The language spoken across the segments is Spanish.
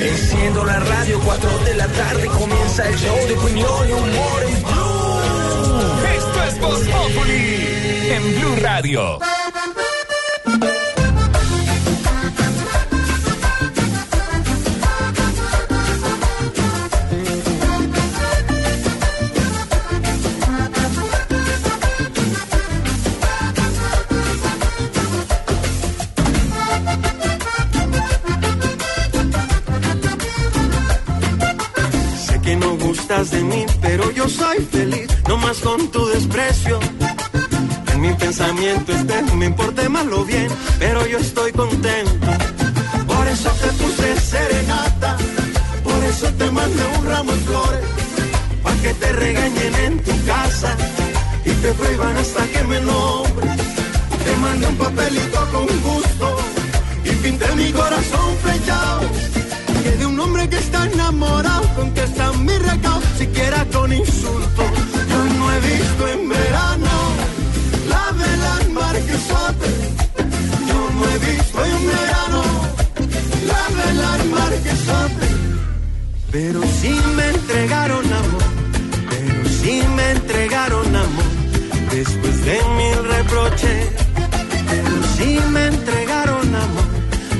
Enciendo la radio, 4 de la tarde comienza el show de opinión y humor en Blue. Esto es Voz Populi en Blue Radio. Tu desprecio. En mi pensamiento estés, me importe mal o bien, pero yo estoy contento. Por eso te puse serenata, por eso te mandé un ramo de flores, pa' que te regañen en tu casa y te prohíban hasta que me nombres. Te mandé un papelito con gusto y pinté mi corazón flechado. Que de un hombre que está enamorado, con que está mi recao, siquiera con insulto. Pero sí me entregaron amor, pero sí me entregaron amor. Después de mil reproches, pero sí me entregaron amor.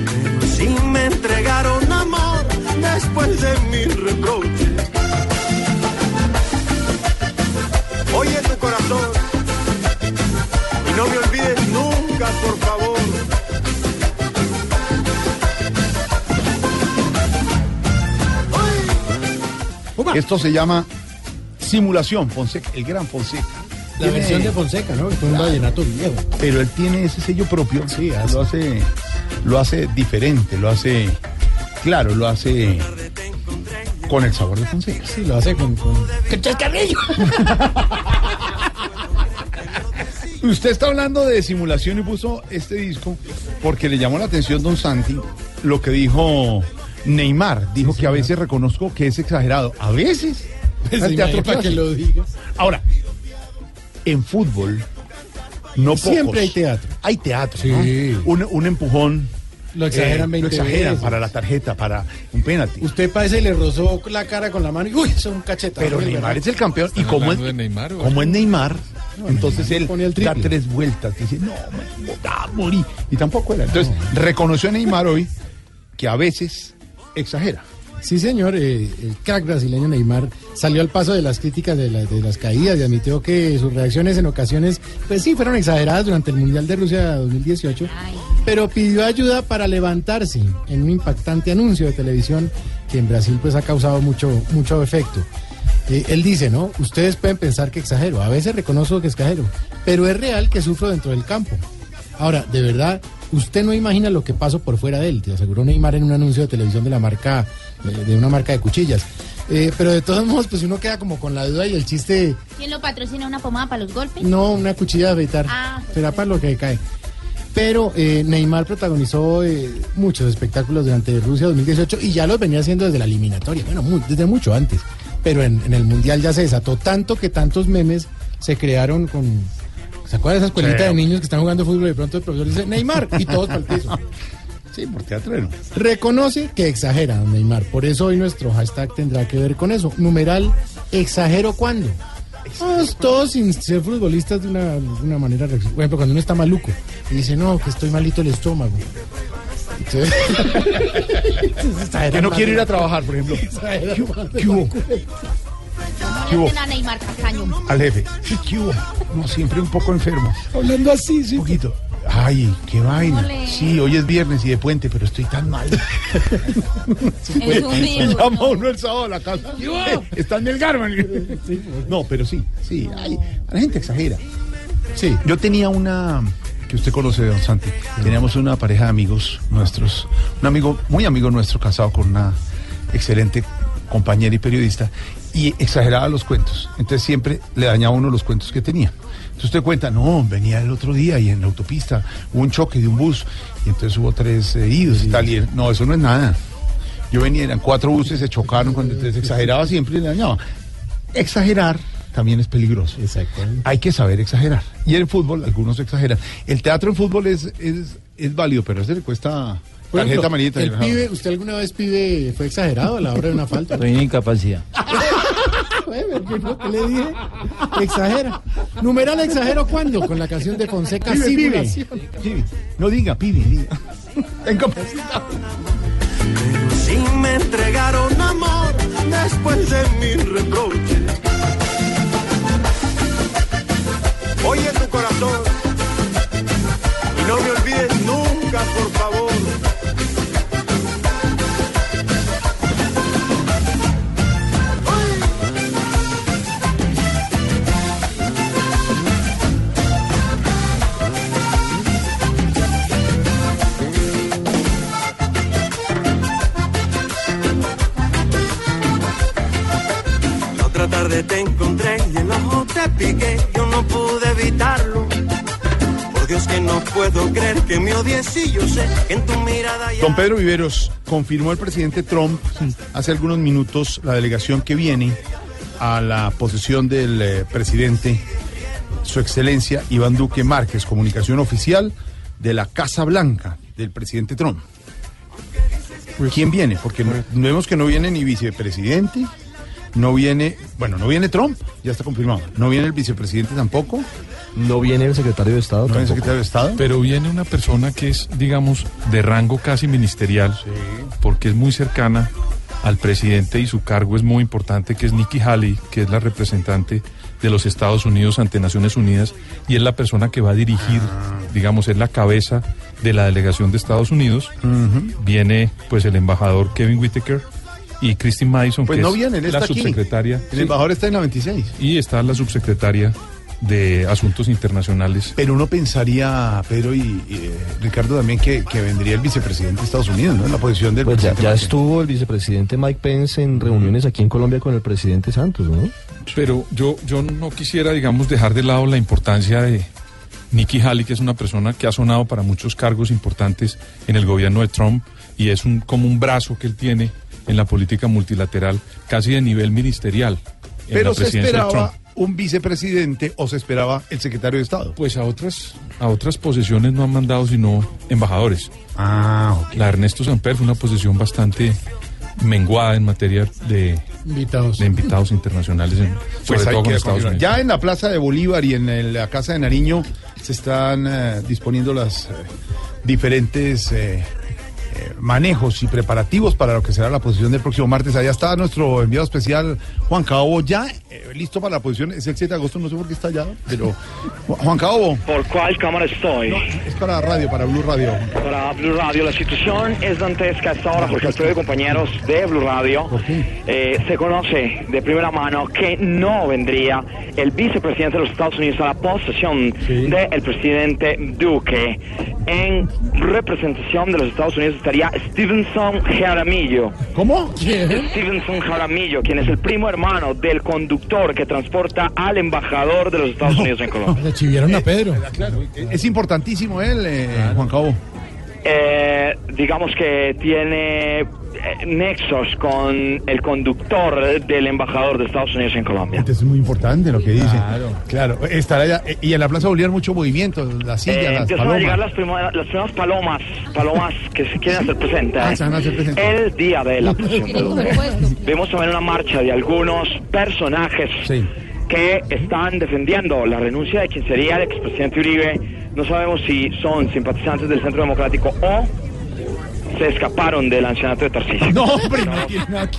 Pero sí me entregaron amor después de mil reproches. Oye tu corazón y no me olvides nunca, por favor. Esto se llama simulación, Fonseca, el gran Fonseca. La Tiene- versión de Fonseca, ¿no? Con un vallenato viejo. Pero él tiene ese sello propio. Sí, hace. lo hace, lo hace diferente, lo hace, claro, lo hace con el sabor de Fonseca. Sí, lo hace con... con... ¡Qué chascarrillo! Usted está hablando de simulación y puso este disco porque le llamó la atención Don Santi lo que dijo Neymar. Dijo que a veces reconozco que es exagerado. A veces. Pues Al teatro para que lo diga. Ahora, en fútbol, no Siempre pocos. hay teatro. Hay teatro. Sí. ¿no? Un, un empujón. Lo exageran eh, 20 Lo exageran veces. para la tarjeta, para un penalti. Usted parece le rozó la cara con la mano y uy, eso es un cachetazo. Pero ¿verdad? Neymar es el campeón. Y como es, Neymar, como es Neymar, entonces Neymar él da tres vueltas. Dice, no, me a morir. Y tampoco era. Entonces, reconoció Neymar hoy que a veces exagera. Sí, señor, eh, el crack brasileño Neymar salió al paso de las críticas de, la- de las caídas y admitió que sus reacciones en ocasiones, pues sí, fueron exageradas durante el Mundial de Rusia 2018, pero pidió ayuda para levantarse en un impactante anuncio de televisión que en Brasil pues ha causado mucho, mucho efecto. Eh, él dice, ¿no? Ustedes pueden pensar que exagero, a veces reconozco que exagero, pero es real que sufro dentro del campo. Ahora, de verdad, usted no imagina lo que pasó por fuera de él, te aseguró Neymar en un anuncio de televisión de la marca, de, de una marca de cuchillas. Eh, pero de todos modos, pues uno queda como con la duda y el chiste, ¿Quién lo patrocina una pomada para los golpes? no una cuchilla de afeitar, Ah. será para lo que cae. Pero eh, Neymar protagonizó eh, muchos espectáculos durante Rusia 2018 y ya los venía haciendo desde la eliminatoria, bueno, desde mucho antes. Pero en, en el Mundial ya se desató tanto que tantos memes se crearon con... ¿Se acuerdan de esa escuelita Sí. de niños que están jugando fútbol y de pronto el profesor dice Neymar y todos para el piso? Sí, por teatrero. Reconoce que exagera don Neymar. Por eso hoy nuestro hashtag tendrá que ver con eso. Numeral, ¿exagero cuándo? Todos, todos sin ser futbolistas de una, de una manera. Por ejemplo, cuando uno está maluco y dice, no, que estoy malito el estómago. Entonces- Que no más. quiere ir a trabajar, por ejemplo. ¿Qué ¿Qué hubo? Le hacen a Neymar Castaño. Al jefe. ¿qué hubo? No, siempre un poco enfermo. Hablando así, sí. Un poquito. Ay, qué vaina. Ole. Sí, hoy es viernes y de puente, pero estoy tan mal. Es un Me virus, llama no. uno el sábado a la casa. Eh, Está en el Garman. No, pero sí, sí. ay, la gente exagera. Sí. Yo tenía una que usted conoce, don Santi. Teníamos una pareja de amigos nuestros, un amigo, muy amigo nuestro, casado con una excelente compañera y periodista, y exageraba los cuentos. Entonces siempre le dañaba uno los cuentos que tenía. Entonces usted cuenta, no, venía el otro día y en la autopista hubo un choque de un bus, y entonces hubo tres heridos y tal. Y él, no, eso no es nada. Yo venía, eran cuatro buses, se chocaron, cuando entonces exageraba siempre y le dañaba. Exagerar también es peligroso. Exactamente. Hay que saber exagerar. Y en fútbol, algunos exageran. El teatro en fútbol es, es, es válido, pero a ese le cuesta Por tarjeta ejemplo, amarilla. el pibe, ¿usted alguna vez pibe fue exagerado a la hora de una falta? En incapacidad. ¿qué le dije? Exagera. Numeral exagero cuándo? Con la canción de Fonseca Pibe, pibe, Simulación. pibe. No diga, pibe, diga. Incapacitado. Si me entregaron amor después de mis reproches. Oye tu corazón y no me olvides nunca, por favor. Don Pedro Viveros, confirmó el presidente Trump hace algunos minutos la delegación que viene a la posesión del eh, presidente, su excelencia Iván Duque Márquez, comunicación oficial de la Casa Blanca del presidente Trump. ¿Quién viene? Porque vemos que no viene ni vicepresidente, no viene, bueno, no viene Trump, ya está confirmado, no viene el vicepresidente tampoco, No viene el secretario de Estado no viene el secretario de Estado. Pero viene una persona que es, digamos, de rango casi ministerial, porque es muy cercana al presidente y su cargo es muy importante, que es Nikki Haley, que es la representante de los Estados Unidos ante Naciones Unidas, y es la persona que va a dirigir, digamos, es la cabeza de la delegación de Estados Unidos. Viene, pues, el embajador Kevin Whitaker y Christine Madison, Pues que no es viene, él la aquí. subsecretaria. El Sí, embajador está en la 26. y está la subsecretaria de Asuntos Internacionales. Pero uno pensaría, Pedro y, y, eh, Ricardo también, que, que vendría el vicepresidente de Estados Unidos, ¿no? En la posición del Pues ya, ya estuvo el vicepresidente Mike Pence en reuniones aquí en Colombia con el presidente Santos, ¿no? Pero yo, yo no quisiera, digamos, dejar de lado la importancia de Nikki Haley, que es una persona que ha sonado para muchos cargos importantes en el gobierno de Trump y es un, como un brazo que él tiene en la política multilateral, casi de nivel ministerial. en Pero la se presidencia de esperaba Trump. un vicepresidente o se esperaba el secretario de Estado. Pues a otras, a otras posiciones no han mandado sino embajadores. Ah, ok. La de Ernesto Samper fue una posición bastante menguada en materia de, Invitados. de invitados internacionales, en- sobre Pues hay todo con Estados. Unidos. Ya en la Plaza de Bolívar y en la Casa de Nariño se están eh, disponiendo diferentes eh, eh, manejos y preparativos para lo que será la posición del próximo martes. Allá está nuestro enviado especial Juan Cabo ya eh, listo para la posición. Es el 7 de agosto, no sé por qué está allá, pero Ju- Juan Cabo, ¿Por cuál cámara estoy? es para radio, para Blue Radio. Para Blue Radio. La situación es dantesca a esta hora, Jorge Alfredo y compañeros de Blue Radio. Eh, se conoce de primera mano que no vendría el vicepresidente de los Estados Unidos a la posesión del presidente Duque. En representación de los Estados Unidos estaría Stevenson Jaramillo. ¿Cómo? Stevenson Jaramillo, quien es el primo hermano del conductor que transporta al embajador de los Estados Unidos en Colombia. Le chivieron a Pedro. Claro, es importantísimo él, eh, Juan Cabo. Eh, digamos que tiene eh, nexos con el conductor del embajador de Estados Unidos en Colombia. Entonces es muy importante lo que dice. Claro. Estará allá. eh, Y en la Plaza Bolívar mucho movimiento, las sillas, Eh, las empiezan a llegar palomas. las, prima- las primeras palomas, palomas que se quieren hacer presentes Ah, se van a hacer presentes. el día de la. Vemos también una marcha de algunos personajes Sí. Que están defendiendo la renuncia de quien sería el expresidente Uribe. No sabemos si son simpatizantes del Centro Democrático o se escaparon del ancianato de Tarcisio. No, hombre, no.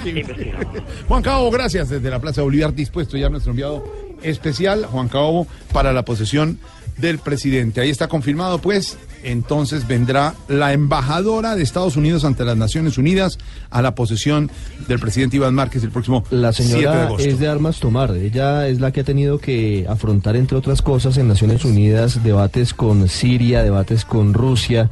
Investigamos. Juan Cabo, gracias. Desde la Plaza Bolívar, dispuesto ya nuestro enviado especial, Juan Cabo, para la posesión del presidente. Ahí está confirmado, pues. Entonces vendrá la embajadora de Estados Unidos ante las Naciones Unidas a la posesión del presidente Iván Márquez el próximo La 7 de señora agosto. es de armas tomar. Ella es la que ha tenido que afrontar, entre otras cosas, en Naciones Unidas debates con Siria, debates con Rusia.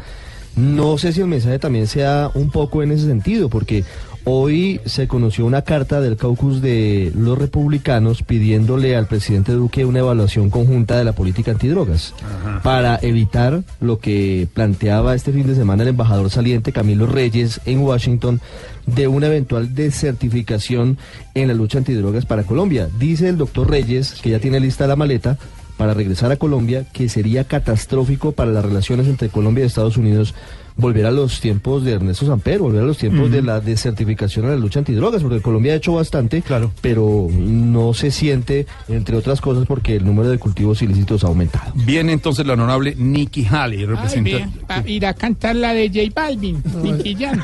No sé si el mensaje también sea un poco en ese sentido, porque Hoy se conoció una carta del caucus de los republicanos pidiéndole al presidente Duque una evaluación conjunta de la política antidrogas para evitar lo que planteaba este fin de semana el embajador saliente Camilo Reyes en Washington de una eventual desertificación en la lucha antidrogas para Colombia. Dice el doctor Reyes, que ya tiene lista la maleta, para regresar a Colombia, que sería catastrófico para las relaciones entre Colombia y Estados Unidos volver a los tiempos de Ernesto Samper, volver a los tiempos de la desertificación en la lucha antidrogas, porque Colombia ha hecho bastante, Claro. pero no se siente, entre otras cosas, porque el número de cultivos ilícitos ha aumentado. Viene entonces la honorable Nikki Haley, representante. ir a cantar la de J Balvin, Nicky Jam.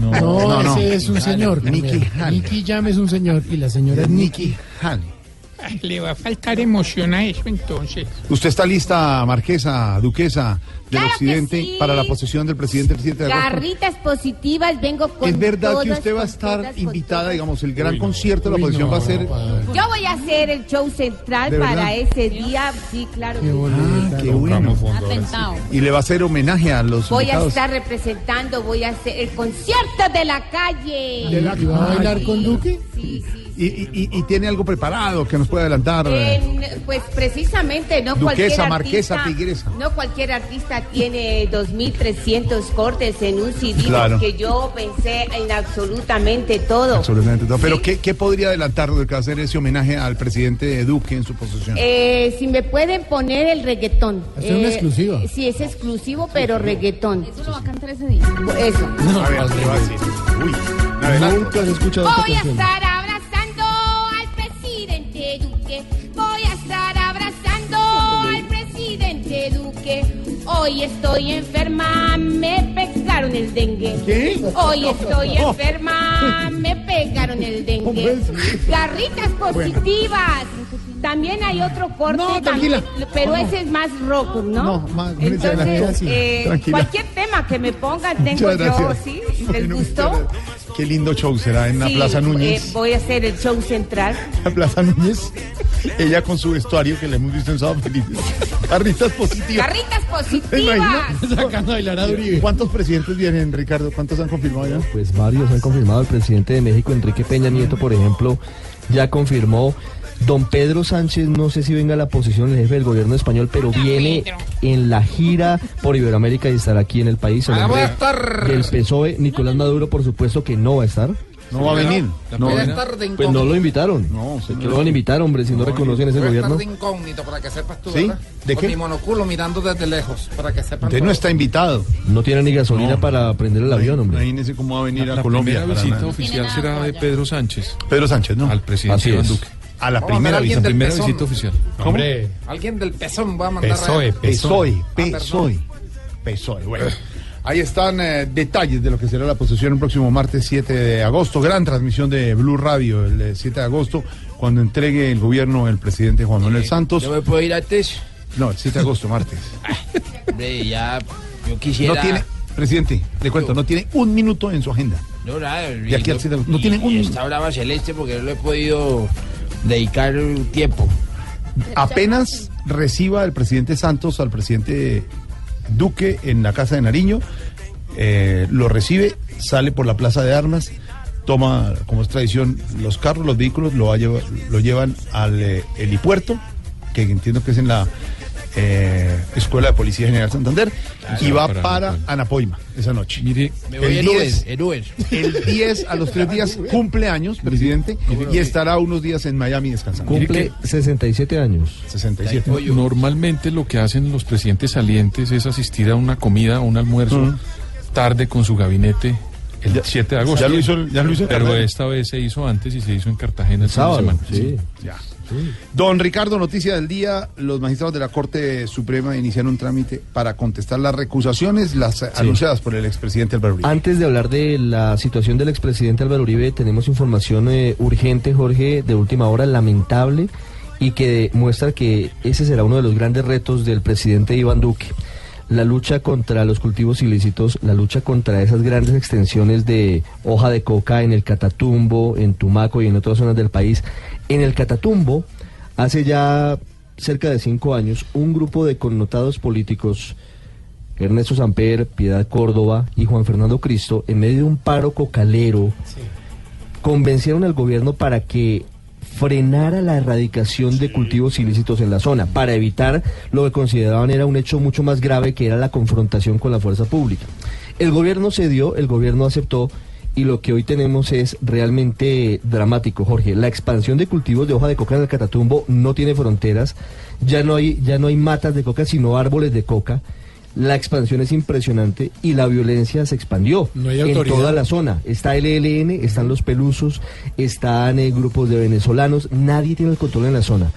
No, no, no. ese es un señor. Nicky. Nicky Jam es un señor y la señora es Nicky. Nikki Haley. Ay, le va a faltar emoción a eso entonces. ¿Usted está lista, marquesa, duquesa del Claro occidente, sí. para la posesión del presidente 7 de agosto? Garritas positivas, vengo con ¿Es verdad que usted va a estar todas, invitada, digamos, el gran concierto de la no, va a ser... Yo voy a hacer el show central ¿De para ese día, sí, claro. que Qué bonita. Qué bueno. Atentado. Y le va a hacer homenaje a los Voy a estar representando, voy a hacer el concierto de la calle. ¿Y va a bailar con Duque? Sí, sí. Y, y- y- y tiene algo preparado que nos puede adelantar. En- pues precisamente, no Duquesa, cualquier artista, marquesa, tigresa. no cualquier artista tiene 2.300 cortes en un CD Claro. que yo pensé en absolutamente todo. Absolutamente todo. Pero Sí. ¿qué, qué podría adelantar de lo que va a hacer ese homenaje al presidente Duque en su posesión? Eh, si me pueden poner el reggaetón. Esta es una Eh, exclusiva. Sí, es exclusivo, pero reggaetón. Eso lo va a cantar ese día. Eso. a ver, ¿qué va a decir? Uy. Nunca has escuchado esta Voy a canción. estar Hoy estoy enferma, me pegaron el dengue. ¿Qué? Hoy estoy enferma, me pegaron el dengue. Garritas positivas. También hay otro corte, No, también, pero ese es más rock, ¿no? Más-. Entonces, eh, cualquier tema que me pongan tengo yo. ¿sí? ¿Les Bueno, gustó? Qué lindo show será en la Sí, Plaza eh, Núñez. voy a hacer el show central. La Plaza Núñez. Ella con su vestuario que le hemos visto en Sábado Felices. Carritas positivas. Garritas ¿Te positivas. Sacando a bailar a Uribe. ¿Cuántos presidentes vienen, Ricardo? ¿Cuántos han confirmado ya? Pues varios han confirmado. El presidente de México, Enrique Peña Nieto, por ejemplo, ya confirmó. Don Pedro Sánchez, no sé si venga a la posición el jefe del gobierno español, pero viene en la gira por Iberoamérica y estará aquí en el país. El hombre del PSOE, Nicolás Maduro, por supuesto que no va a estar. No va a venir. No, Voy a no. estar de Pues no lo invitaron. No, ¿Qué señor. lo van a invitar, hombre, si no reconocen ese gobierno? estar de incógnito para que sepas tú, ¿Sí? ¿verdad? ¿De Con qué? mi monoculo mirando desde lejos para que sepan Usted no está invitado. No tiene ni gasolina No. para prender el avión, hombre. Imagínese cómo va a venir La, a la Colombia. para visita oficial será de Pedro Sánchez Pedro Sánchez, ¿no? al presidente Así Iván es. Duque. A la Vamos primera a visita. Primera pezón. visita oficial. Hombre, Alguien del pezón va a mandar a- PSOE, PSOE. PSOE, PSOE. Bueno, ahí están eh, detalles de lo que será la posesión el próximo martes 7 de agosto. Gran transmisión de Blue Radio el eh, 7 de agosto, cuando entregue el gobierno el presidente Juan Manuel Santos. ¿Yo me puedo ir antes? No, el 7 de agosto, martes. Hombre, ya, yo quisiera... No tiene, presidente, le cuento, no tiene un minuto en su agenda. No, nada, De aquí al y- siete- no y- tiene un- y Está brava celeste porque no le he podido dedicar tiempo. Apenas reciba el presidente Santos al presidente Duque en la Casa de Nariño, eh, lo recibe, sale por la Plaza de Armas, toma, como es tradición, los carros, los vehículos, lo, va a lo llevan al eh, helipuerto, que entiendo que es en la eh, Escuela de Policía General Santander, y va para para Anapoima. Esa noche. Mire, Me voy El en Uber, 10. en Uber. El 10 a los tres días cumple años, presidente, y estará unos días en Miami descansando. Cumple 67 años. 67. Normalmente lo que hacen los presidentes salientes es asistir a una comida, a un almuerzo tarde con su gabinete el 7 de agosto. Ya lo hizo, ya lo hizo Pero Cartagena. esta vez se hizo antes y se hizo en Cartagena el fin de Sábado, semana. sí. Ya. Don Ricardo, noticia del día. Los magistrados de la Corte Suprema iniciaron un trámite para contestar las recusaciones las anunciadas por el expresidente Álvaro Uribe. Antes de hablar de la situación del expresidente Álvaro Uribe, tenemos información eh, urgente, Jorge, de última hora, lamentable, y que muestra que ese será uno de los grandes retos del presidente Iván Duque. La lucha contra los cultivos ilícitos, la lucha contra esas grandes extensiones de hoja de coca en el Catatumbo, en Tumaco y en otras zonas del país. En el Catatumbo, hace ya cerca de cinco años, un grupo de connotados políticos Ernesto Samper, Piedad Córdoba y Juan Fernando Cristo, en medio de un paro cocalero convencieron al gobierno para que frenara la erradicación de cultivos ilícitos en la zona, para evitar lo que consideraban era un hecho mucho más grave que era la confrontación con la fuerza pública. El gobierno cedió, el gobierno aceptó y lo que hoy tenemos es realmente dramático, Jorge. La expansión de cultivos de hoja de coca en el Catatumbo no tiene fronteras, ya no hay, ya no hay matas de coca, sino árboles de coca. La expansión es impresionante y la violencia se expandió No en toda la zona. Está el ELN, están los pelusos, están eh, grupos de venezolanos, nadie tiene el control en la zona.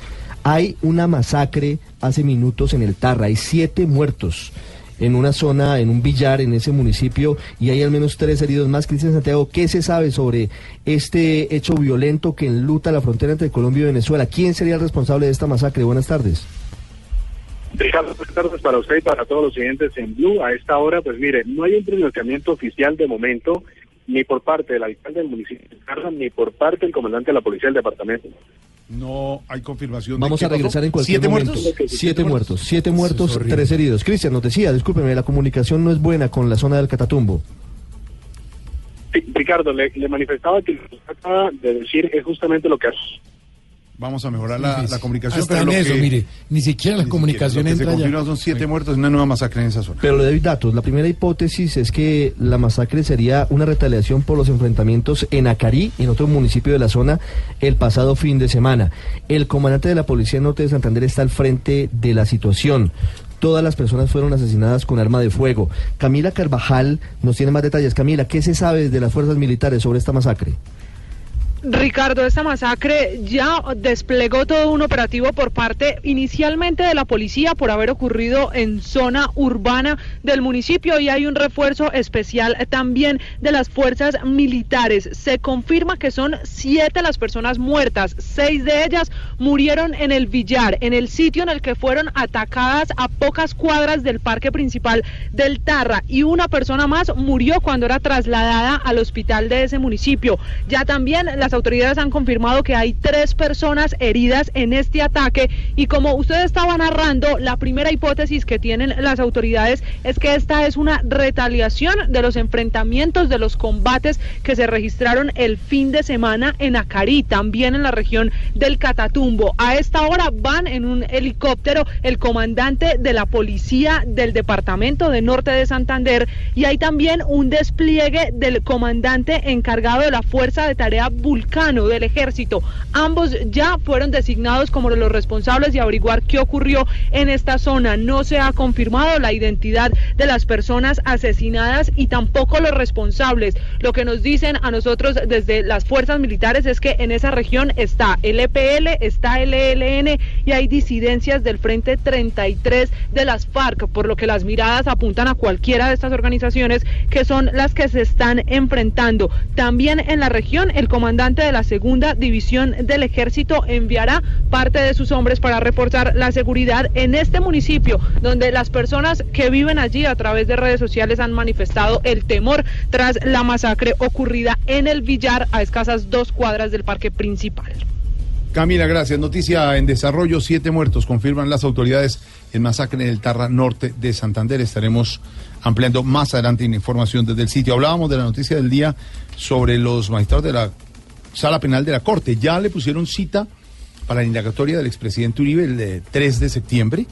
Hay una masacre hace minutos en el Tarra, hay siete muertos en una zona, en un billar en ese municipio y hay al menos tres heridos más. Cristian Santiago, ¿qué se sabe sobre este hecho violento que enluta la frontera entre Colombia y Venezuela? ¿Quién sería el responsable de esta masacre? Buenas tardes. Ricardo, buenas tardes para usted y para todos los siguientes en Blue. A esta hora, pues mire, no hay un pronunciamiento oficial de momento, ni por parte del alcalde del municipio de Carga, ni por parte del comandante de la policía del departamento. No hay confirmación. de Vamos a regresar pasó. en cualquier ¿Siete momento. muertos? Siete muertos, siete muertos, tres heridos. Cristian, nos decía, discúlpeme, la comunicación no es buena con la zona del Catatumbo. Sí, Ricardo, le, le manifestaba que lo que usted acaba de decir es justamente lo que hace. Vamos a mejorar la, la comunicación. Hasta pero en lo eso, que- mire, ni siquiera la ni comunicación siquiera, lo que entra se ya. confirma son siete muertos y una nueva masacre en esa zona. Pero le doy datos. La primera hipótesis es que la masacre sería una retaliación por los enfrentamientos en Acarí, en otro municipio de la zona, el pasado fin de semana. El comandante de la Policía Norte de Santander está al frente de la situación. Todas las personas fueron asesinadas con arma de fuego. Camila Carvajal nos tiene más detalles. Camila, ¿qué se sabe de las fuerzas militares sobre esta masacre? Ricardo, esta masacre ya desplegó todo un operativo por parte inicialmente de la policía por haber ocurrido en zona urbana del municipio y hay un refuerzo especial también de las fuerzas militares. Se confirma que son siete las personas muertas, seis de ellas murieron en el Villar, en el sitio en el que fueron atacadas a pocas cuadras del parque principal del Tarra y una persona más murió cuando era trasladada al hospital de ese municipio. Ya también las autoridades han confirmado que hay tres personas heridas en este ataque y como usted estaba narrando, la primera hipótesis que tienen las autoridades es que esta es una retaliación de los enfrentamientos, de los combates que se registraron el fin de semana en Acarí, también en la región del Catatumbo. A esta hora van en un helicóptero el comandante de la policía del departamento de Norte de Santander y hay también un despliegue del comandante encargado de la Fuerza de Tarea Vulcano del Ejército. Ambos ya fueron designados como los responsables de averiguar qué ocurrió en esta zona. No se ha confirmado la identidad de las personas asesinadas y tampoco los responsables. Lo que nos dicen a nosotros desde las fuerzas militares es que en esa región está el EPL, está el ELN y hay disidencias del Frente 33 de las FARC, por lo que las miradas apuntan a cualquiera de estas organizaciones que son las que se están enfrentando. También en la región, el comandante de la segunda división del ejército enviará parte de sus hombres para reforzar la seguridad en este municipio, donde las personas que viven allí a través de redes sociales han manifestado el temor tras la masacre ocurrida en el Villar a escasas dos cuadras del parque principal. Camila, gracias. Noticia en desarrollo, siete muertos, confirman las autoridades en masacre en el Tarra Norte de Santander. Estaremos ampliando más adelante información desde el sitio. Hablábamos de la noticia del día sobre los magistrados de la Sala Penal de la Corte. Ya le pusieron cita para la indagatoria del expresidente Uribe el de 3 de septiembre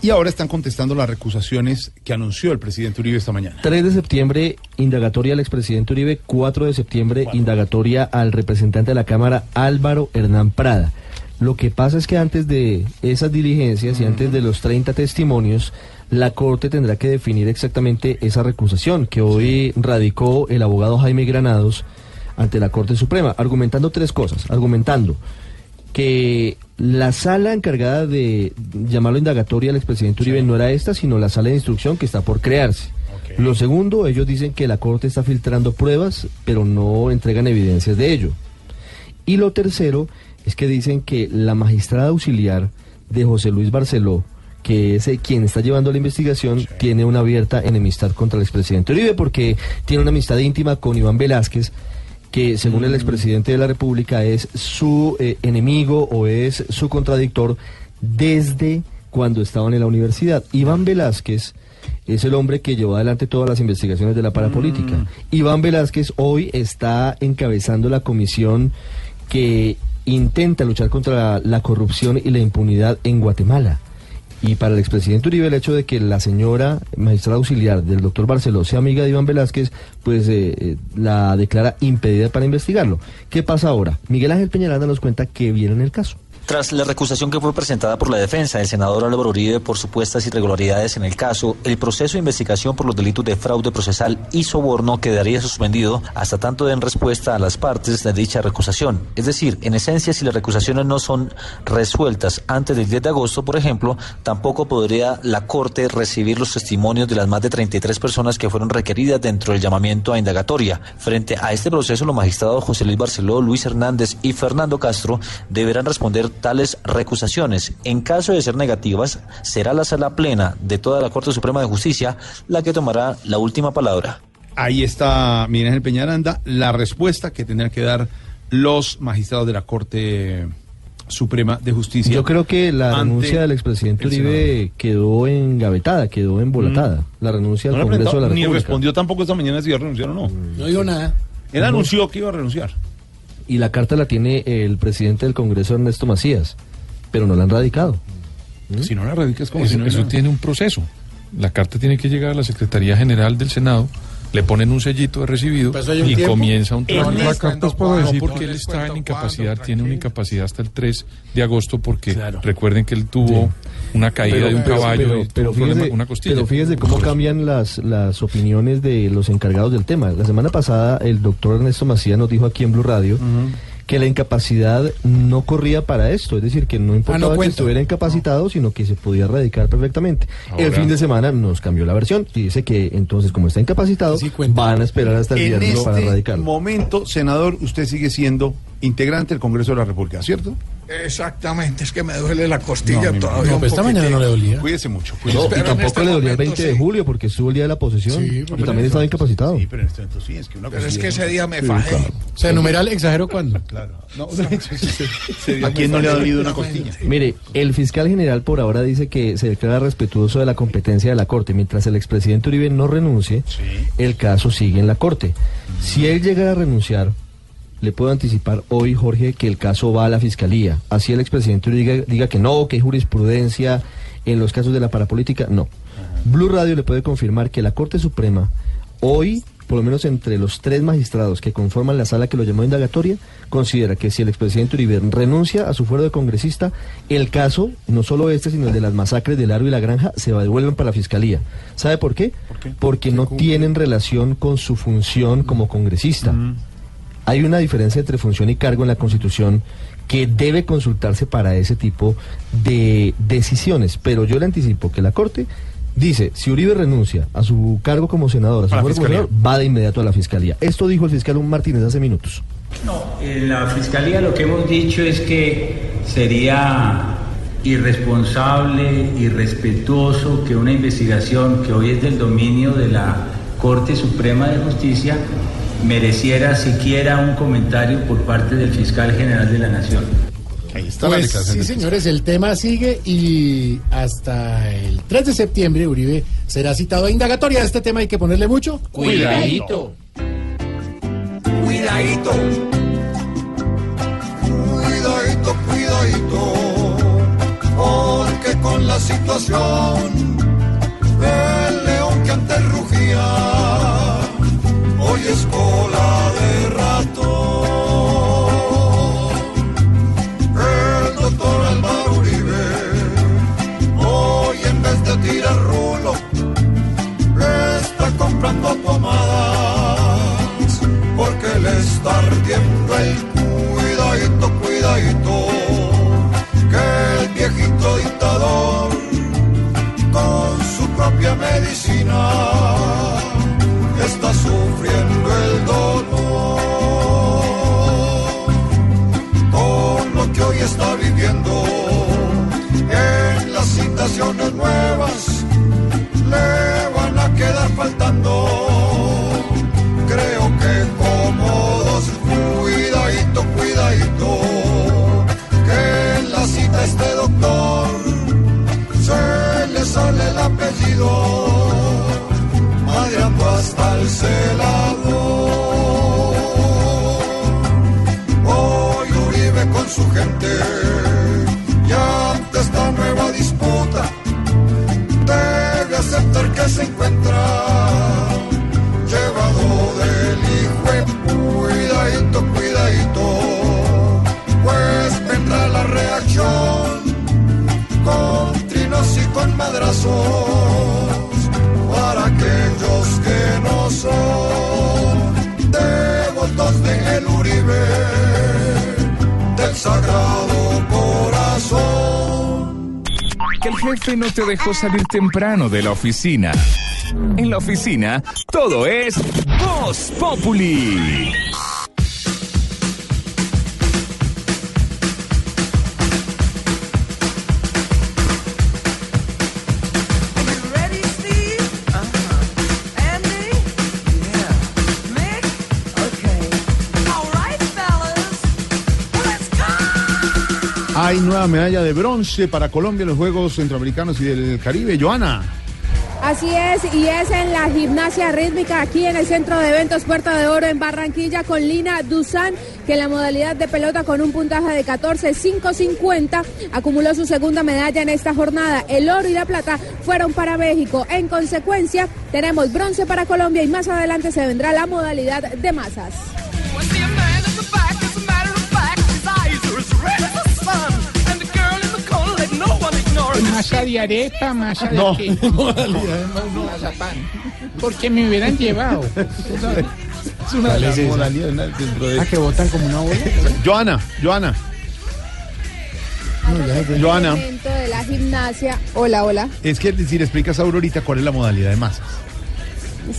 y ahora están contestando las recusaciones que anunció el presidente Uribe esta mañana. 3 de septiembre, indagatoria al expresidente Uribe. 4 de septiembre, indagatoria al representante de la Cámara, Álvaro Hernán Prada. Lo que pasa es que antes de esas diligencias y antes de los 30 testimonios, la Corte tendrá que definir exactamente esa recusación que hoy radicó el abogado Jaime Granados ante la Corte Suprema, argumentando tres cosas. Argumentando que la sala encargada de llamarlo indagatoria al expresidente Uribe no era esta, sino la sala de instrucción que está por crearse. Lo segundo, ellos dicen que la Corte está filtrando pruebas, pero no entregan evidencias de ello. Y lo tercero es que dicen que la magistrada auxiliar de José Luis Barceló, que es quien está llevando la investigación, tiene una abierta enemistad contra el expresidente Uribe porque tiene una amistad íntima con Iván Velázquez, que según el expresidente de la República es su eh, enemigo o es su contradictor desde cuando estaban en la universidad. Iván Velázquez es el hombre que llevó adelante todas las investigaciones de la parapolítica. Mm. Iván Velázquez hoy está encabezando la comisión que intenta luchar contra la, la corrupción y la impunidad en Guatemala. Y para el expresidente Uribe el hecho de que la señora magistrada auxiliar del doctor Barceló sea amiga de Iván Velázquez, pues eh, eh, la declara impedida para investigarlo. ¿Qué pasa ahora? Miguel Ángel Peñaranda nos cuenta que viene en el caso. Tras la recusación que fue presentada por la defensa del senador Álvaro Uribe por supuestas irregularidades en el caso, el proceso de investigación por los delitos de fraude procesal y soborno quedaría suspendido hasta tanto den respuesta a las partes de dicha recusación. Es decir, en esencia, si las recusaciones no son resueltas antes del 10 de agosto, por ejemplo, tampoco podría la Corte recibir los testimonios de las más de 33 personas que fueron requeridas dentro del llamamiento a indagatoria. Frente a este proceso, los magistrados José Luis Barceló, Luis Hernández y Fernando Castro deberán responder tales recusaciones. En caso de ser negativas, será la sala plena de toda la Corte Suprema de Justicia la que tomará la última palabra. Ahí está Miguel Ángel Peñaranda, la respuesta que tendrán que dar los magistrados de la Corte Suprema de Justicia. Yo creo que la renuncia del expresidente Uribe quedó engavetada, quedó embolatada. La renuncia No al le Congreso de la preguntó, ni República. respondió tampoco esta mañana si iba a renunciar o no. No digo nada. Él anunció que iba a renunciar. Y la carta la tiene el presidente del Congreso, Ernesto Macías, pero no la han radicado. Si no la radicas como Eso, si no eso tiene un proceso. La carta tiene que llegar a la Secretaría General del Senado, le ponen un sellito de recibido Pues y tiempo. comienza un En trabajo. esta- La carta es para no, decir- porque él está en incapacidad, tiene una incapacidad hasta el 3 de agosto porque recuerden que él tuvo una caída Pero- de un pero- caballo pero- fíjese- una costilla. Pero fíjese cómo cambian las, las opiniones de los encargados del tema. La semana pasada el doctor Ernesto Macías nos dijo aquí en Blue Radio que la incapacidad no corría para esto, es decir, que no importaba que estuviera incapacitado, sino que se podía erradicar perfectamente. El fin de semana nos cambió la versión y dice que entonces como está incapacitado, van a esperar hasta el En viernes para este erradicarlo. momento, senador, usted sigue siendo integrante del Congreso de la República, ¿cierto? Exactamente, es que me duele la costilla No, todavía. no, un pues esta mañana no le dolía. Cuídese mucho. No, cuídese. y tampoco este le dolía el momento 20 de julio porque estuvo el día de la posesión Sí, y también estaba incapacitado. Sí, pero en este momento sí, es que una Pero es que ese día me Sí, fajé. claro. O sea, numeral exagero cuando. Claro. No, ¿A quién no le ha dolido una costilla? Mire, el fiscal general por ahora dice que se declara respetuoso de la competencia de la Corte. Mientras el expresidente Uribe no renuncie, el caso sigue en la Corte. Si él llegara a renunciar, le puedo anticipar hoy, Jorge, que el caso va a la Fiscalía. Así el expresidente Uribe diga, diga que no, que hay jurisprudencia en los casos de la parapolítica, no. Blue Radio le puede confirmar que la Corte Suprema hoy por lo menos entre los tres magistrados que conforman la sala que lo llamó indagatoria, considera que si el expresidente Uribe renuncia a su fuero de congresista, el caso, no solo este, sino el de las masacres del Aro y la Granja, se devuelven para la fiscalía. ¿Sabe por qué? Porque no tienen relación con su función como congresista. Hay una diferencia entre función y cargo en la Constitución que debe consultarse para ese tipo de decisiones. Pero yo le anticipo que la Corte dice, si Uribe renuncia a su cargo como senador, a su senador, va de inmediato a la Fiscalía. Esto dijo el fiscal Martínez hace minutos. No, en la Fiscalía lo que hemos dicho es que sería irresponsable, irrespetuoso que una investigación que hoy es del dominio de la Corte Suprema de Justicia mereciera siquiera un comentario por parte del fiscal general de la Nación. Ahí Pues sí, señores, el tema sigue y hasta el 3 de septiembre Uribe será citado a indagatoria. A este tema hay que ponerle mucho Cuidadito. Cuidadito. Cuidadito, cuidadito. Porque con la situación del león que antes rugía, hoy es cola de rato. El doctor Álvaro Uribe, hoy en vez de tirar rulo, está comprando pomadas porque le está ardiendo el cuidadito, cuidadito, que el viejito dictador con su propia medicina está sufriendo el dolor con lo que hoy está viviendo en las citaciones nuevas le van a quedar faltando. Creo que como dos, cuidadito, cuidadito, que en la cita este doctor se le sale el apellido. Hasta el celador. Hoy Uribe con su gente y ante esta nueva disputa debe aceptar que se encuentra llevado del hijo cuidadito, cuidadito, pues vendrá la reacción con trinos y con madrazos para aquellos que son devotos de el Uribe del Sagrado Corazón. Que el jefe no te dejó salir temprano de la oficina. En la oficina, todo es Voz Populi. Hay nueva medalla de bronce para Colombia en los Juegos Centroamericanos y del Caribe. Joana. Así es, y es en la gimnasia rítmica aquí en el Centro de Eventos Puerta de Oro en Barranquilla con Lina Dusan, que en la modalidad de pelota con un puntaje de 14.550 acumuló su segunda medalla en esta jornada. El oro y la plata fueron para México. En consecuencia, tenemos bronce para Colombia y más adelante se vendrá la modalidad de masas. Masa de arepa, masa de No, qué? Mazapán. Porque me hubieran llevado. Es una de ¿Cuál las modalidades ¿no? dentro de Ah, que votan como una bola. Joana, Joana. No, ya, ya. Joana, de la gimnasia. Hola, hola. es que si le explicas a Aurorita cuál es la modalidad de masas.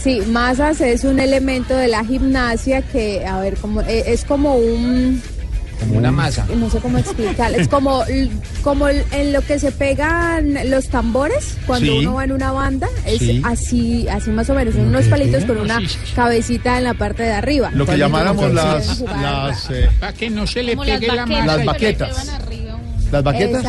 Sí, masas es un elemento de la gimnasia que, a ver, como, eh, es como un, Como una masa. no sé cómo explicar, es como, como en lo que se pegan los tambores cuando Sí. uno va en una banda, es Sí. así, así más o menos, son unos palitos con una cabecita en la parte de arriba. Lo que llamáramos las, las, eh, Para que no se le pegue las la masa. las baquetas. Las baquetas.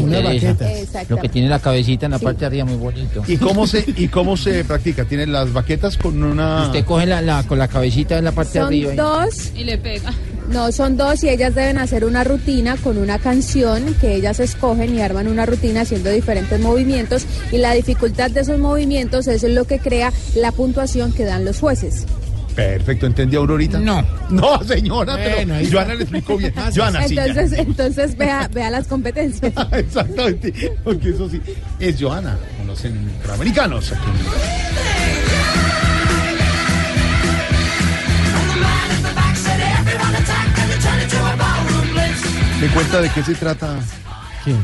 Una baqueta. Lo que tiene la cabecita en la parte de arriba muy bonito. ¿Y cómo se y cómo se practica? Tienen las baquetas con una Usted coge la, la- con la cabecita en la parte de Son arriba. y- dos, Y le pega. No, son dos y ellas deben hacer una rutina con una canción que ellas escogen y arman una rutina haciendo diferentes movimientos y la dificultad de esos movimientos es lo que crea la puntuación que dan los jueces. Perfecto, ¿entendí Aurorita? No. No, señora, Bueno, pero Joana le explicó bien. Joana, sí. ya. Entonces, entonces vea, vea las competencias. Exactamente, porque eso sí es Joana con los centroamericanos. aquí ¿Me cuenta de qué se trata ¿Quién?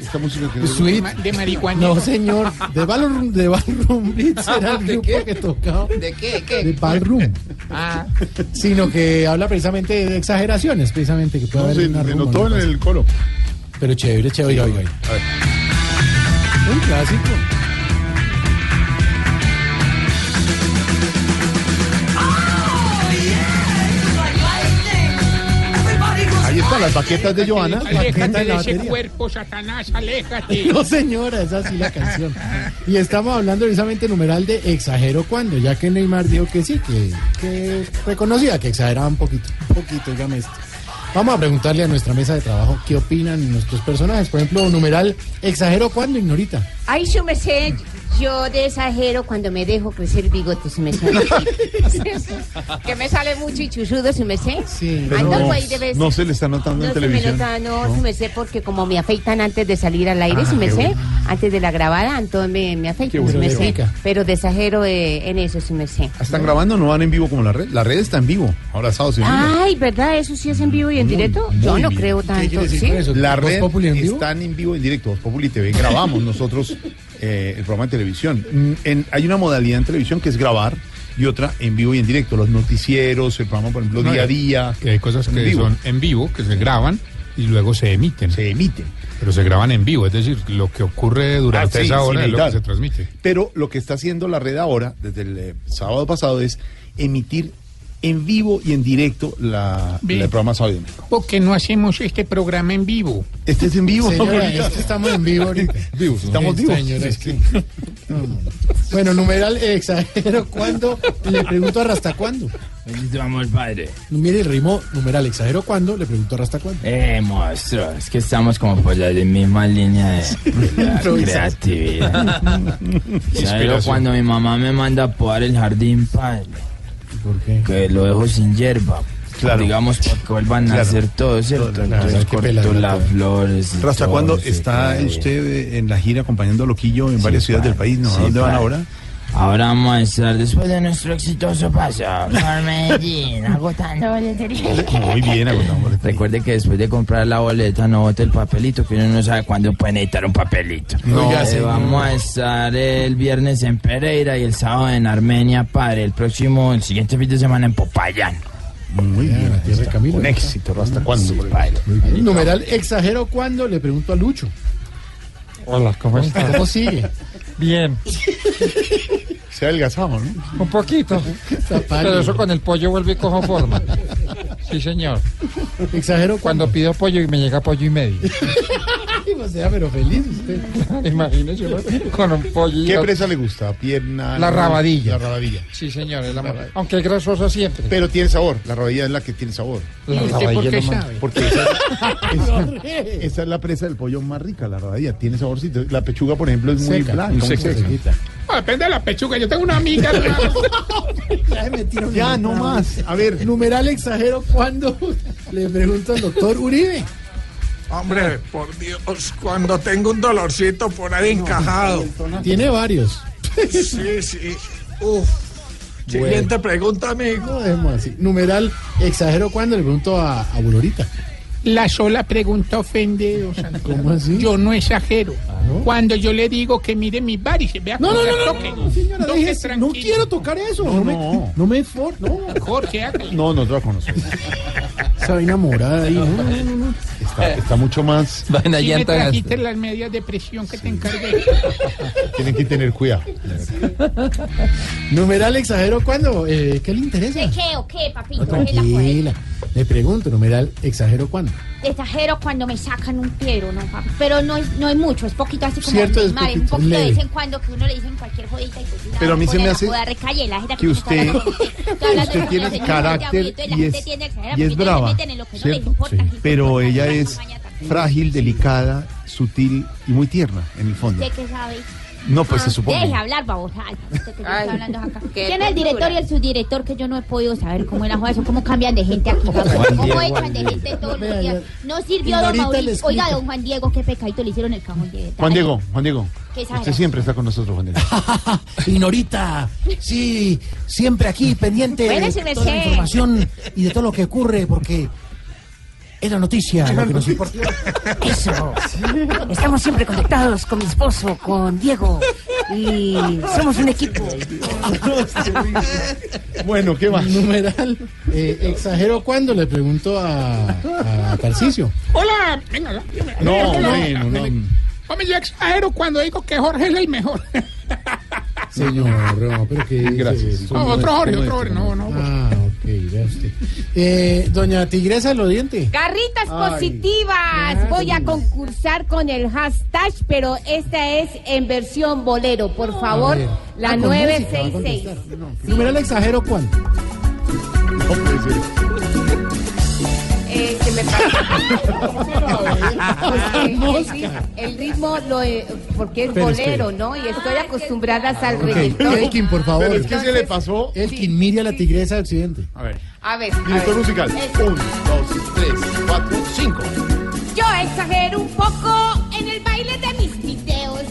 esta música que Sweet. De marihuana. No, señor. De Ballroom, de Ballroom Blitz era el ¿De grupo qué? que tocaba. ¿De qué? ¿Qué? De Ballroom. Ah, Sino que habla precisamente de exageraciones, precisamente, que puede No, haber se, una se rumba, notó ¿no? en el coro. Pero chévere, chévere, oiga, oiga. A ver. Un clásico. Las baquetas de Joana. Aléjate de ese cuerpo, Satanás, aléjate. No, señora, es así la canción. Y estamos hablando precisamente numeral de exagero cuando, ya que Neymar dijo que sí, que, que reconocía que exageraba un poquito, un poquito, dígame esto. Vamos a preguntarle a nuestra mesa de trabajo qué opinan nuestros personajes. Por ejemplo, numeral exagero cuando, ignorita. Ay, su merced, yo de exagero cuando me dejo crecer el bigote, su merced. que me sale mucho y chuzudo, su merced. Sí, Ay, Pero no, no, pues, de vez- no se le está notando No en se me televisión. nota, no, su merced, porque como me afeitan antes de salir al aire, Ah, su qué merced, bueno. antes de la grabada, entonces me, me afeitan, bueno, merced. pica. Pero de exagero eh, en eso, su merced. ¿Están grabando? ¿No van en vivo como la red? La red está en vivo, abrazados y unidos. Ay, ¿verdad? ¿Eso sí es en vivo y en directo? Yo muy no bien. creo ¿Qué tanto, ¿sí? eso? La ¿Voz red Populi en vivo? están en vivo en directo, Populi TV. Grabamos nosotros eh, el programa de televisión. Mm, en- hay una modalidad en televisión que es grabar y otra en vivo y en directo. Los noticieros, el programa, por ejemplo, No, día a día. que hay cosas que vivo. son en vivo, que se graban y luego se emiten. Se emiten. Pero se graban en vivo, es decir, lo que ocurre durante Ah, sí, esa hora es lo que se transmite. Pero lo que está haciendo la red ahora, desde el eh, sábado pasado, es emitir en vivo y en directo la, Bien. el programa Sábado y Domingo. ¿Por qué no hacemos este programa en vivo? Este es en vivo. Señora, ahorita. es que estamos en vivo ahorita. Vivos, estamos vivos. señora, es que- No, no. Bueno, numeral eh, exagero cuándo. Le pregunto a hasta cuándo. Amor, padre. Mire el ritmo, numeral exagero cuándo. Le pregunto a hasta cuándo. Eh, monstruo, es que estamos como por la misma línea de la creatividad. ¿Sabes Inspiración. cuando mi mamá me manda a podar el jardín, padre? ¿Por qué? Que lo dejo sin hierba. Claro. Digamos, para que vuelvan a Claro. hacer todo, ¿cierto? Todo, Entonces claro, que corto las flores. y ¿Hasta todo, cuándo está usted en la gira acompañando a Loquillo en Sí, varias ciudades del país? ¿no? ¿A Sí, dónde van ahora? Ahora vamos a estar después de nuestro exitoso paso por Medellín, agotando boletería. Muy bien, agotamos. Recuerde que después de comprar la boleta no bote el papelito, que uno no sabe cuándo puede necesitar un papelito. No, Eh, vamos a estar el viernes en Pereira y el sábado en Armenia, padre. El próximo, el siguiente fin de semana en Popayán. Muy bien. la tierra de Camilo. Con éxito. ¿Hasta cuándo? Muy bien. Numeral exagero cuándo. Le pregunto a Lucho. Hola, ¿cómo estás? ¿Cómo sigue? Bien, Se ha adelgazado, ¿no? un poquito. Pero eso con el pollo vuelve y cojo forma. Sí, señor. Exagero Cuando pido pollo y me llega pollo y medio. O sea, pero feliz usted. Imagínese con un pollo. y ¿Qué la- presa le gusta? ¿Pierna? La rabadilla. La rabadilla. Sí, señor. es la ma- Aunque es grasosa siempre. Pero tiene sabor. La rabadilla es la que tiene sabor. La ¿Y usted rabadilla por qué sabe? Porque esa, esa- esa es la presa del pollo más rica, la rabadilla. Tiene saborcito. La pechuga, por ejemplo, es muy Seca, blanca. muy depende de la pechuga. Yo tengo una amiga. hermano. Ya, me metieron Ya, en no otra más. A ver. Numeral exagero cuándo. Le pregunto al doctor Uribe. Hombre, por Dios, cuando tengo un dolorcito por ahí encajado. Tiene varios. Sí, sí. Uf. Siguiente pregunta, amigo. No dejemos así. Numeral exagero cuándo. Le pregunto a, a Bulorita. La sola pregunta ofende, o sea, ¿Cómo así? Yo no exagero. ¿no? Cuando yo le digo que mire mis varices, vea No, no, no, no, toque. no, señora, Toque no quiero tocar eso. No, me, no. no me for, no. Jorge, hágale. No, no te la conozco. Esa vaina morada ahí. No, no, no, no. Está, está mucho más. Si me trajiste las medias de presión que te encargué. Tienen que tener cuidado. Numeral exagero cuándo. Eh, ¿Qué le interesa? ¿De qué o qué, papito? No, ¿Qué es la tranquila. Le pregunto, numeral exagero cuándo. Exagero cuando me sacan un piedro, ¿no, papi? Pero no es, no es mucho, es poquito así como Cierto, es poquito, un poquito de leve. vez en cuando que uno le dicen cualquier jodita y pues Pero a mí se me hace recalle, la gente que usted- usted de tiene carácter y es- y es brava, que Pero ella la es frágil, delicada, sutil y muy tierna, en el fondo. ¿Usted qué sabe? No, pues Ah, se supone. Deje hablar, babosa. ¿Quién es el director y el subdirector que yo no he podido saber cómo es la joda? Eso, ¿Cómo cambian de gente aquí? ¿Cómo echan de gente todos los días? No sirvió don Mauricio. Oiga, don Juan Diego, qué pecadito le hicieron el cajón. de- Juan Diego, Juan Diego. Usted siempre está con nosotros, Juan Diego. Y Norita, sí, siempre aquí pendiente de toda la información y de todo lo que ocurre, porque es la noticia lo que nos importa. Eso. Estamos siempre conectados con mi esposo, con Diego. Y somos un equipo. Bueno, ¿qué más? Numeral, eh, exagero cuándo le pregunto a, a Tarcisio. Hola, venga. No, Hola. bueno, no. Hombre, yo exagero cuando digo que Jorge es el mejor. Señor, no, pero que Gracias. No, otro Jorge, otro Jorge, no, no. Ah, ok, vea usted. Eh, doña Tigresa lo diente. Garritas Ay. positivas. Voy a concursar con el hashtag, pero esta es en versión bolero. Por favor, ver. la Ah, con música, a 966. contestar. Numeral exagero cuándo. Me el, el ritmo, lo, porque es bolero. ¿no? Y estoy acostumbrada al reggaetón. Elkin, por favor. Pero es que se le pasó. Elkin, mire a la Tigresa del Occidente. A ver. A ver, a Director ver. musical. Eso. Un, dos, tres, cuatro, cinco. Yo exagero un poco en el baile de mis videos.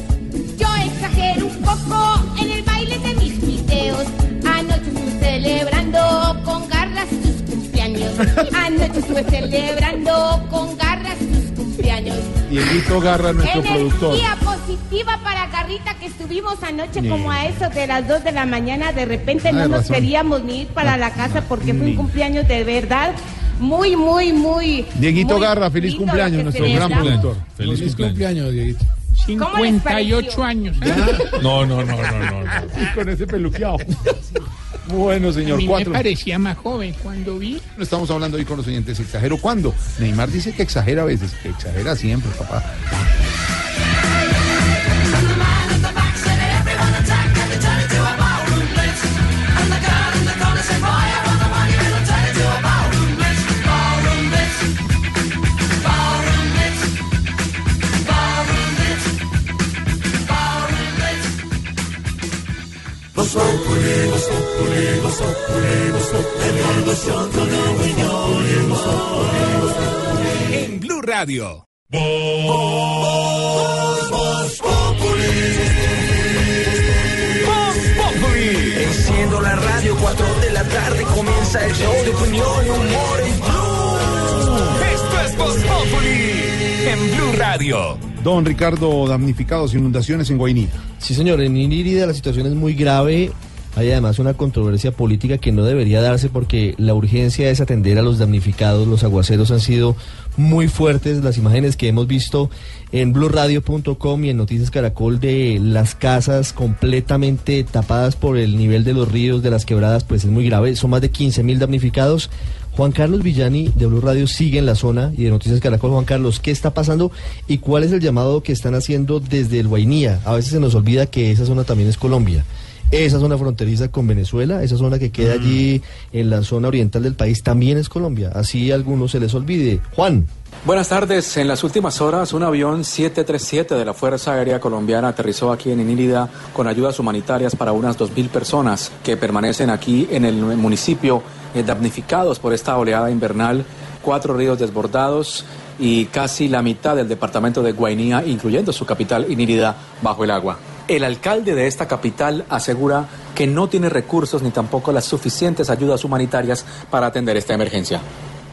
Yo exagero un poco en el baile de mis videos. Anoche estuve celebrando Anoche estuve celebrando con garras tus cumpleaños. Dieguito Garra, nuestro productor. Energía positiva para Garrita que estuvimos anoche Ni. como a eso de las 2 de la mañana. De repente Ah, no nos razón. queríamos ni ir para la casa porque fue Ni. un cumpleaños de verdad. Muy, muy, muy. Dieguito muy Garra, feliz lo cumpleaños, que nuestro gran celebramos. productor. Feliz Feliz cumpleaños. cumpleaños, Dieguito. ¿Cómo les 58 pareció? años. ¿eh? No, no, no, no, no. no. Y con ese peluqueado. Bueno, A señor, mí cuatro. me parecía más joven cuando vi. No estamos hablando hoy con los oyentes. ¿Exagero cuándo? Neymar dice que exagera a veces. Que exagera siempre, papá. En Blue Radio. Enciendo la radio, 4 de la tarde comienza el show de opinión y humor en Blue. Esto es Voz Populi en Blue Radio. Don Ricardo, damnificados, inundaciones en Guainía. Sí, señor, en Inírida la situación es muy grave. Hay además una controversia política que no debería darse porque la urgencia es atender a los damnificados. Los aguaceros han sido muy fuertes. Las imágenes que hemos visto en blurradio.com y en Noticias Caracol de las casas completamente tapadas por el nivel de los ríos, de las quebradas, pues es muy grave. Son más de 15 mil damnificados. Juan Carlos Villani de Blue Radio sigue en la zona y de Noticias Caracol. Juan Carlos, ¿qué está pasando y cuál es el llamado que están haciendo desde el Guainía? A veces se nos olvida que esa zona también es Colombia. Esa zona fronteriza con Venezuela, esa zona que queda allí en la zona oriental del país, también es Colombia. Así a algunos se les olvide. Juan. Buenas tardes. En las últimas horas, un avión 737 de la Fuerza Aérea Colombiana aterrizó aquí en Inírida con ayudas humanitarias para unas 2.000 personas que permanecen aquí en el municipio eh, damnificados por esta oleada invernal. Cuatro ríos desbordados y casi la mitad del departamento de Guainía, incluyendo su capital Inírida, bajo el agua. El alcalde de esta capital asegura que no tiene recursos ni tampoco las suficientes ayudas humanitarias para atender esta emergencia.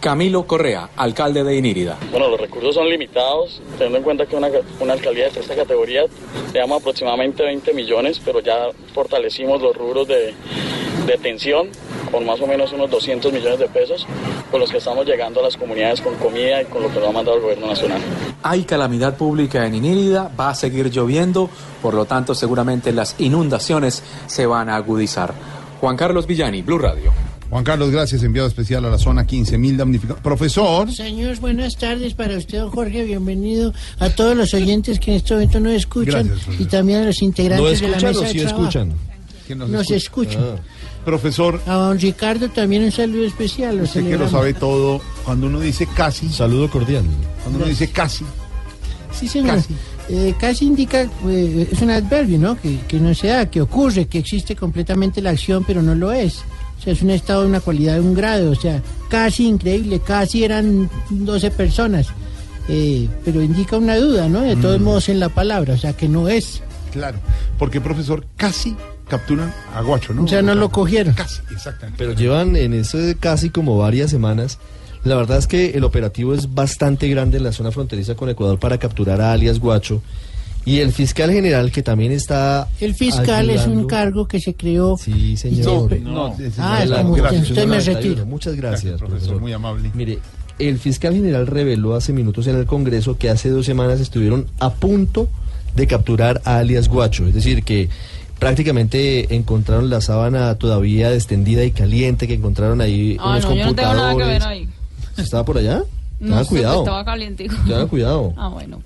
Camilo Correa, alcalde de Inírida. Bueno, los recursos son limitados, teniendo en cuenta que una, una alcaldía de esta categoría se aproximadamente 20 millones, pero ya fortalecimos los rubros de, de atención con más o menos unos 200 millones de pesos, con los que estamos llegando a las comunidades con comida y con lo que nos ha mandado el gobierno nacional. Hay calamidad pública en Inírida, va a seguir lloviendo, por lo tanto seguramente las inundaciones se van a agudizar. Juan Carlos Villani, Blue Radio. Juan Carlos, gracias, enviado especial a la zona 15.000 damnificados. Profesor. Señor, buenas tardes para usted, don Jorge. Bienvenido a todos los oyentes que en este momento nos escuchan Gracias, y también a los integrantes ¿No de la escuchan mesa o de sí trabajo. escuchan? Que Nos, escuchan. Profesor. A don Ricardo también un saludo especial. Usted que lo sabe todo, cuando uno dice casi. Saludo cordial. Cuando uno dice casi. Sí, señor. Eh, casi indica, eh, es un adverbio, ¿no? Que, que no se da, que ocurre, que existe completamente la acción, pero no lo es. O sea, es un estado de una cualidad de un grado. O sea, casi increíble, casi eran 12 personas. Eh, pero indica una duda, ¿no? De todos Mm. modos en la palabra, o sea, que no es. Claro, porque profesor, casi capturan a Guacho, ¿no? O sea, no lo cogieron. Casi, exactamente. Pero llevan en eso casi como varias semanas. La verdad es que el operativo es bastante grande en la zona fronteriza con Ecuador para capturar a alias Guacho. Y el fiscal general que también está... El fiscal es un cargo que se creó. Sí, señor. No, es ah, el es como año. usted, usted me 91. retiro. Muchas gracias, profesor, profesor. muy amable. Mire, el fiscal general reveló hace minutos en el Congreso que hace dos semanas estuvieron a punto de capturar a alias Guacho. Es decir, que prácticamente encontraron la sábana todavía extendida y caliente, que encontraron ahí Ah, unos no, yo no tengo nada que ver computadores. ahí. ¿Estaba por allá? No Tengan cuidado. Estaba calientico. Tengan cuidado. Ah, bueno.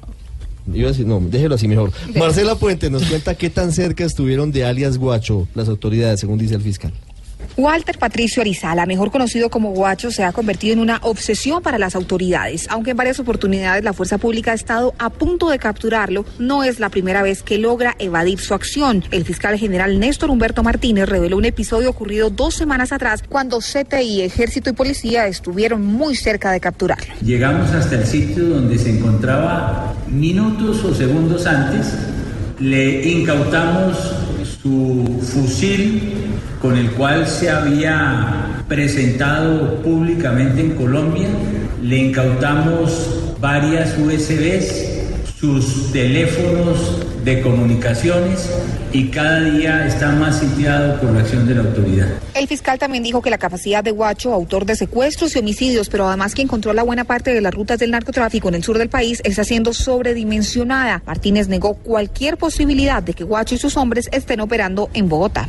Iba a decir, no, déjelo así mejor. Marcela Puente nos cuenta qué tan cerca estuvieron de alias Guacho las autoridades, según dice el fiscal. Walter Patricio Arizala, mejor conocido como Guacho, se ha convertido en una obsesión para las autoridades. Aunque en varias oportunidades la fuerza pública ha estado a punto de capturarlo, no es la primera vez que logra evadir su acción. El fiscal general Néstor Humberto Martínez reveló un episodio ocurrido dos semanas atrás cuando CTI, Ejército y Policía estuvieron muy cerca de capturarlo. Llegamos hasta el sitio donde se encontraba minutos o segundos antes, le incautamos su fusil con el cual se había presentado públicamente en Colombia, le incautamos varias USBs, sus teléfonos de comunicaciones y cada día está más sitiado por la acción de la autoridad. El fiscal también dijo que la capacidad de Guacho, autor de secuestros y homicidios, pero además quien controla buena parte de las rutas del narcotráfico en el sur del país, está siendo sobredimensionada. Martínez negó cualquier posibilidad de que Guacho y sus hombres estén operando en Bogotá.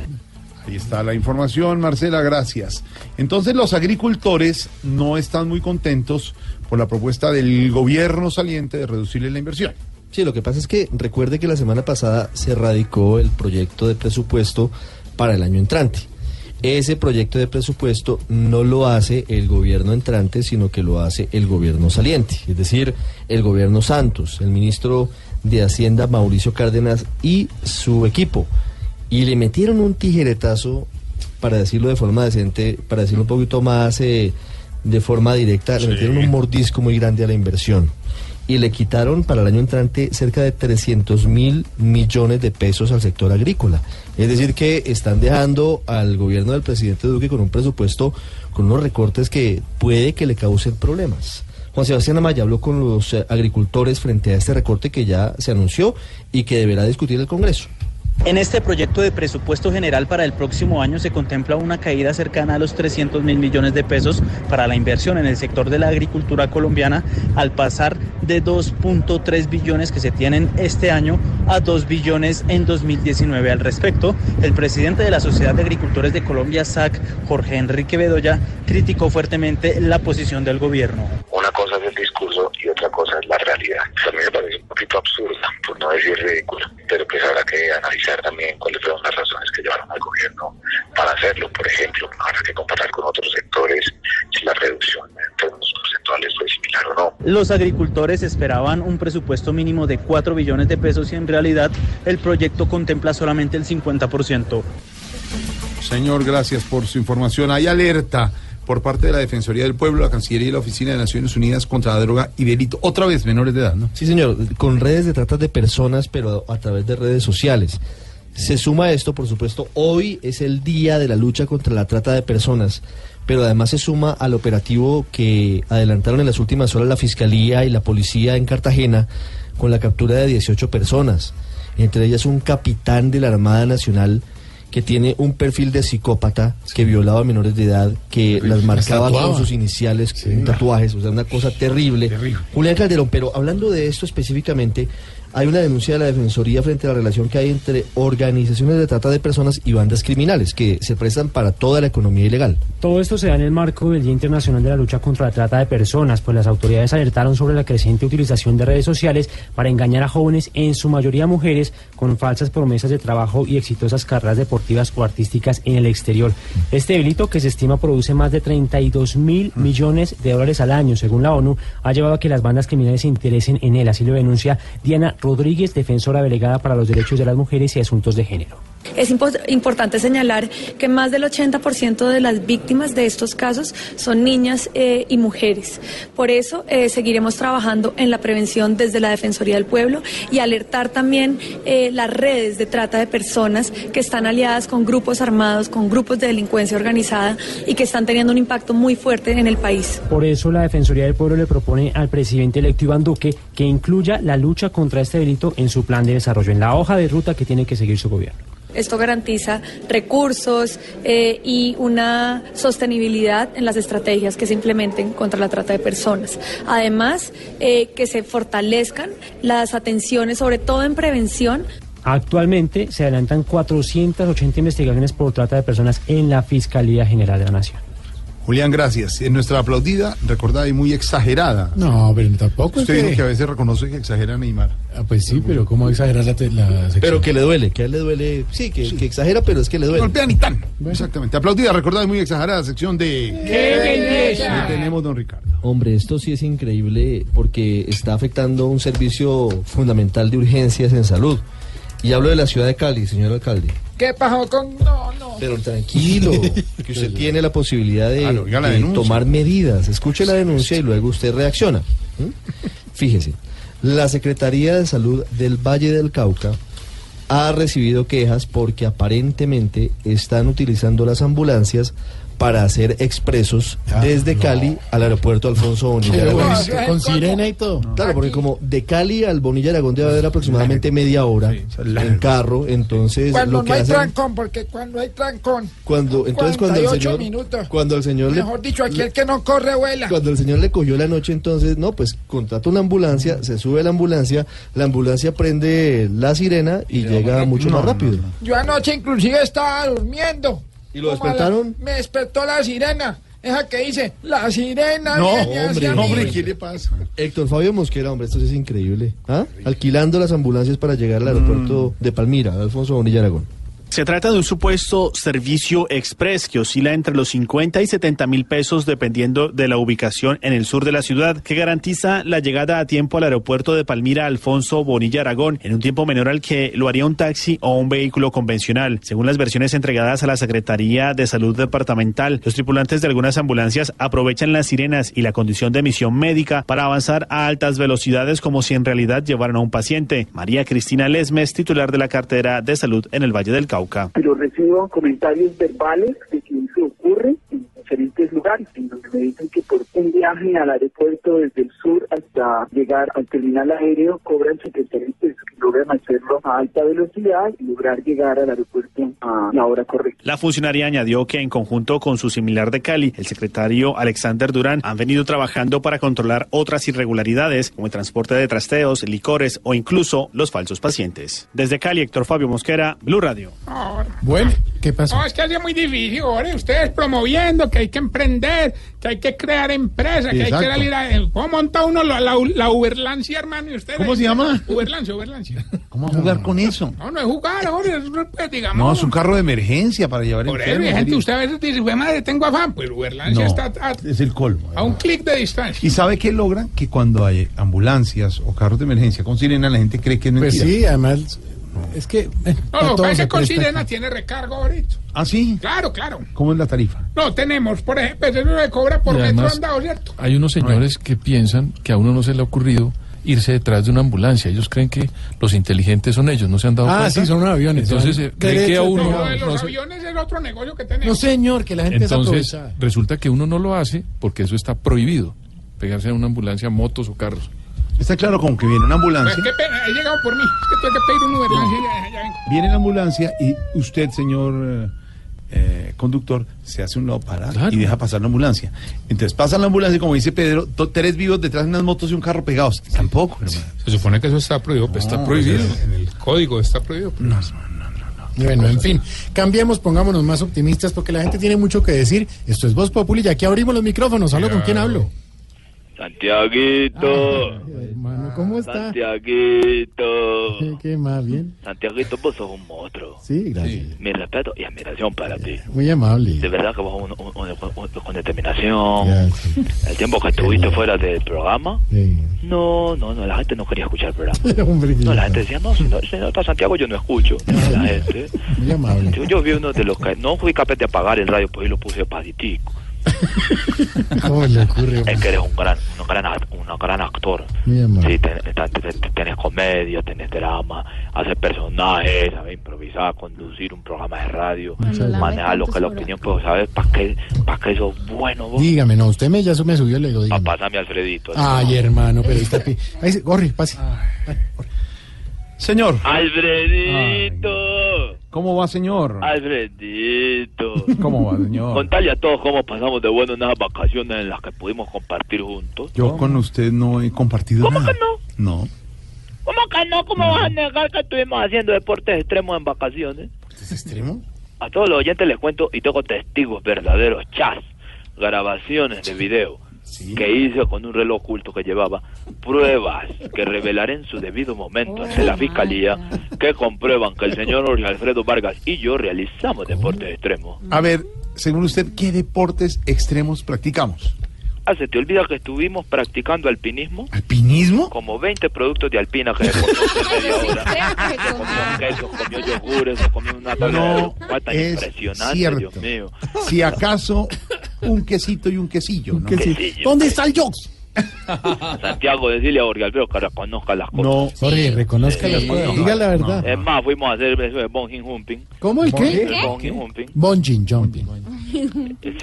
Ahí está la información, Marcela, gracias. Entonces los agricultores no están muy contentos por la propuesta del gobierno saliente de reducirle la inversión. Sí, lo que pasa es que recuerde que la semana pasada se radicó el proyecto de presupuesto para el año entrante. Ese proyecto de presupuesto no lo hace el gobierno entrante, sino que lo hace el gobierno saliente, es decir, el gobierno Santos, el ministro de Hacienda Mauricio Cárdenas y su equipo. Y le metieron un tijeretazo, para decirlo de forma decente, para decirlo un poquito más eh, de forma directa, le metieron un mordisco muy grande a la inversión y le quitaron para el año entrante cerca de 300 mil millones de pesos al sector agrícola. Es decir, que están dejando al gobierno del presidente Duque con un presupuesto con unos recortes que puede que le causen problemas. Juan Sebastián Amaya habló con los eh, agricultores frente a este recorte que ya se anunció y que deberá discutir el Congreso. En este proyecto de presupuesto general para el próximo año se contempla una caída cercana a los 300 mil millones de pesos para la inversión en el sector de la agricultura colombiana, al pasar de 2.3 billones que se tienen este año a 2 billones en 2019. Al respecto, el presidente de la Sociedad de Agricultores de Colombia, SAC, Jorge Enrique Bedoya, criticó fuertemente la posición del gobierno. Es el discurso y otra cosa es la realidad. Mí me parece un poquito absurda, por no decir ridícula, pero pues habrá que analizar también cuáles fueron las razones que llevaron al gobierno para hacerlo. Por ejemplo, habrá que comparar con otros sectores si la reducción en términos porcentuales fue similar o no. Los agricultores esperaban un presupuesto mínimo de 4 billones de pesos y en realidad el proyecto contempla solamente el 50%. Señor, gracias por su información. Hay alerta por parte de la Defensoría del Pueblo, la Cancillería y la Oficina de Naciones Unidas contra la Droga y Delito. Otra vez, menores de edad, ¿no? Sí, señor, con redes de trata de personas, pero a través de redes sociales. Se suma esto, por supuesto, hoy es el día de la lucha contra la trata de personas, pero además se suma al operativo que adelantaron en las últimas horas la Fiscalía y la Policía en Cartagena con la captura de 18 personas, entre ellas un capitán de la Armada Nacional que tiene un perfil de psicópata que violaba a menores de edad, que las marcaba con sus iniciales, en tatuajes, o sea, una cosa terrible. Julián Calderón, pero hablando de esto específicamente, hay una denuncia de la Defensoría frente a la relación que hay entre organizaciones de trata de personas y bandas criminales que se prestan para toda la economía ilegal. Todo esto se da en el marco del Día Internacional de la Lucha contra la Trata de Personas, pues las autoridades alertaron sobre la creciente utilización de redes sociales para engañar a jóvenes, en su mayoría mujeres, con falsas promesas de trabajo y exitosas carreras deportivas o artísticas en el exterior. Este delito, que se estima produce más de 32 mil millones de dólares al año, según la ONU, ha llevado a que las bandas criminales se interesen en él. Así lo denuncia Diana Rodríguez, defensora delegada para los derechos de las mujeres y asuntos de género. Es impo- importante señalar que más del 80% de las víctimas de estos casos son niñas eh, y mujeres. Por eso eh, seguiremos trabajando en la prevención desde la Defensoría del Pueblo y alertar también eh, las redes de trata de personas que están aliadas con grupos armados, con grupos de delincuencia organizada y que están teniendo un impacto muy fuerte en el país. Por eso la Defensoría del Pueblo le propone al presidente electo Iván Duque que incluya la lucha contra este delito en su plan de desarrollo, en la hoja de ruta que tiene que seguir su gobierno. Esto garantiza recursos eh, y una sostenibilidad en las estrategias que se implementen contra la trata de personas. Además, eh, que se fortalezcan las atenciones, sobre todo en prevención, Actualmente se adelantan 480 investigaciones por trata de personas en la Fiscalía General de la Nación. Julián, gracias. En nuestra aplaudida, recordada y muy exagerada. No, pero tampoco es Usted dijo que- que a veces reconoce que exagera Neymar. Ah, pues sí, pero ¿cómo exagerar la, la sección? Pero que le duele, que a él le duele, sí, que, que exagera, pero es que le duele. Golpea ni tan. Exactamente. Aplaudida, recordada y muy exagerada sección de... ¡Qué belleza! Ahí tenemos, don Ricardo. Hombre, esto sí es increíble porque está afectando un servicio fundamental de urgencias en salud. Y hablo de la ciudad de Cali, señor alcalde. ¿Qué pasó con.? No, no. Pero tranquilo, que usted tiene la posibilidad de, Claro, oiga la de denuncia. tomar medidas. Escuche la denuncia y luego usted reacciona. Fíjese, la Secretaría de Salud del Valle del Cauca ha recibido quejas porque aparentemente están utilizando las ambulancias para hacer expresos desde Cali al aeropuerto Alfonso Bonilla Aragón. bueno, con sirena y todo. Claro, porque como de Cali al Bonilla Aragón debe haber aproximadamente media hora en carro, entonces Cuando lo que no hay hacen trancón, porque cuando hay trancón, cuando entonces cuando el 48 señor minutos. cuando el señor le mejor dicho, aquí el que no corre vuela. cuando el señor le cogió la noche, entonces, no, pues contrata una ambulancia, se sube a la ambulancia, la ambulancia prende la sirena y llega mucho más rápido. Yo anoche inclusive estaba durmiendo. ¿Y lo la- despertaron? me despertó la sirena. Esa que dice, la sirena No, hombre, hombre, ¿qué le pasa? Héctor Fabio Mosquera, hombre, esto sí es increíble. ¿Ah? Alquilando las ambulancias para llegar al aeropuerto de Palmira, Alfonso Bonilla Aragón. Se trata de un supuesto servicio express que oscila entre los 50 y 70 mil pesos dependiendo de la ubicación en el sur de la ciudad, que garantiza la llegada a tiempo al aeropuerto de Palmira Alfonso Bonilla Aragón en un tiempo menor al que lo haría un taxi o un vehículo convencional. Según las versiones entregadas a la Secretaría de Salud Departamental, los tripulantes de algunas ambulancias aprovechan las sirenas y la condición de emisión médica para avanzar a altas velocidades como si en realidad llevaran a un paciente. María Cristina Lesmes, titular de la cartera de salud en el Valle del Cauca. Pero recibo comentarios verbales de que eso ocurre diferentes lugares, en donde me dicen que por un viaje al aeropuerto desde el sur hasta llegar al terminal aéreo cobran 73 pesos, que logran hacerlo a alta velocidad y lograr llegar al aeropuerto a la hora correcta. La funcionaria añadió que en conjunto con su similar de Cali, el secretario Alexander Durán, han venido trabajando para controlar otras irregularidades como el transporte de trasteos, licores o incluso los falsos pacientes. Desde Cali, Héctor Fabio Mosquera, Blue Radio. Bueno, ¿qué pasó? No, es que hace muy difícil, ahora ustedes promoviendo que hay que emprender, que hay que crear empresas, que hay que salir a... ¿Cómo monta uno la, la, la Uberlancia, hermano? ¿Y ustedes? ¿Cómo se llama? Uberlancia, Uberlancia. ¿Cómo va a jugar con eso? No, no es jugar, ahora es, pues, digamos... No, es un carro de emergencia para llevar Por eso, enfermos, gente, sería- usted a veces dice, "Güey, madre, tengo afán. Pues Uberlancia No, está a, es el colmo. a un clic de distancia. ¿Y sabe qué logra? Que cuando hay ambulancias o carros de emergencia con sirena, la gente cree que es Pues sí, además, es que... eh, No, lo que todo pasa es que. Sirena tiene recargo ahorita. ¿Ah, sí? Claro, claro. ¿Cómo es la tarifa? No, tenemos, por ejemplo, eso se cobra por Y metro además- andado, ¿cierto? Hay unos señores que piensan que a uno no se le ha ocurrido irse detrás de una ambulancia. Ellos creen que los inteligentes son ellos, no se han dado Ah, cuenta. sí, son unos aviones. Entonces, Son eh, creen que a uno... Lo de los no aviones es otro negocio que tenemos. No, señor, que la gente Entonces, se aprovecha. resulta que uno no lo hace porque eso está prohibido. Pegarse a una ambulancia, motos o carros. Está claro como que viene una ambulancia, Pues, qué pena, he llegado por mí. Es que pedir un ya, ya vengo. viene la ambulancia y usted, señor eh, eh, conductor, se hace un lado para y deja pasar la ambulancia. Entonces pasa la ambulancia y como dice Pedro, to- tres vivos detrás de unas motos y un carro pegados. Tampoco, hermano. Se supone que eso está prohibido, pero está No, prohibido. pues, En el código está prohibido. No, Bueno, en fin, cambiemos, pongámonos más optimistas porque la gente tiene mucho que decir. Esto es Voz Populi y aquí abrimos los micrófonos. ¿Hablo con quién hablo? Santiaguito. Hermano, ¿cómo está? Santiaguito. ¿Qué más? Bien. Santiaguito, vos sos un monstruo. Sí, gracias. Mi respeto y admiración para ti. Muy amable. De verdad que vos un- un- un- un- con determinación. El tiempo que estuviste fuera del programa. No, no, no, la gente no quería escuchar el programa. Hombre, No, la gente decía, no, si no, si no está Santiago yo no escucho. La gente. Muy amable. Yo, yo vi uno de los que no fui capaz de apagar el radio, pues ahí lo puse paditico. ¿Cómo le ocurre? Es que eres un gran, un gran, un gran actor. Sí, ten- ten- ten- tenés comedia, tenés drama, hacer personajes, sabes improvisar, conducir un programa de radio, manejar lo que es la opinión, pero sabes para qué, para qué sos bueno vos. Dígame, no, usted me ya me subió, le digo, Ah, dígame. pásame a Alfredito. Ay, hermano, pero ahí está. Ahí corre, pase. Señor. Alfredito, ¿Cómo va, señor? Alfredito. ¿Cómo va, señor? Contale a todos cómo pasamos de bueno unas vacaciones en las que pudimos compartir juntos. Yo con usted no he compartido ¿Cómo nada. que no? No. ¿Cómo que no? ¿Cómo vas a negar que estuvimos haciendo deportes extremos en vacaciones? ¿Es extremo? A todos los oyentes les cuento y tengo testigos verdaderos, chas, grabaciones de video que hice con un reloj oculto que llevaba pruebas que revelaré en su debido momento ante la fiscalía que comprueban que el señor Jorge Alfredo Vargas y yo realizamos deportes extremos. A ver, según usted, ¿qué deportes extremos practicamos? Ah, ¿se te olvida que estuvimos practicando alpinismo? ¿Alpinismo? Como 20 productos de alpina que de media hora. Se comió quesos, comió yogures, se comió una tabla de No cuata es impresionante, cierto. Dios mío. Si acaso, un quesito y un quesillo. ¿no? quesillo. ¿Dónde está el Jokes? Santiago, decirle a Jorge Alfredo que reconozca las cosas. No. Jorge, reconozca las cosas. Diga la verdad. Es más, fuimos a hacer eso de bungee jumping. ¿Cómo el qué? Bungee jumping. Jumping.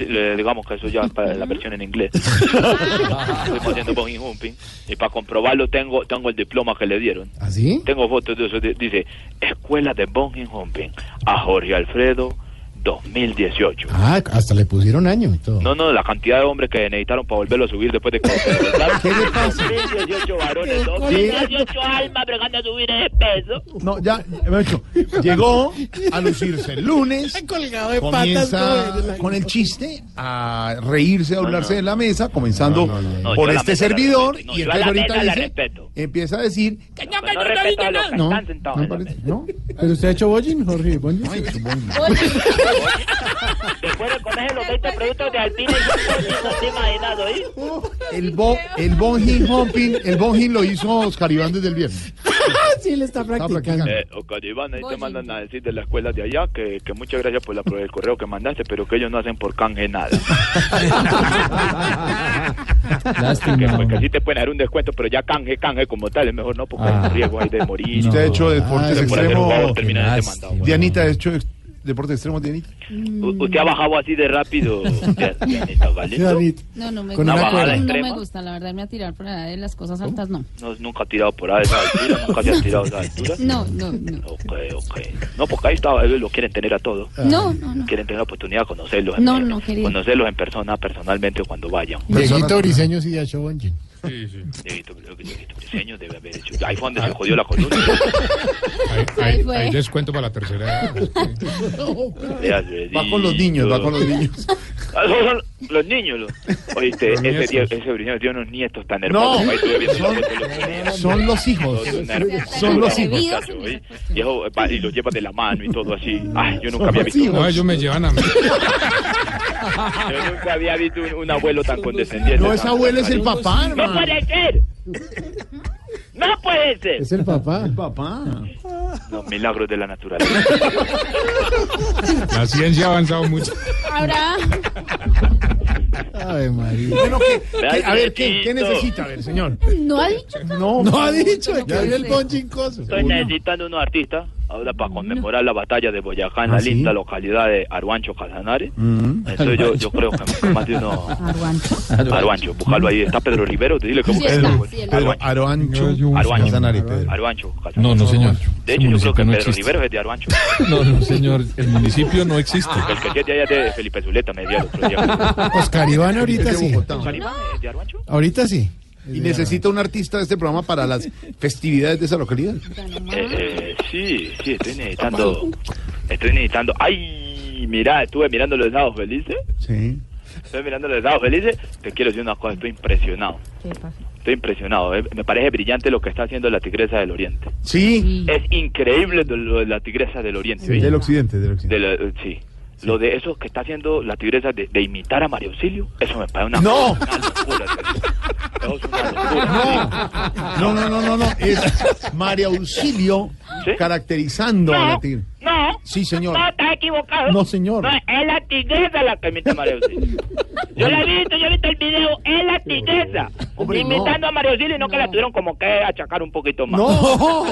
Le- digamos que eso ya es para la versión en inglés. Estuvimos haciendo bungee jumping y para comprobarlo tengo tengo el diploma que le dieron. ¿Así? Tengo fotos de eso. di- Dice Escuela de Bungee Jumping a Jorge Alfredo 2018. Ah, hasta le pusieron año y todo. No, no, la cantidad de hombres que necesitaron para volverlo a subir después de que ¿Qué le pasa? 2018 varones, 2018 almas bregando a subir ese peso. No, ya, hecho. Llegó a lucirse el lunes. Colgado de Comienza patas, con el chiste a reírse, a burlarse de la mesa, comenzando no, por este servidor. no, y entonces ahorita dice, respeto. empieza a decir que No, no respeto a los que no, están sentados no en la parece, mesa. ¿no? ¿Pero usted ha hecho bowling, Jorge? ¿Bowling? Después de comerse los 20 productos de Alpina y yo no te imaginas, ¿oí? El, bo, el bungee jumping, el bungee lo hizo Oscar Iván desde el viernes. sí, le está practicando. Eh, Oscar Iván, ahí te mandan a decir de la escuela de allá que, que muchas gracias por, la, por el correo que mandaste, pero que ellos no hacen por canje nada. que, pues, que sí te pueden dar un descuento, pero ya canje, canje como tal, es mejor no, porque hay Ah. un riesgo ahí de morir. Usted ha hecho deportes extremos. demandado. Dianita ha hecho ex- deportes extremos, Dianita. Usted ha bajado así de rápido, Di- Dianita Galindo. No, no me Con gusta. no, no me gusta, la verdad, me a tirar por la de las cosas altas, no. No, nunca ha tirado por ahí a esa altura, nunca se ha tirado a esa altura. No, no, no. Ok, ok. No, porque ahí está, ellos lo quieren tener a todos. No, no, no. Quieren tener la oportunidad de conocerlos. en- No, no, querido. Conocerlos en persona, personalmente, cuando vayan. Dieguito Briseño sí ha hecho bowling. Dieguito, Dieguito Briseño debe haber hecho. Ahí fue donde se jodió la columna. Hay descuento para la tercera edad. Va con los niños, va con los niños. Ah, los niños. Los... Oíste, ese, nietos. die- ese Briseño tiene unos nietos tan No, hermosos. Ahí viendo son- los. Son los hijos. Son los hijos. Y, y los lleva de la mano y todo así. Ay, yo nunca había visto. No, ellos me llevan a mí. Yo nunca había visto un, un abuelo tan condescendiente. No, ese abuelo es el papá, ¡No puede ser! ¡No puede ser! Es el papá. El papá. No, milagros de la naturaleza. La ciencia ha avanzado mucho. Ahora, Ay, María. Bueno, ¿qué- qué- a ver, ¿qué, qué necesita? A ver, señor. no ha dicho. No, No ha dicho que Ya había el dije. bungee coso. Estoy necesitando unos artistas ahora para conmemorar la batalla de Boyacá en ¿Ah, la sí? linda localidad de Aruancho Casanare. Mm. Entonces yo, yo creo que más de uno... Arguancho. Aruancho, buscarlo ahí. Está Pedro Rivero, te dile que Sí busque está, Pedro. sí, Pedro. Casanare. No, no, señor. De hecho, yo creo que no Pedro existe. Rivero es de Aruancho. No, no, señor. El municipio no existe. El que sí es de allá es de Felipe Zuleta, me decía el otro día. Oscar Iván ahorita sí. ¿Oscar Iván es de Aruancho? Ahorita sí. Y necesita un artista de este programa para las festividades de esa localidad. Eh, sí, sí, estoy necesitando. Estoy necesitando. ¡Ay! Mira, estuve mirando los dados felices. Sí. Estoy mirando los dados felices. Te quiero decir una cosa, estoy impresionado. ¿Qué pasa? Estoy impresionado. eh. Me parece brillante lo que está haciendo la Tigresa del Oriente. Sí. Es increíble lo de la Tigresa del Oriente. Del occidente, del occidente. De la- eh, sí. Lo de eso que está haciendo la Tigresa de, de imitar a Mario Auxilio, eso me parece una, ¡No! una locura. Es una. No, no, no, no, no. Es María Auxilio ¿Sí? caracterizando a la tigre. no, Sí, señor. no, estás equivocado. No, señor. No, es la tigresa la que imita a Mario Auxilio. Yo la he visto, yo he visto el video, es la tigresa. Hombre, imitando no. a Mario Auxilio y no que la tuvieron como que achacar un poquito más. No, ¿cómo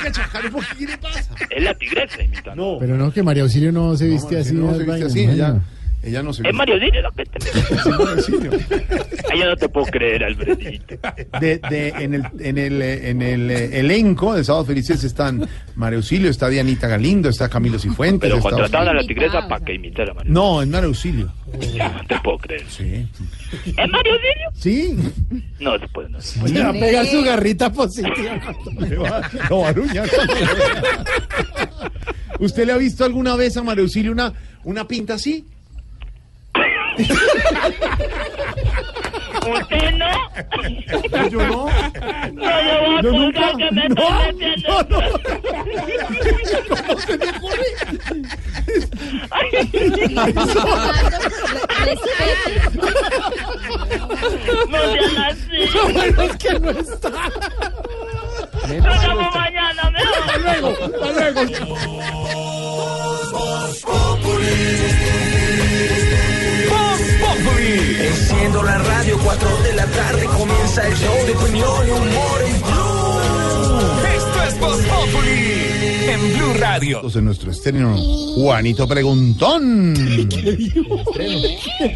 que achacar? ¿Por qué le pasa? Es la tigresa imitando. No, Pero no, que María Auxilio no se viste así. no se viste así. no, Ella, no. ella se Es. Mario Auxilio lo que te... Yo no te puedo creer, Alfredito. De, de, en el, en el, en el eh, elenco de Sábados Felices están María Auxilio, está Dianita Galindo, está Camilo Cifuentes. Pero contrataron a la tigresa para que imitara a Mario No, es Auxilio. Auxilio. No te puedo creer. Sí. ¿Es Mario Auxilio? Sí. No se puede, no se Le va a pegar su garrita positiva. Le va- Lo va a aruñar. ¿Usted le ha visto alguna vez a María Auxilio una, una pinta así? ¿Usted no? Yo no. No, yo voy a Yo nunca. que me No, estoy metiendo. no, no. ¿Cómo se le ocurre? No sean así. Lo bueno es que no está. Nos vemos mañana, mejor. Luego, hasta luego. Voz La radio, 4 de la tarde comienza el show de opinión y humor en Blue. Esto es Voz Populi en Blue Radio. En nuestro estreno, Juanito Preguntón.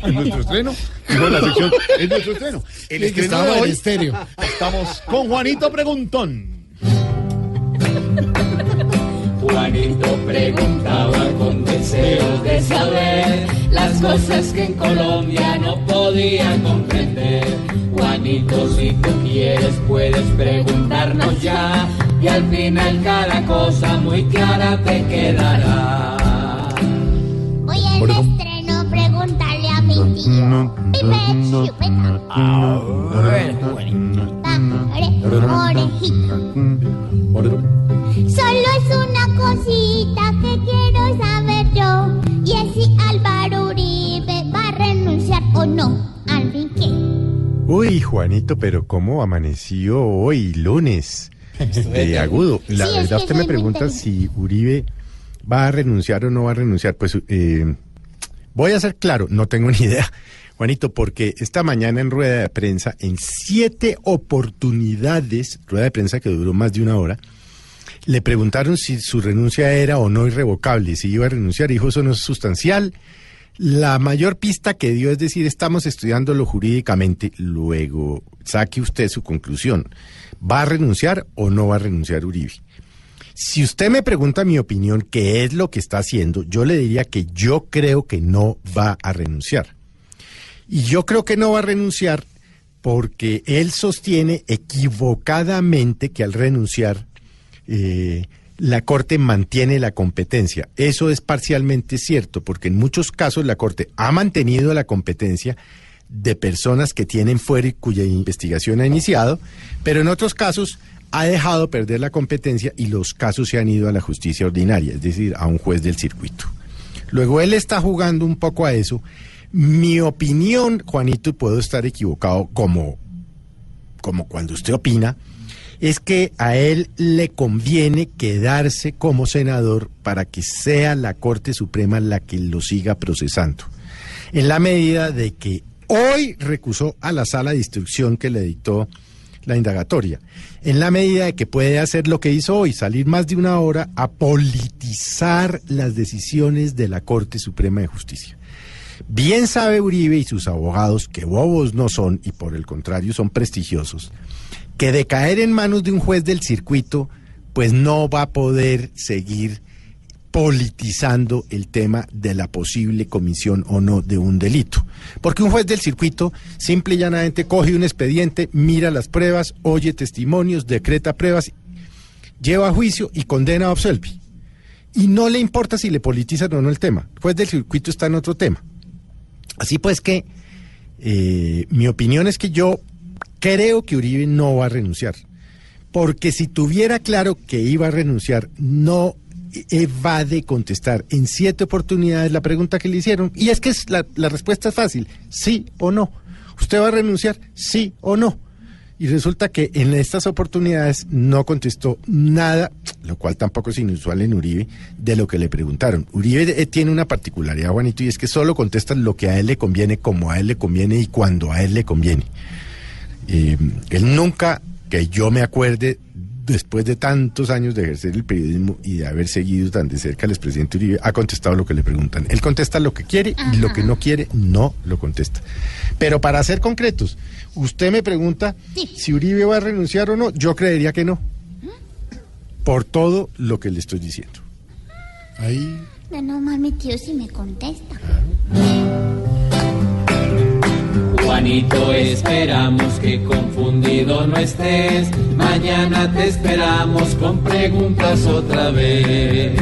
En nuestro estreno. En la sección, en nuestro estreno. El estreno de hoy, estéreo. Estamos con Juanito Preguntón. Juanito preguntaba con deseos de saber las cosas que en Colombia no podía comprender. Juanito, si tú quieres, puedes preguntarnos ya y al final cada cosa muy clara te quedará. Voy al estreno preguntarle a mi tío. Pipe, chupeta. Orejita. Juanito, pero ¿cómo amaneció hoy, lunes? De agudo. La Sí, verdad, usted me pregunta si Uribe va a renunciar o no va a renunciar. Pues eh, voy a ser claro, no tengo ni idea, Juanito, porque esta mañana en rueda de prensa, en siete oportunidades, rueda de prensa que duró más de una hora, le preguntaron si su renuncia era o no irrevocable, si iba a renunciar, dijo eso no es sustancial. La mayor pista que dio es decir, estamos estudiándolo jurídicamente, luego saque usted su conclusión. ¿Va a renunciar o no va a renunciar Uribe? Si usted me pregunta mi opinión, qué es lo que está haciendo, yo le diría que yo creo que no va a renunciar. Y yo creo que no va a renunciar porque él sostiene equivocadamente que al renunciar eh, la Corte mantiene la competencia. Eso es parcialmente cierto, porque en muchos casos la Corte ha mantenido la competencia de personas que tienen fuera y cuya investigación ha iniciado, pero en otros casos ha dejado perder la competencia y los casos se han ido a la justicia ordinaria, es decir, a un juez del circuito. Luego él está jugando un poco a eso. Mi opinión, Juanito, puedo estar equivocado como, como cuando usted opina, es que a él le conviene quedarse como senador para que sea la Corte Suprema la que lo siga procesando. En la medida de que hoy recusó a la sala de instrucción que le dictó la indagatoria. En la medida de que puede hacer lo que hizo hoy, salir más de una hora a politizar las decisiones de la Corte Suprema de Justicia. Bien sabe Uribe y sus abogados que bobos no son y por el contrario son prestigiosos, que de caer en manos de un juez del circuito, pues no va a poder seguir politizando el tema de la posible comisión o no de un delito. Porque un juez del circuito simple y llanamente coge un expediente, mira las pruebas, oye testimonios, decreta pruebas, lleva a juicio y condena a absolvi. Y no le importa si le politizan o no el tema. El juez del circuito está en otro tema. Así pues que eh, mi opinión es que yo creo que Uribe no va a renunciar. Porque si tuviera claro que iba a renunciar, no evade contestar en siete oportunidades la pregunta que le hicieron. Y es que es la, respuesta es fácil, sí o no. ¿Usted va a renunciar? Sí o no. Y resulta que en estas oportunidades no contestó nada, lo cual tampoco es inusual en Uribe, de lo que le preguntaron. Uribe eh, tiene una particularidad, Juanito, y es que solo contesta lo que a él le conviene, como a él le conviene y cuando a él le conviene. Eh, él nunca, que yo me acuerde, después de tantos años de ejercer el periodismo y de haber seguido tan de cerca al expresidente Uribe, ha contestado lo que le preguntan. Él contesta lo que quiere y lo que no quiere no lo contesta. Pero para ser concretos, usted me pregunta si Uribe va a renunciar o no, yo creería que no. Por todo lo que le estoy diciendo. Ahí. No más mi tío si me contesta. Juanito, esperamos que confundido no estés. Mañana te esperamos con preguntas otra vez.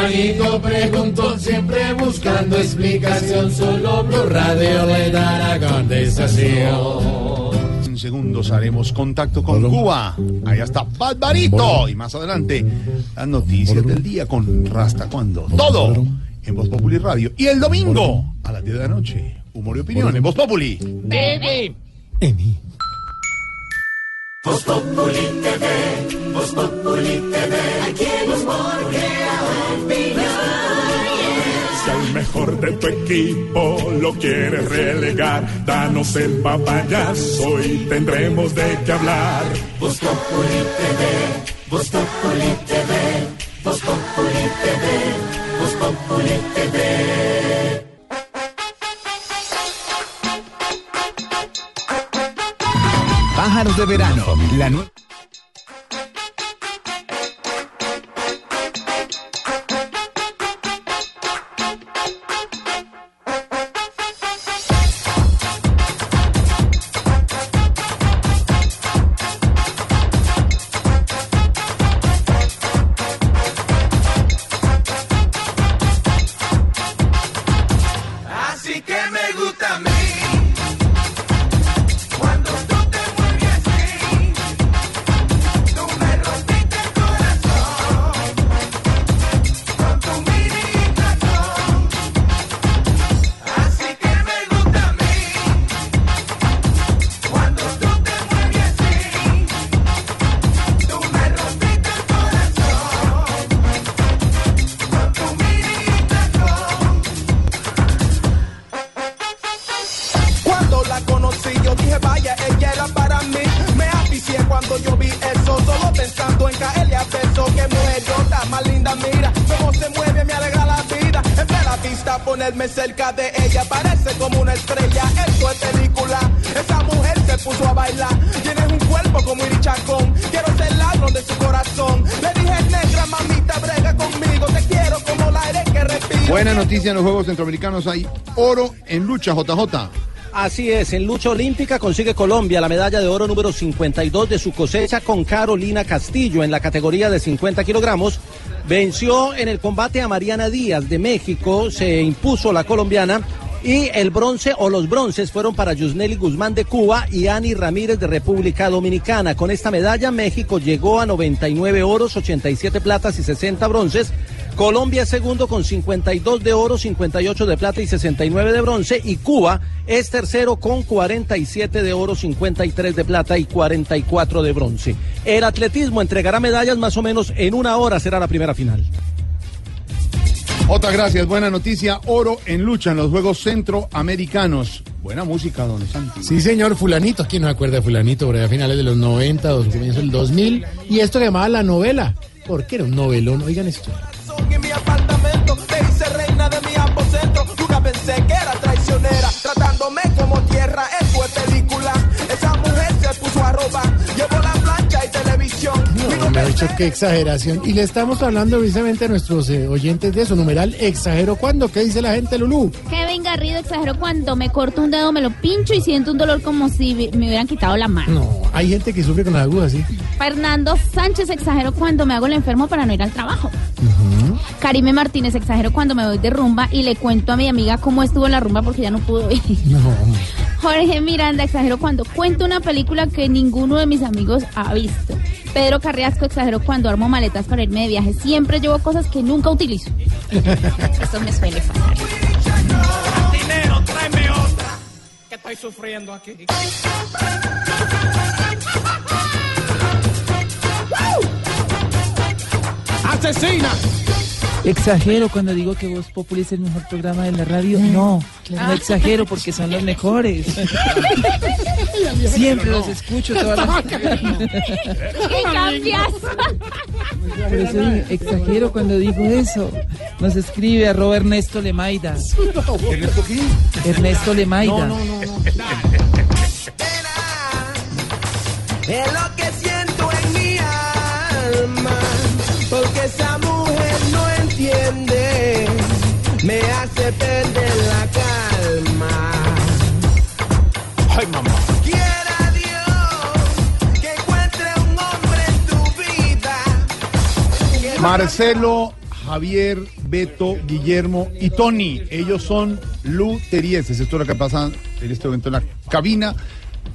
Juanito preguntó siempre buscando explicación. Solo Blue Radio le dará contestación. En segundos haremos contacto con Cuba. Ahí está Barbarito. Y más adelante, las noticias del día con Rasta Cuando. Todo en Voz Populi Radio. Y el domingo a las 10 de la noche, humor y opinión en Voz Populi. Bebé. Voz Populi TV, Voz Populi TV, aquí humor crea opinión. Si al mejor de tu equipo lo quieres relegar, danos el papayazo y tendremos de qué hablar. Voz Populi TV, Voz Populi TV, Voz Populi TV, Voz Populi TV. Pájaros de verano. La nue- Centroamericanos. Hay oro en lucha, JJ. Así es, en lucha olímpica consigue Colombia la medalla de oro número 52 de su cosecha con Carolina Castillo en la categoría de 50 kilogramos. Venció en el combate a Mariana Díaz de México, se impuso la colombiana y el bronce o los bronces fueron para Yusneli Guzmán de Cuba y Ani Ramírez de República Dominicana. Con esta medalla México llegó a 99 oros, 87 platas y 60 bronces. Colombia es segundo con 52 de oro, 58 de plata y 69 de bronce. Y Cuba es tercero con 47 de oro, 53 de plata y 44 de bronce. El atletismo entregará medallas más o menos en una hora, será la primera final. Otra gracias, buena noticia. Oro en lucha en los Juegos Centroamericanos. Buena música, don Santi. Sí, señor, fulanito. ¿Quién no se acuerda de fulanito? Por ahí a finales de los 90, dos, comienzo del 2000. Y esto que llamaba la novela. ¿Por qué era un novelón? Oigan esto. En mi apartamento. Te hice reina de mi aposento. Nunca pensé que era traicionera. Tratándome como tierra Esto es película. Esa mujer se puso a robar. Llevó la plancha y televisión No, me ha dicho qué exageración. Y le estamos hablando precisamente a nuestros eh, oyentes de eso. Numeral, exagero cuando. ¿Qué dice la gente, Lulú? Kevin Garrido exageró cuando me corto un dedo, me lo pincho y siento un dolor como si me hubieran quitado la mano. No, hay gente que sufre con las agujas, ¿sí? Fernando Sánchez exageró cuando me hago el enfermo para no ir al trabajo. Karime Martínez exageró cuando me voy de rumba y le cuento a mi amiga cómo estuvo la rumba porque ya no pudo ir. No. Jorge Miranda exageró cuando cuento una película que ninguno de mis amigos ha visto. Pedro Carriasco exageró cuando armo maletas para irme de viaje. Siempre llevo cosas que nunca utilizo. Esto me suele pasar. Dinero, tráeme otra. Que estoy sufriendo aquí. ¡Asesina! Exagero cuando digo que Voz Populi es el mejor programa de la radio. No, no exagero porque son los mejores. Siempre los escucho todas las ¿Qué cambias? Por eso exagero cuando digo eso. Nos escribe arroba Ernesto Lemaida. ¿Ernesto qué? Ernesto Lemaida. No, no, no, Es me hace perder la calma. Ay, mamá. Quiera Dios que encuentre un hombre en tu vida. Marcelo, Javier, Beto, Guillermo y Tony. Ellos son luterieses. Esto es lo que pasa en este momento en la cabina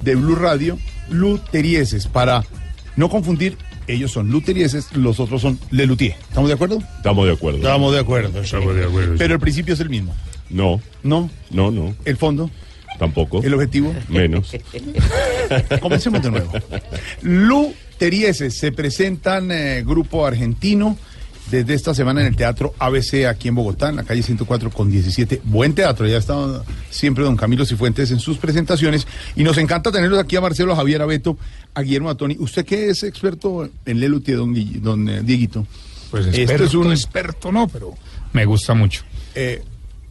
de Blue Radio. Luterieses. Para no confundir, ellos son luterieses, los otros son lelutier. ¿Estamos de acuerdo? Estamos de acuerdo. Estamos de acuerdo. Estamos de acuerdo. Pero el principio es el mismo. No. No. No, no. ¿El fondo? Tampoco. ¿El objetivo? Menos. Comencemos de nuevo. Luterieses se presentan eh, grupo argentino desde esta semana en el Teatro ABC aquí en Bogotá, en la calle 104 con 17. Buen teatro, ya está siempre don Camilo Cifuentes en sus presentaciones. Y nos encanta tenerlos aquí a Marcelo, a Javier, a Beto, a Guillermo Atoni. ¿Usted qué es experto en Lelutier, don, Guille- don eh, Dieguito? Pues experto, es un- experto no, pero me gusta mucho. Eh,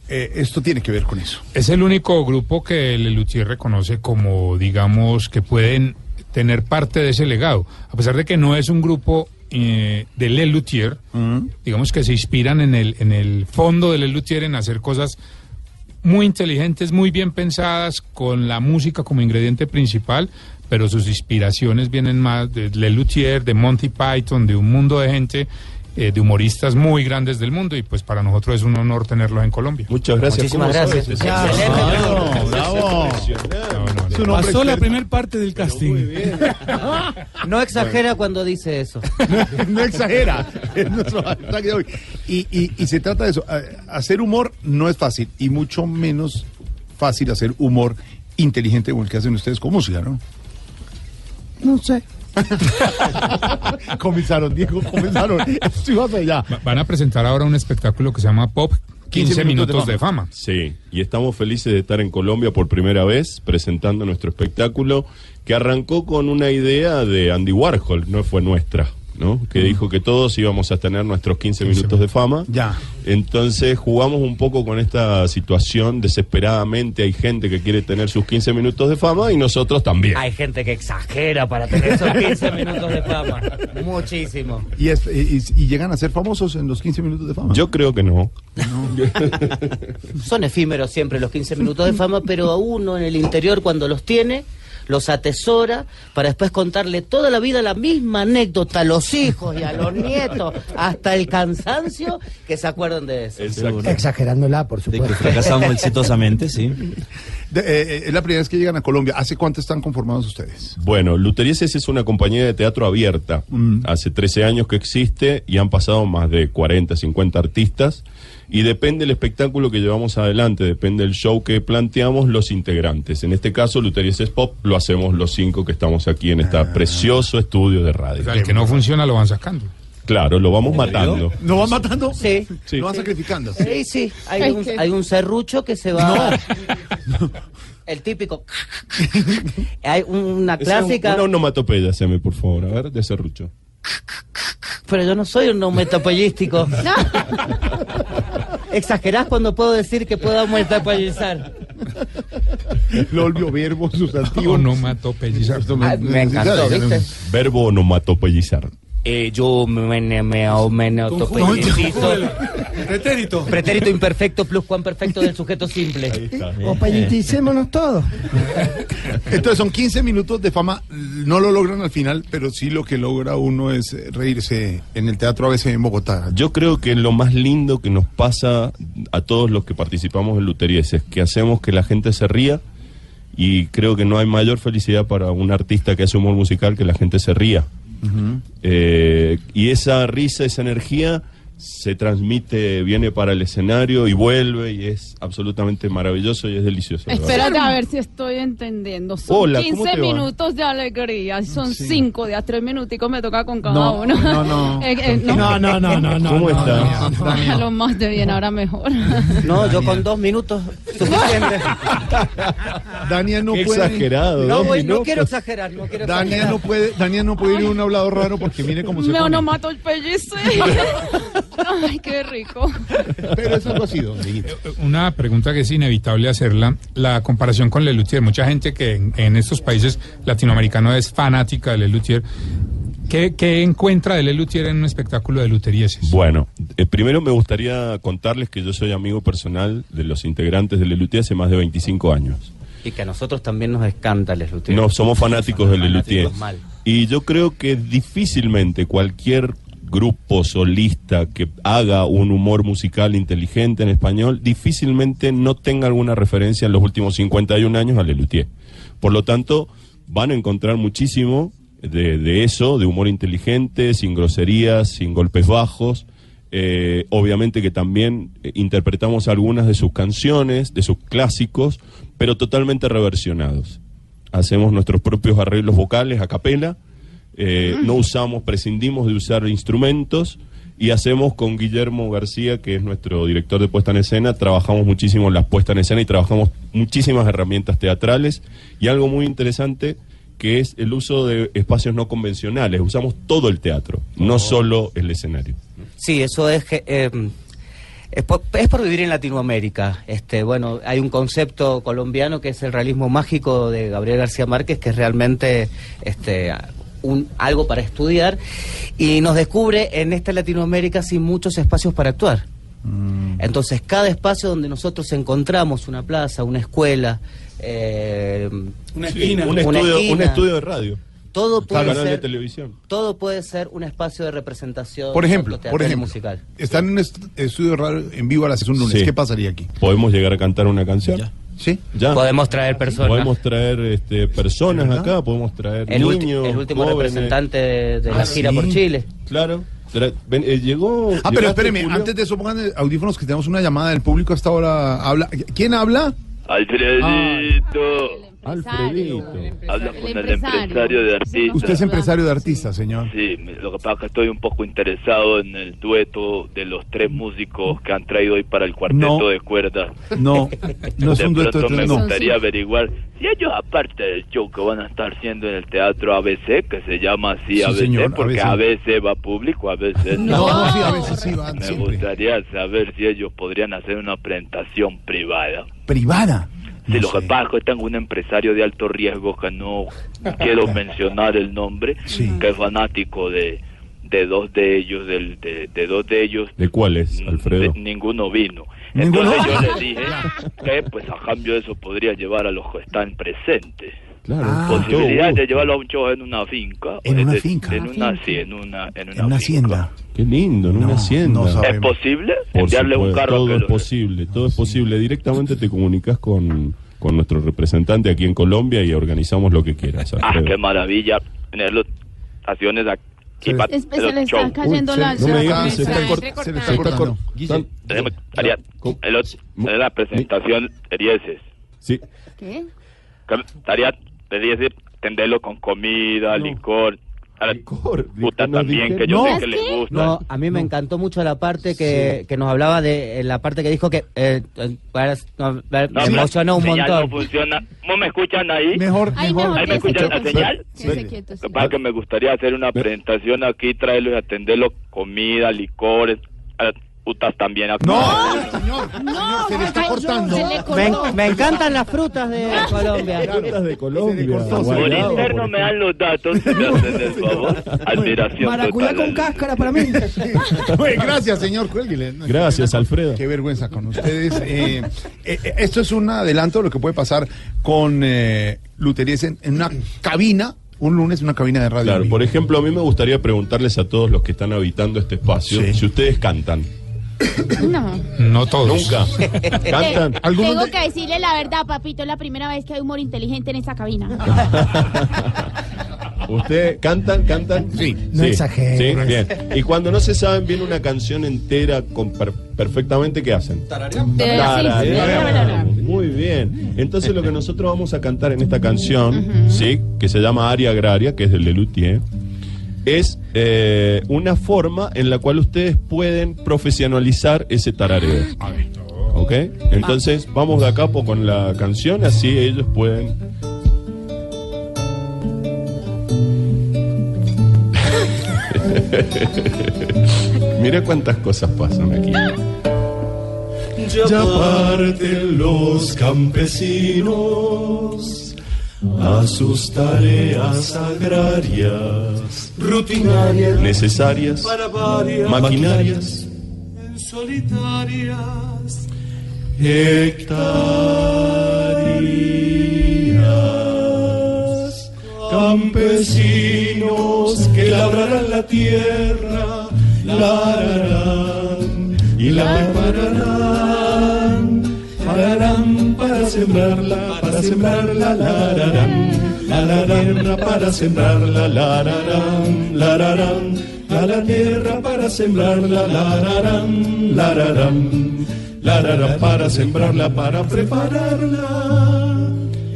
eh, esto tiene que ver con eso. Es el único grupo que Lelutier reconoce como, digamos, que pueden tener parte de ese legado. A pesar de que no es un grupo eh, de Lelutier, digamos que se inspiran en el, en el fondo de Lelutier en hacer cosas muy inteligentes, muy bien pensadas, con la música como ingrediente principal, pero sus inspiraciones vienen más de Lelutier, de Monty Python, de un mundo de gente, eh, de humoristas muy grandes del mundo, y pues para nosotros es un honor tenerlos en Colombia. Muchas gracias. Muchísimas ¿Cómo gracias. Excelente. bravo. Pasó la primera parte del casting. No exagera cuando dice eso. no exagera. Y, y- y se trata de eso. A- Hacer humor no es fácil y mucho menos fácil hacer humor inteligente como el que hacen ustedes con música, ¿no? No sé. comenzaron, Diego, comenzaron. Esto iba hacia allá. Va- Van a presentar ahora un espectáculo que se llama Pop 15, minutos, de, fama. Sí, y estamos felices de estar en Colombia por primera vez presentando nuestro espectáculo que arrancó con una idea de Andy Warhol, no fue nuestra, ¿no? Que dijo que todos íbamos a tener nuestros 15 minutos de fama. Ya. Entonces jugamos un poco con esta situación, desesperadamente hay gente que quiere tener sus 15 minutos de fama y nosotros también. Hay gente que exagera para tener esos 15 minutos de fama. Muchísimo. Y, es- y- y llegan a ser famosos en los 15 minutos de fama. Yo creo que no. Son efímeros siempre los 15 minutos de fama, pero a uno en el interior cuando los tiene, los atesora para después contarle toda la vida la misma anécdota a los hijos y a los nietos, hasta el cansancio, que se acuerdan de eso. Exagerándola, por supuesto. Fracasamos exitosamente, sí. De- eh, es la primera vez que llegan a Colombia. ¿Hace cuánto están conformados ustedes? Bueno, Luterieses es una compañía de teatro abierta. Hace 13 años que existe y han pasado más de 40, 50 artistas. Y depende del espectáculo que llevamos adelante, depende del show que planteamos los integrantes. En este caso, Luterieses Pop lo hacemos los cinco que estamos aquí en este precioso estudio de radio. O sea, el que no funciona lo van sacando. Claro, lo vamos matando. ¿No van matando? Sí. Sí. ¿Lo van sacrificando? Sí, sí. Hay, Ay, un, hay un serrucho que se va. El típico. hay una es clásica. Una onomatopeya, Seme, por favor, a ver, de serrucho. Pero yo no soy un metapellístico. Exagerás cuando puedo decir que puedo metapellizar. Lo olvidó verbo, sustantivo. Onomatopeyizar. Ah, me encantó, ¿viste? Verbo onomatopeyizar. Eh, yo me, me, me, me neotopellicito. Pretérito. Pretérito imperfecto plus cuan perfecto del sujeto simple. O pelliticémonos todos. Entonces son 15 minutos de fama. No lo logran al final, pero sí lo que logra uno es reírse en el teatro a veces en Bogotá. Yo creo que lo más lindo que nos pasa a todos los que participamos en Luteries es que hacemos que la gente se ría y creo que no hay mayor felicidad para un artista que hace humor musical que la gente se ría. Eh, y esa risa, esa energía se transmite, viene para el escenario y vuelve y es absolutamente maravilloso y es delicioso. Espérate a ver si estoy entendiendo. Son Hola, ¿cómo 15 te va? minutos de alegría. Son Sí. 5 de a 3 minuticos me toca con cada No, uno. no, no. Eh, eh, No, no, no, no, no. ¿Cómo no, estás? no, no. Lo más de bien, ahora mejor. No, yo con dos minutos suficiente. Dania no Qué puede. exagerado. No, voy, no minutos. quiero exagerar, no quiero Dania exagerar. no puede, Dania no puede ir a un hablado raro porque mire cómo se Me pone. onomato el pellice. Ay, qué rico. Pero es algo así, don Una pregunta que es inevitable hacerla, la comparación con Lelutier. Mucha gente que en, en estos países latinoamericanos es fanática de Lelutier. ¿Qué, qué encuentra de Lelutier en un espectáculo de luterieses? Bueno, eh, primero me gustaría contarles que yo soy amigo personal de los integrantes de Lelutier hace más de 25 años. Y que a nosotros también nos encanta Les Luthier. No, somos fanáticos de Lelutier. Y yo creo que difícilmente cualquier grupo solista que haga un humor musical inteligente en español, difícilmente no tenga alguna referencia en los últimos 51 años a Lelutier. Por lo tanto, van a encontrar muchísimo de, eso, de humor inteligente, sin groserías, sin golpes bajos. Eh, obviamente que también eh, interpretamos algunas de sus canciones, de sus clásicos, pero totalmente reversionados. Hacemos nuestros propios arreglos vocales a capela, eh, no usamos, prescindimos de usar instrumentos y hacemos con Guillermo García, que es nuestro director de puesta en escena, trabajamos muchísimo en las puestas en escena y trabajamos muchísimas herramientas teatrales y algo muy interesante que es el uso de espacios no convencionales. Usamos todo el teatro, no solo el escenario. Sí, eso es que eh, es, por, es por vivir en Latinoamérica. Este, bueno, hay un concepto colombiano que es el realismo mágico de Gabriel García Márquez, que es realmente este un, algo para estudiar y nos descubre en esta Latinoamérica sin muchos espacios para actuar. Entonces, cada espacio donde nosotros encontramos una plaza, una escuela, eh, Una esquina. Un estudio- un estudio de radio. Todo Un puede canal de ser, televisión. todo puede ser un espacio de representación. Por ejemplo, por ejemplo, musical. está en un est- estudio de radio en vivo a las 6 un lunes. Sí. ¿Qué pasaría aquí? ¿Podemos llegar a cantar una canción? ¿Sí? Ya. Podemos traer personas. Podemos traer este, personas acá, podemos traer El, niños, el último jóvenes. representante de, de la Ah, gira sí. por Chile. Claro. Tra- ven, eh, llegó. Ah, pero espéreme, Julio? antes de eso pongan audífonos que tenemos una llamada del público hasta ahora. Habla. ¿Quién habla? Alfredito. Alfredito. Habla con el empresario. empresario de artistas. Usted es empresario de artistas, señor. Sí, lo que pasa es que estoy un poco interesado en el dueto de los tres músicos que han traído hoy para el cuarteto No. de cuerdas. No, no es de un dueto de me no. gustaría averiguar si ellos, aparte del show que van a estar haciendo en el teatro ABC, que se llama así Sí, ABC, señor, porque ABC. ABC va público, a veces No, no, sí, a veces sí van Me siempre. gustaría saber si ellos podrían hacer una presentación privada. Privada. Sí, lo que pasa es que tengo un empresario de alto riesgo que no quiero mencionar el nombre, que es fanático de, de dos de ellos, del, de, de dos de ellos, ¿De cuáles, Alfredo? de- ninguno vino. ¿Ninguno? Entonces yo le dije que pues a cambio de eso podría llevar a los que están presentes. Claro. Ah, Posibilidad todo de llevarlo a un show en una finca. En una finca. En una, sí, en una, en una, En una hacienda. Qué lindo, en una hacienda. no ¿Es posible Por enviarle un carro todo es lo- posible, todo es posible. Directamente te comunicas con, con nuestro representante aquí en Colombia y organizamos lo que quieras. Ah, Alfredo. qué maravilla tener las estaciones aquí para Es- se le está cayendo Uy, la... se- no me digas, se está. Se le está Se está cortando. cor- Guille. Ariel, el otro- de la presentación Erieses. Sí. ¿Qué? Tarea de decir, tenderlo con comida, licor. A la puta no también, que yo No. sé que les gusta. No, a mí me encantó mucho la parte que, que nos hablaba de eh, la parte que dijo que eh, eh, para- no, me No, emocionó un montón. no funciona. ¿No me escuchan ahí? Mejor, Ay, mejor. mejor ¿Ahí me escuchan la señal? sí. Que se quieto, Lo sí. que pasa es que me gustaría hacer una presentación aquí, traerlos y atenderlos comida, licores, putas también. No, señor. No, se le está cortando. Me, encantan las frutas de Colombia. Frutas de Colombia. cortó, Por interno por me dan los datos, si me hacen el favor. Admiración Maracuyá total. con cáscara para mí. Bueno, Gracias, señor. Cuélguele. No, Gracias, Alfredo. Qué vergüenza con ustedes. Eh, eh, eh, esto es un adelanto de lo que puede pasar con eh, Luterías en, en una cabina, un lunes, en una cabina de radio. Claro, por ejemplo, a mí me gustaría preguntarles a todos los que están habitando este espacio Sí. si ustedes cantan. No. No todos. Nunca. ¿Cantan? ¿Algunos Tengo de- que decirle la verdad, papito, es la primera vez que hay humor inteligente en esta cabina. ¿Ustedes cantan? ¿Cantan? Sí. No exageres. Sí, bien. Y cuando no se saben bien una canción entera con per- perfectamente, ¿qué hacen? Tararean. sí, sí, sí. Muy bien. Entonces lo que nosotros vamos a cantar en esta canción, ¿sí? Que se llama Aria Agraria, que es del Lelutier, es eh, una forma en la cual ustedes pueden profesionalizar ese tarareo. ¿Ok? Entonces vamos de a capo con la canción, así ellos pueden... Mira cuántas cosas pasan aquí. Ya parten los campesinos a sus tareas agrarias, rutinarias, necesarias, para varias maquinarias, solitarias hectáreas. Campesinos que labrarán la tierra, la y la prepararán. Pararán para sembrarla, para sembrarla, la. La la tierra para sembrarla, la la ararán. La la tierra para sembrarla, la la. La ararán para sembrarla, para prepararla.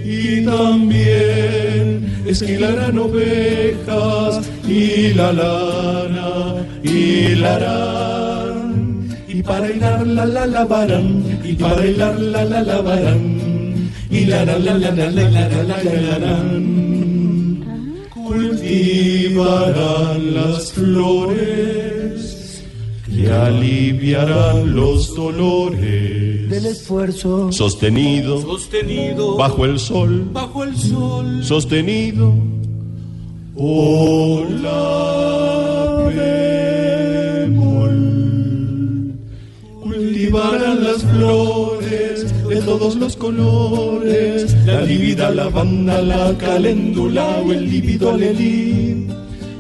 y también esquilarán ovejas y la lana hilarán y para hilar la la lavarán y para hilar la la lavarán y la la la la la la la la la hilarán cultivarán las flores que aliviarán los dolores del esfuerzo sostenido sostenido bajo el sol bajo el sol sostenido o la Cultivarán las flores de todos los colores, la lívida lavanda, la caléndula o el lívido alelí.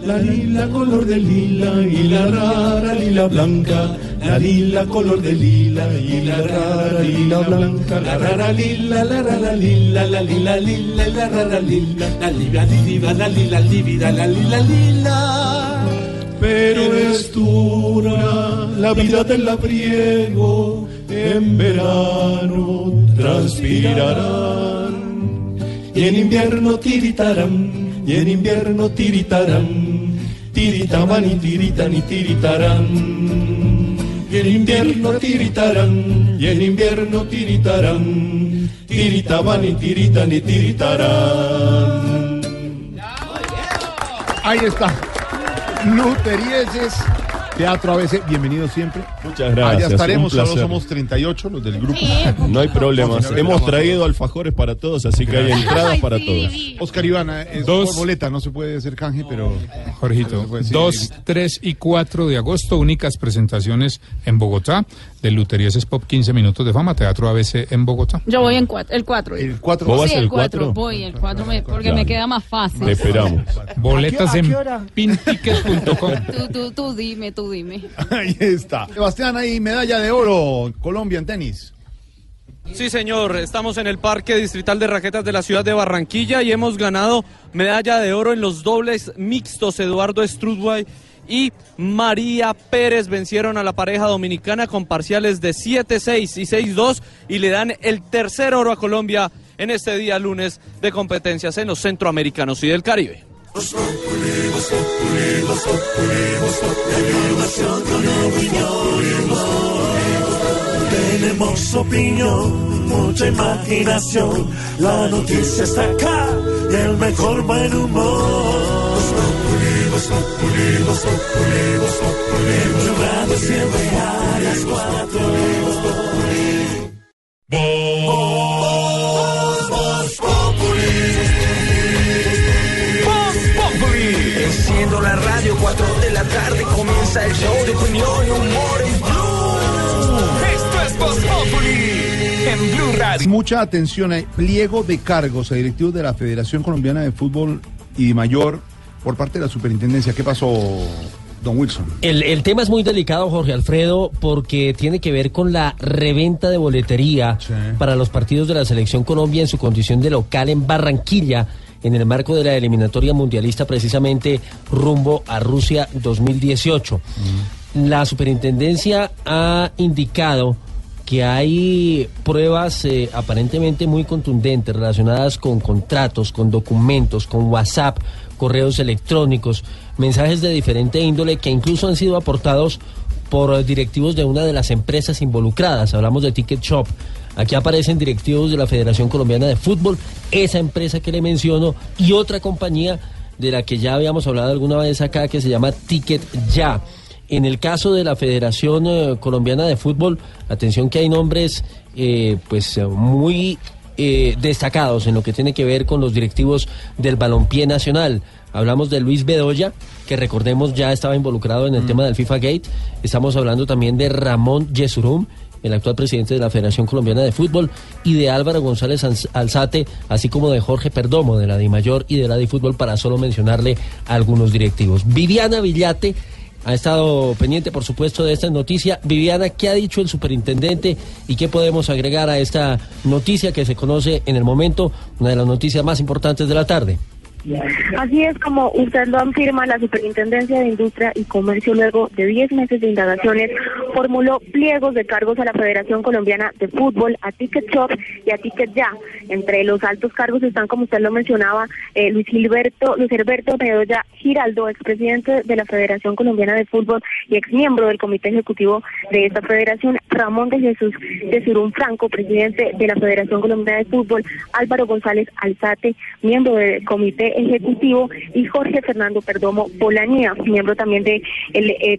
La lila color de lila y la rara lila blanca, la lila color de lila y la rara lila blanca, la rara lila, la rara lila, la lila lila la rara lila, la lila lila, la lila lívida, la lila lila. Pero es la vida del labriego, en verano transpirarán y en invierno tiritarán y en invierno tiritarán, tiritaban y tiritan y tiritarán. Y en invierno tiritarán, y en invierno tiritarán, tiritaban y tiritan y tiritarán. Ahí está. Luterieses, Teatro ABC, bienvenido siempre. Muchas gracias, Allá estaremos, solo somos 38 los del grupo. No hay problemas. Hemos traído alfajores para todos, así que hay entradas para todos. Oscar Ivana, es Dos. por boleta, no se puede hacer canje, pero... Jorgito, Pues sí. 2, 3 y 4 de agosto, únicas presentaciones en Bogotá de Luterieses Pop 15 Minutos de Fama, Teatro ABC en Bogotá. Yo voy en cuatro, el 4. El 4 ¿Vos vas sí, el el 4. cuatro? Voy, el 4 porque Claro. me queda más fácil. Te esperamos. Boletas ¿A qué- a en qué hora? pinticket.com. Tú, tú, tú dime, tú dime. Ahí está. Sebastián, ahí medalla de oro, Colombia en tenis. Sí, señor, estamos en el Parque Distrital de Raquetas de la ciudad de Barranquilla y hemos ganado medalla de oro en los dobles mixtos. Eduardo Strudway y María Pérez vencieron a la pareja dominicana con parciales de 7-6 y 6-2 y le dan el tercer oro a Colombia en este día lunes de competencias en los centroamericanos y del Caribe. Tenemos opinión, mucha imaginación. La noticia está acá y el mejor buen humor. En tu radio siempre a las cuatro. Tarde comienza el show de opinión y humor en Blue. Esto es Voz Populi en Blue Radio. Mucha atención, hay pliego de cargos a directivos de la Federación Colombiana de Fútbol y Mayor por parte de la superintendencia. ¿Qué pasó, don Wilson? El, el tema es muy delicado, Jorge Alfredo, porque tiene que ver con la reventa de boletería para los partidos de la Selección Colombia en su condición de local en Barranquilla, en el marco de la eliminatoria mundialista precisamente rumbo a Rusia 2018. La superintendencia ha indicado que hay pruebas eh, aparentemente muy contundentes relacionadas con contratos, con documentos, con WhatsApp, correos electrónicos, mensajes de diferente índole que incluso han sido aportados por directivos de una de las empresas involucradas. Hablamos de Ticket Shop. Aquí aparecen directivos de la Federación Colombiana de Fútbol, esa empresa que le menciono y otra compañía de la que ya habíamos hablado alguna vez acá que se llama Ticket Ya. En el caso de la Federación eh, Colombiana de Fútbol, atención que hay nombres eh, pues muy eh, destacados en lo que tiene que ver con los directivos del balompié nacional. Hablamos de Luis Bedoya, que recordemos ya estaba involucrado en el tema del FIFA Gate. Estamos hablando también de Ramón Yesurum, el actual presidente de la Federación Colombiana de Fútbol, y de Álvaro González Alz- Alzate, así como de Jorge Perdomo, de la DIMAYOR y de la DiFútbol, para solo mencionarle algunos directivos. Viviana Villate ha estado pendiente, por supuesto, de esta noticia. Viviana, ¿qué ha dicho el superintendente y qué podemos agregar a esta noticia que se conoce en el momento, una de las noticias más importantes de la tarde? Así es como usted lo afirma, la Superintendencia de Industria y Comercio, luego de 10 meses de indagaciones, formuló pliegos de cargos a la Federación Colombiana de Fútbol, a Ticket Shop y a Ticket Ya. Entre los altos cargos están, como usted lo mencionaba, eh, Luis Gilberto, Luis Herberto Bedoya Giraldo, expresidente de la Federación Colombiana de Fútbol y exmiembro del Comité Ejecutivo de esta federación, Ramón de Jesús de Surún Franco, presidente de la Federación Colombiana de Fútbol, Álvaro González Alzate, miembro del Comité Ejecutivo, y Jorge Fernando Perdomo Polanía, miembro también del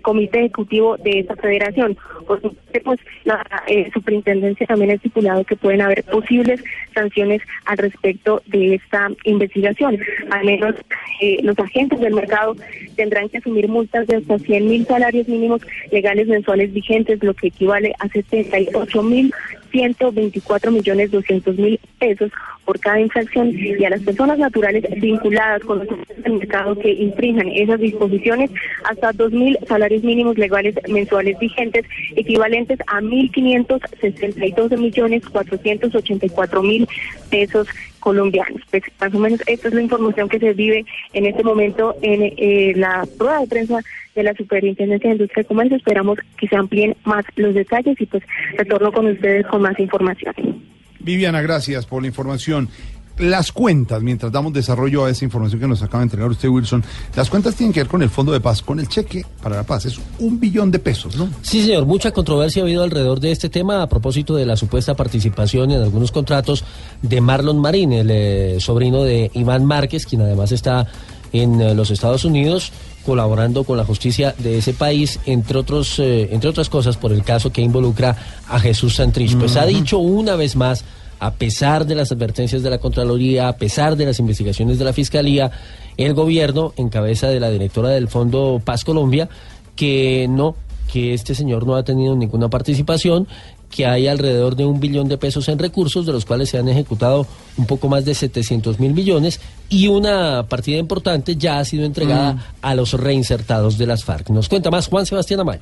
Comité Ejecutivo de esta federación. Por supuesto, pues la eh, superintendencia también ha estipulado que pueden haber posibles sanciones al respecto de esta investigación. Al menos eh, los agentes del mercado tendrán que asumir multas de hasta 100 mil salarios mínimos legales mensuales vigentes, lo que equivale a 78 mil 124 millones 200 mil pesos por cada infracción y a las personas naturales vinculadas con los del mercado que infrinjan esas disposiciones hasta 2 mil salarios mínimos legales mensuales vigentes equivalentes a 1.562 millones 484 mil pesos colombianos. Pues, más o menos esta es la información que se vive en este momento en eh, la prueba de prensa de la Superintendencia de Industria y Comercio. Esperamos que se amplíen más los detalles y pues retorno con ustedes con más información. Viviana, gracias por la información. Las cuentas, mientras damos desarrollo a esa información que nos acaba de entregar usted, Wilson, las cuentas tienen que ver con el Fondo de Paz, con el cheque para la paz. Es un billón de pesos, ¿no? Sí, señor. Mucha controversia ha habido alrededor de este tema a propósito de la supuesta participación en algunos contratos de Marlon Marín, el eh, sobrino de Iván Márquez, quien además está en eh, los Estados Unidos colaborando con la justicia de ese país, entre otros, eh, entre otras cosas, por el caso que involucra a Jesús Santrich. Pues ha dicho una vez más, a pesar de las advertencias de la Contraloría, a pesar de las investigaciones de la Fiscalía, el gobierno, en cabeza de la directora del Fondo Paz Colombia, que no, que este señor no ha tenido ninguna participación, que hay alrededor de un billón de pesos en recursos, de los cuales se han ejecutado un poco más de 700 mil millones, y una partida importante ya ha sido entregada Mm. a los reinsertados de las FARC. Nos cuenta más Juan Sebastián Amaya.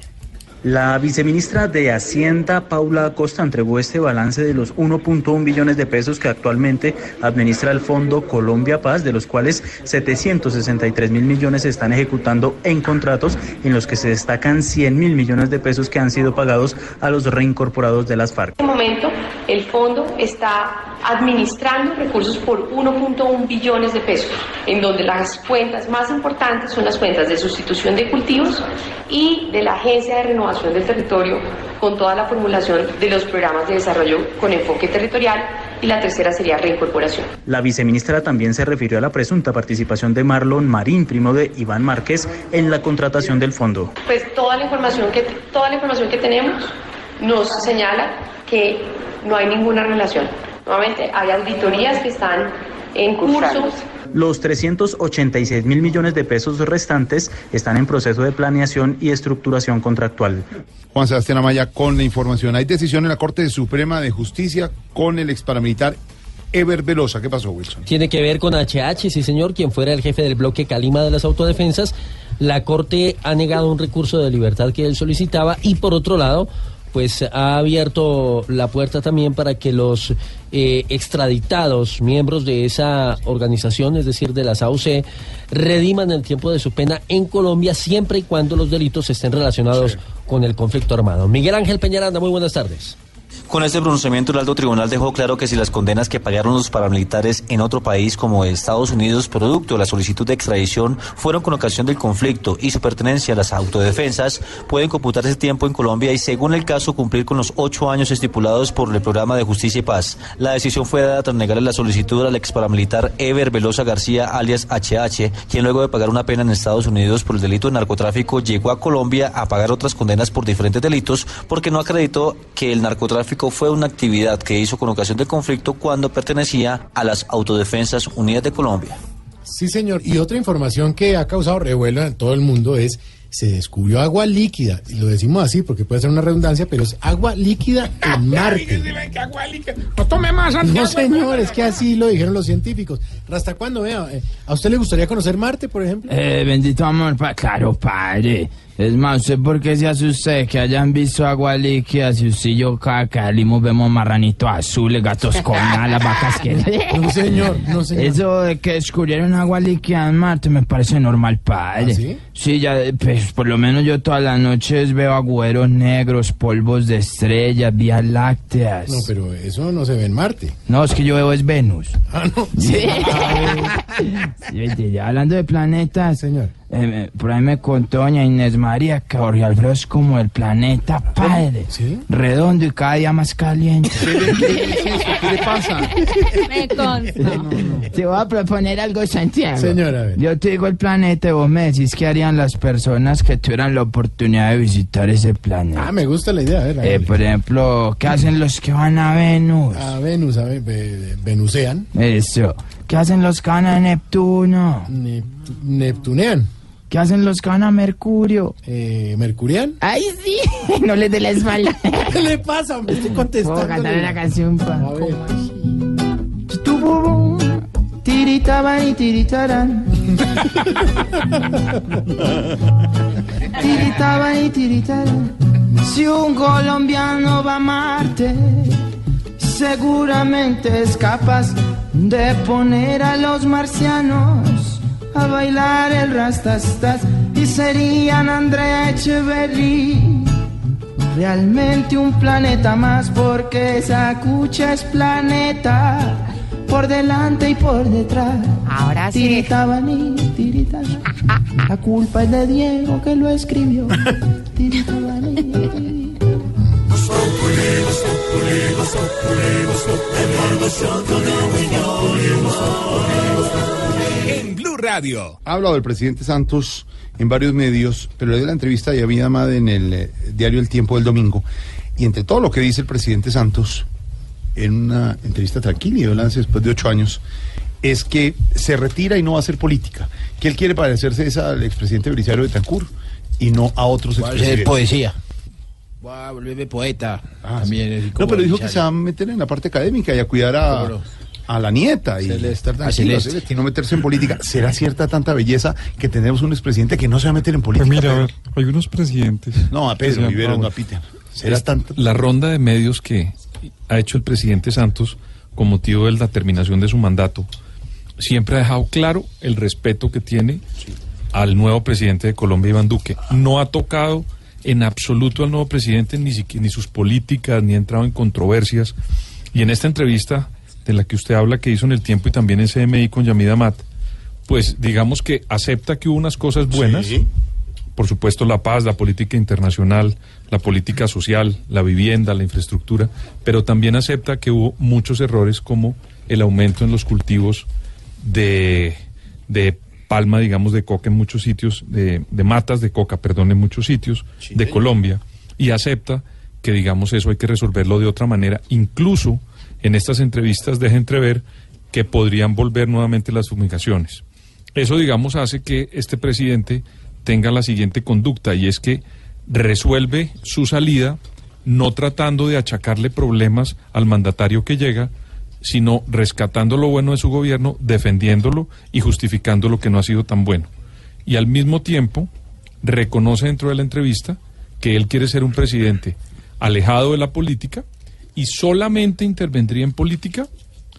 La viceministra de Hacienda, Paula Acosta, entregó este balance de los 1.1 billones de pesos que actualmente administra el Fondo Colombia Paz, de los cuales 763 mil millones se están ejecutando en contratos, en los que se destacan 100 mil millones de pesos que han sido pagados a los reincorporados de las FARC. En este momento, el fondo está administrando recursos por 1.1 billones de pesos, en donde las cuentas más importantes son las cuentas de sustitución de cultivos y de la Agencia de Renovación del Territorio, con toda la formulación de los programas de desarrollo con enfoque territorial, y la tercera sería reincorporación. La viceministra también se refirió a la presunta participación de Marlon Marín, primo de Iván Márquez, en la contratación del fondo. Pues toda la información que, toda la información que tenemos nos señala que no hay ninguna relación. Nuevamente, hay auditorías que están en curso. Los 386 mil millones de pesos restantes están en proceso de planeación y estructuración contractual. Juan Sebastián Amaya con la información. Hay decisión en la Corte Suprema de Justicia con el ex paramilitar Ever Velosa. ¿Qué pasó, Wilson? Tiene que ver con HH, sí señor, quien fuera el jefe del bloque Calima de las autodefensas. La Corte ha negado un recurso de libertad que él solicitaba y por otro lado, pues ha abierto la puerta también para que los eh, extraditados, miembros de esa organización, es decir, de las AUC, rediman el tiempo de su pena en Colombia siempre y cuando los delitos estén relacionados con el conflicto armado. Miguel Ángel Peñaranda, muy buenas tardes. Con este pronunciamiento, el alto tribunal dejó claro que si las condenas que pagaron los paramilitares en otro país como Estados Unidos, producto de la solicitud de extradición, fueron con ocasión del conflicto y su pertenencia a las autodefensas, pueden computar ese tiempo en Colombia y, según el caso, cumplir con los ocho años estipulados por el programa de Justicia y Paz. La decisión fue dada tras negarle la solicitud al ex paramilitar Ever Velosa García, alias HH, quien luego de pagar una pena en Estados Unidos por el delito de narcotráfico, llegó a Colombia a pagar otras condenas por diferentes delitos porque no acreditó que el narcotráfico fue una actividad que hizo con ocasión del conflicto cuando pertenecía a las Autodefensas Unidas de Colombia. Sí, señor. Y otra información que ha causado revuelo en todo el mundo es se descubrió agua líquida. Y lo decimos así porque puede ser una redundancia, pero es agua líquida en Marte. No tome más, No, Santiago. señor, es que así lo dijeron los científicos. ¿Hasta cuándo? Vea, eh, ¿a usted le gustaría conocer Marte, por ejemplo? Eh, bendito amor, pa- claro, padre. Es más, ¿usted por qué se asusta que hayan visto agua líquida? Si usted y yo cada que salimos vemos marranitos azules, gatos con alas, vacas que... No, señor, no, señor. Eso de que descubrieron agua líquida en Marte me parece normal, padre. ¿Ah, sí? Sí, ya, pues por lo menos yo todas las noches veo agüeros negros, polvos de estrellas, vías lácteas. No, pero eso no se ve en Marte. No, es que yo veo es Venus. Ah, no. Sí. Sí, ya hablando de planetas, Señor. Eh, por ahí me contó doña Inés María que Jorge Alfredo es como el planeta padre. ¿Sí? Redondo y cada día más caliente. ¿Qué le pasa? Me consta. Te voy a proponer algo, Santiago. Señora, a ver. Yo te digo el planeta y vos me decís qué harían las personas que tuvieran la oportunidad de visitar ese planeta. Ah, me gusta la idea. A ver, Eh, por ejemplo, ¿qué hacen los que van a Venus? A Venus, a ver, ve- venusean, Eso. ¿Qué hacen los que van a Neptuno? ne- neptunean, ¿Qué hacen los que van a Mercurio? eh, mercurian. ¡Ay, sí! no les dé la espalda. ¿Qué le pasa? hombre? Estoy contestando. Puedo cantar la canción, pa. A ver. Tiritaban y tiritarán. tiritaban y tiritarán. Si un colombiano va a Marte, seguramente es capaz de poner a los marcianos a bailar el rastastas y serían Andrea Echeverry. Realmente un planeta más porque esa cucha es planeta por delante y por detrás. Ahora sí. Tiritaban y tiritaban. La culpa es de Diego que lo escribió. Tiritaban y tiritaban. En Blue Radio. Ha hablado el presidente Santos en varios medios, pero le dio la entrevista y había más en el eh, diario El Tiempo del domingo. Y entre todo lo que dice el presidente Santos, en una entrevista tranquila y de balance después de ocho años, es que se retira y no va a hacer política. Que él quiere parecerse es al expresidente Belisario Betancourt y no a otros expresidentes. poesía. Voy a volverme poeta. Ah, También No, pero dijo que se va a meter en la parte académica y a cuidar a, no. A la nieta y Celeste. estar tranquilo, Celeste. Celeste, y no meterse en política. ¿Será cierta tanta belleza que tenemos un expresidente que no se va a meter en política? Pues mira, a ver, hay unos presidentes. No, a Pedro Viveros, no a Peter. ¿Será Es tanto? La ronda de medios que ha hecho el presidente Santos con motivo de la terminación de su mandato siempre ha dejado claro el respeto que tiene al nuevo presidente de Colombia, Iván Duque. No ha tocado en absoluto al nuevo presidente ni, siqui- ni sus políticas, ni ha entrado en controversias. Y en esta entrevista de la que usted habla, que hizo en el tiempo y también en CMI con Yamida Mat, pues digamos que acepta que hubo unas cosas buenas, por supuesto la paz, la política internacional, la política social, la vivienda, la infraestructura, pero también acepta que hubo muchos errores como el aumento en los cultivos de, de palma, digamos, de coca en muchos sitios, de, de matas de coca, perdón, en muchos sitios de Colombia, y acepta que, digamos, eso hay que resolverlo de otra manera. Incluso en estas entrevistas deja entrever que podrían volver nuevamente las fumigaciones. Eso, digamos, hace que este presidente tenga la siguiente conducta y es que resuelve su salida no tratando de achacarle problemas al mandatario que llega, sino rescatando lo bueno de su gobierno, defendiéndolo y justificando lo que no ha sido tan bueno. Y al mismo tiempo reconoce dentro de la entrevista que él quiere ser un presidente alejado de la política y solamente intervendría en política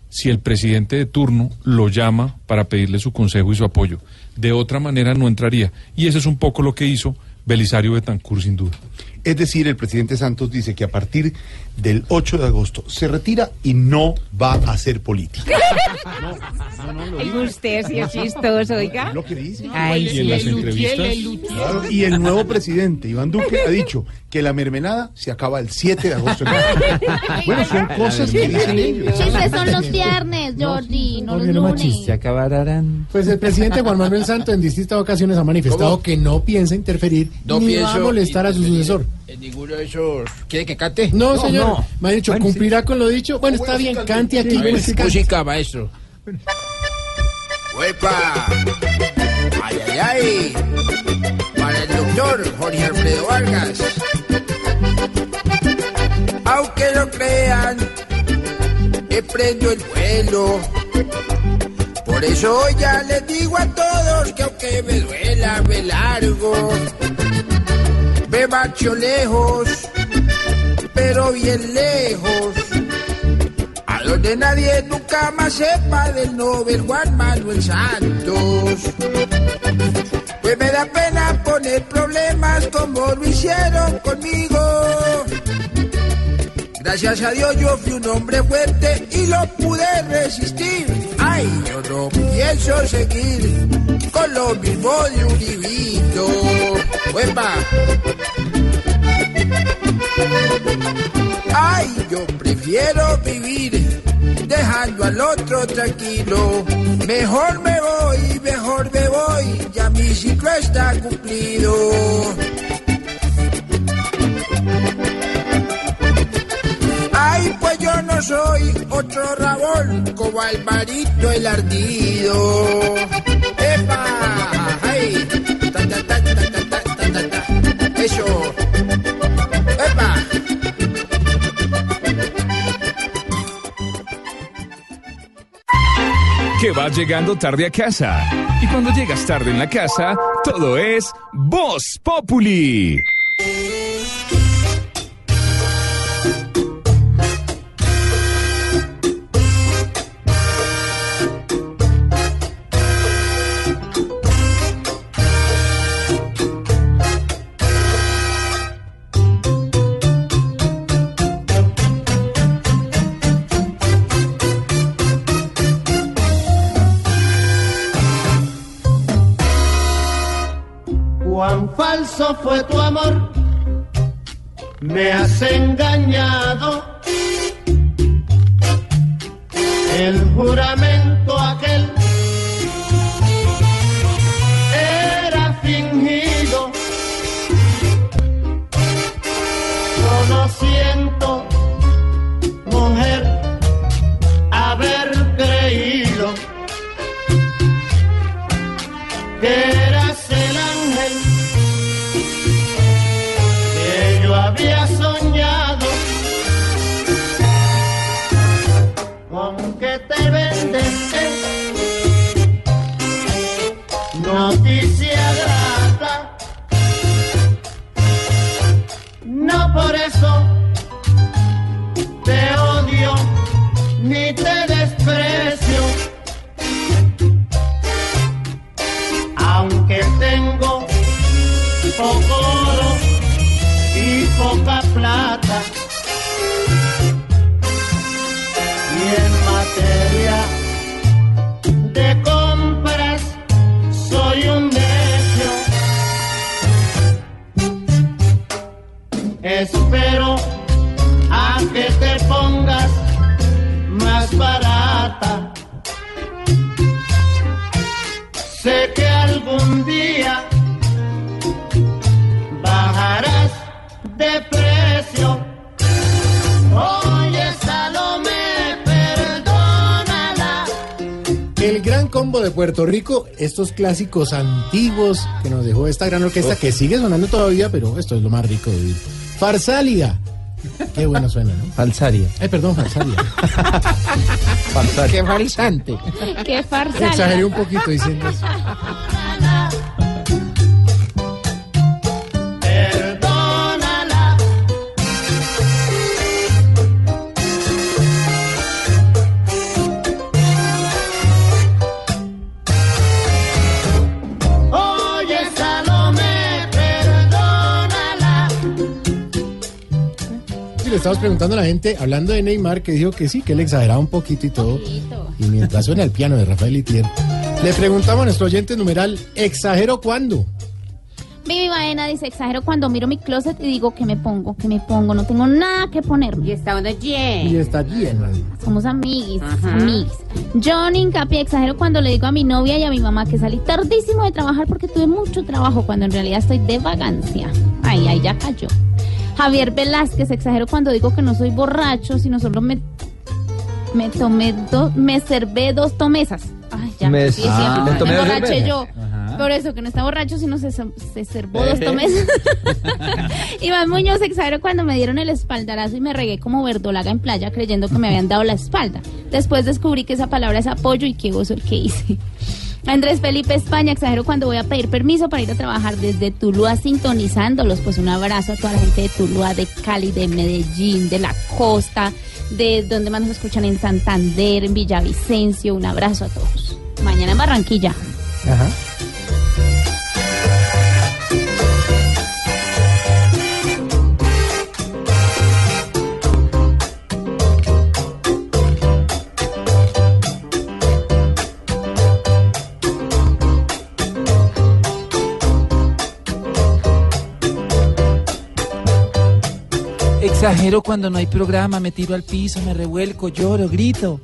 si el presidente de turno lo llama para pedirle su consejo y su apoyo. De otra manera no entraría. Y eso es un poco lo que hizo Belisario Betancourt, sin duda. Es decir, el presidente Santos dice que a partir del 8 de agosto se retira y no va a hacer política. Y usted sí es chistoso, oiga. Lo que dice. Ay, Y en las entrevistas. Claro, y el nuevo presidente, Iván Duque, ha dicho que la mermelada se acaba el 7 de agosto. bueno, son cosas que dicen ellos. Chistes son los viernes, Jordi, no los Jorge, no más lunes. chiste. acabarán. Pues el presidente Juan Manuel Santos en distintas ocasiones ha manifestado ¿Cómo? que no piensa interferir No ni va a pienso molestar a su sucesor. En ninguno de esos. ¿Quiere que cante? No, señor. Me ha dicho, ¿cumplirá con lo dicho? Bueno, está bien, cante aquí. A ver, pues, cante. música, maestro. ¡Huepa! ¡Ay, ay, ay! Doctor Jorge Alfredo Vargas. Aunque lo crean, he prendo el vuelo. Por eso ya les digo a todos que aunque me duela, me largo. me marcho lejos, pero bien lejos. Donde nadie nunca más sepa del Nobel Juan Manuel Santos. Pues me da pena poner problemas como lo hicieron conmigo. Gracias a Dios yo fui un hombre fuerte y lo pude resistir. Ay, yo no pienso seguir con lo mismo de un libito. ¡Uepa! Ay, yo prefiero vivir dejando al otro tranquilo. Mejor me voy, mejor me voy, ya mi ciclo está cumplido. Ay, pues yo no soy otro rabón como Alvarito el ardido. ¡Epa! ¡Ay! ¡Ta, ta, ta, ta, ta, ta, ta, ta! ta eso Que vas llegando tarde a casa. Y cuando llegas tarde en la casa, todo es Voz Populi. Fue tu amor, me has engañado. El juramento Puerto Rico, estos clásicos antiguos que nos dejó esta gran orquesta que sigue sonando todavía, pero esto es lo más rico de oír. Farsalia. Qué bueno suena, ¿no? Falsaria. Ay, perdón, Farsalia. Qué falsante. Qué farsa. Exageré un poquito diciendo eso. Estamos preguntando a la gente, hablando de Neymar, que dijo que sí, que él exageraba un poquito y todo. Y mientras suena el piano de Rafael Itier, le preguntamos a nuestro oyente numeral, ¿exagero cuándo? Vivi Baena dice, exagero cuando miro mi closet y digo que me pongo, que me pongo, no tengo nada que ponerme. Y está donde Y está lleno. Somos amiguis, amiguis. John Hincapié, exagero cuando le digo a mi novia y a mi mamá que salí tardísimo de trabajar porque tuve mucho trabajo, cuando en realidad estoy de vagancia. Ay, ay, ya cayó. Javier Velázquez, exagero cuando digo que no soy borracho, sino solo me, me tomé dos, me servé dos tomesas. Ay, ya, Me- sí, Ah. me Me cervezas. yo. Ajá. Por eso, que no está borracho, sino se, se servó dos tomesas. Iván Muñoz, exagero cuando me dieron el espaldarazo y me regué como verdolaga en playa creyendo que me habían dado la espalda. Después descubrí que esa palabra es apoyo y qué gozo el que hice. Andrés Felipe España, exagero cuando voy a pedir permiso para ir a trabajar desde Tuluá sintonizándolos. Pues un abrazo a toda la gente de Tuluá, de Cali, de Medellín, de la costa, de donde más nos escuchan en Santander, en Villavicencio. Un abrazo a todos. Mañana en Barranquilla. Ajá. Exagero cuando no hay programa, me tiro al piso, me revuelco, lloro, grito.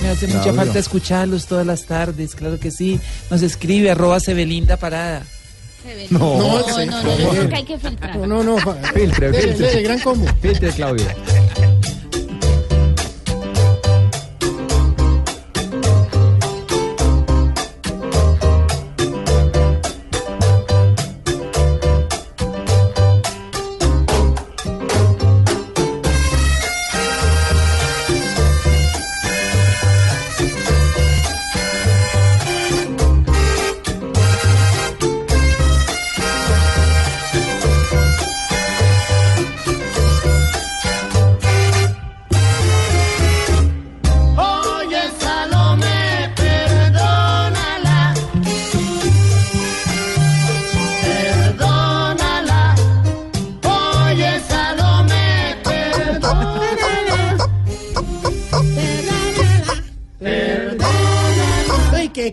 Me hace mucha falta escucharlos todas las tardes, claro que sí. Nos escribe arroba Sebelinda Parada. No, No, no, sí, no, sí. no, no, que hay que filtrar. No, no, no. Filtre, Dele, filtre. dele, gran combo. Filtre, Claudio. Oye,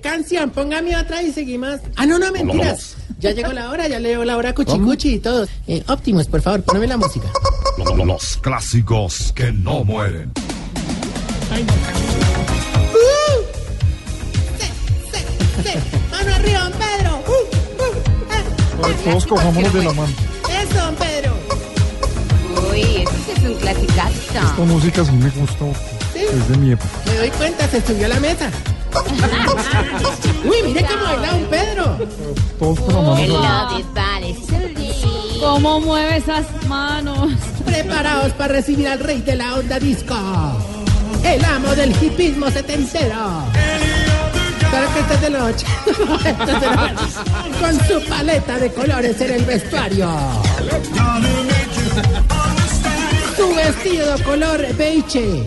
canción. Póngame otra y seguimos. Ah, no, no, mentiras. Ya llegó la hora, ya llegó la hora cuchicuchi y todo. Eh, Optimus, por favor, poneme la música. Los clásicos que no mueren. ¡Mano arriba, don Pedro! Uh, uh, Todos cojámonos de la mano. ¡Eso, don Pedro! Uy, eso sí es un clasicazo. Esta música sí me gusta. Es de mi época. Me doy cuenta, se subió a la mesa. Uy, mire cómo baila don Pedro. Todos con la mano arriba. Love it, vale. ¿Cómo mueve esas manos? Preparaos para recibir al rey de la onda disco. El amo del hipismo setentero. Claro que este es de ocho. Con su paleta de colores en el vestuario. Su vestido color beige.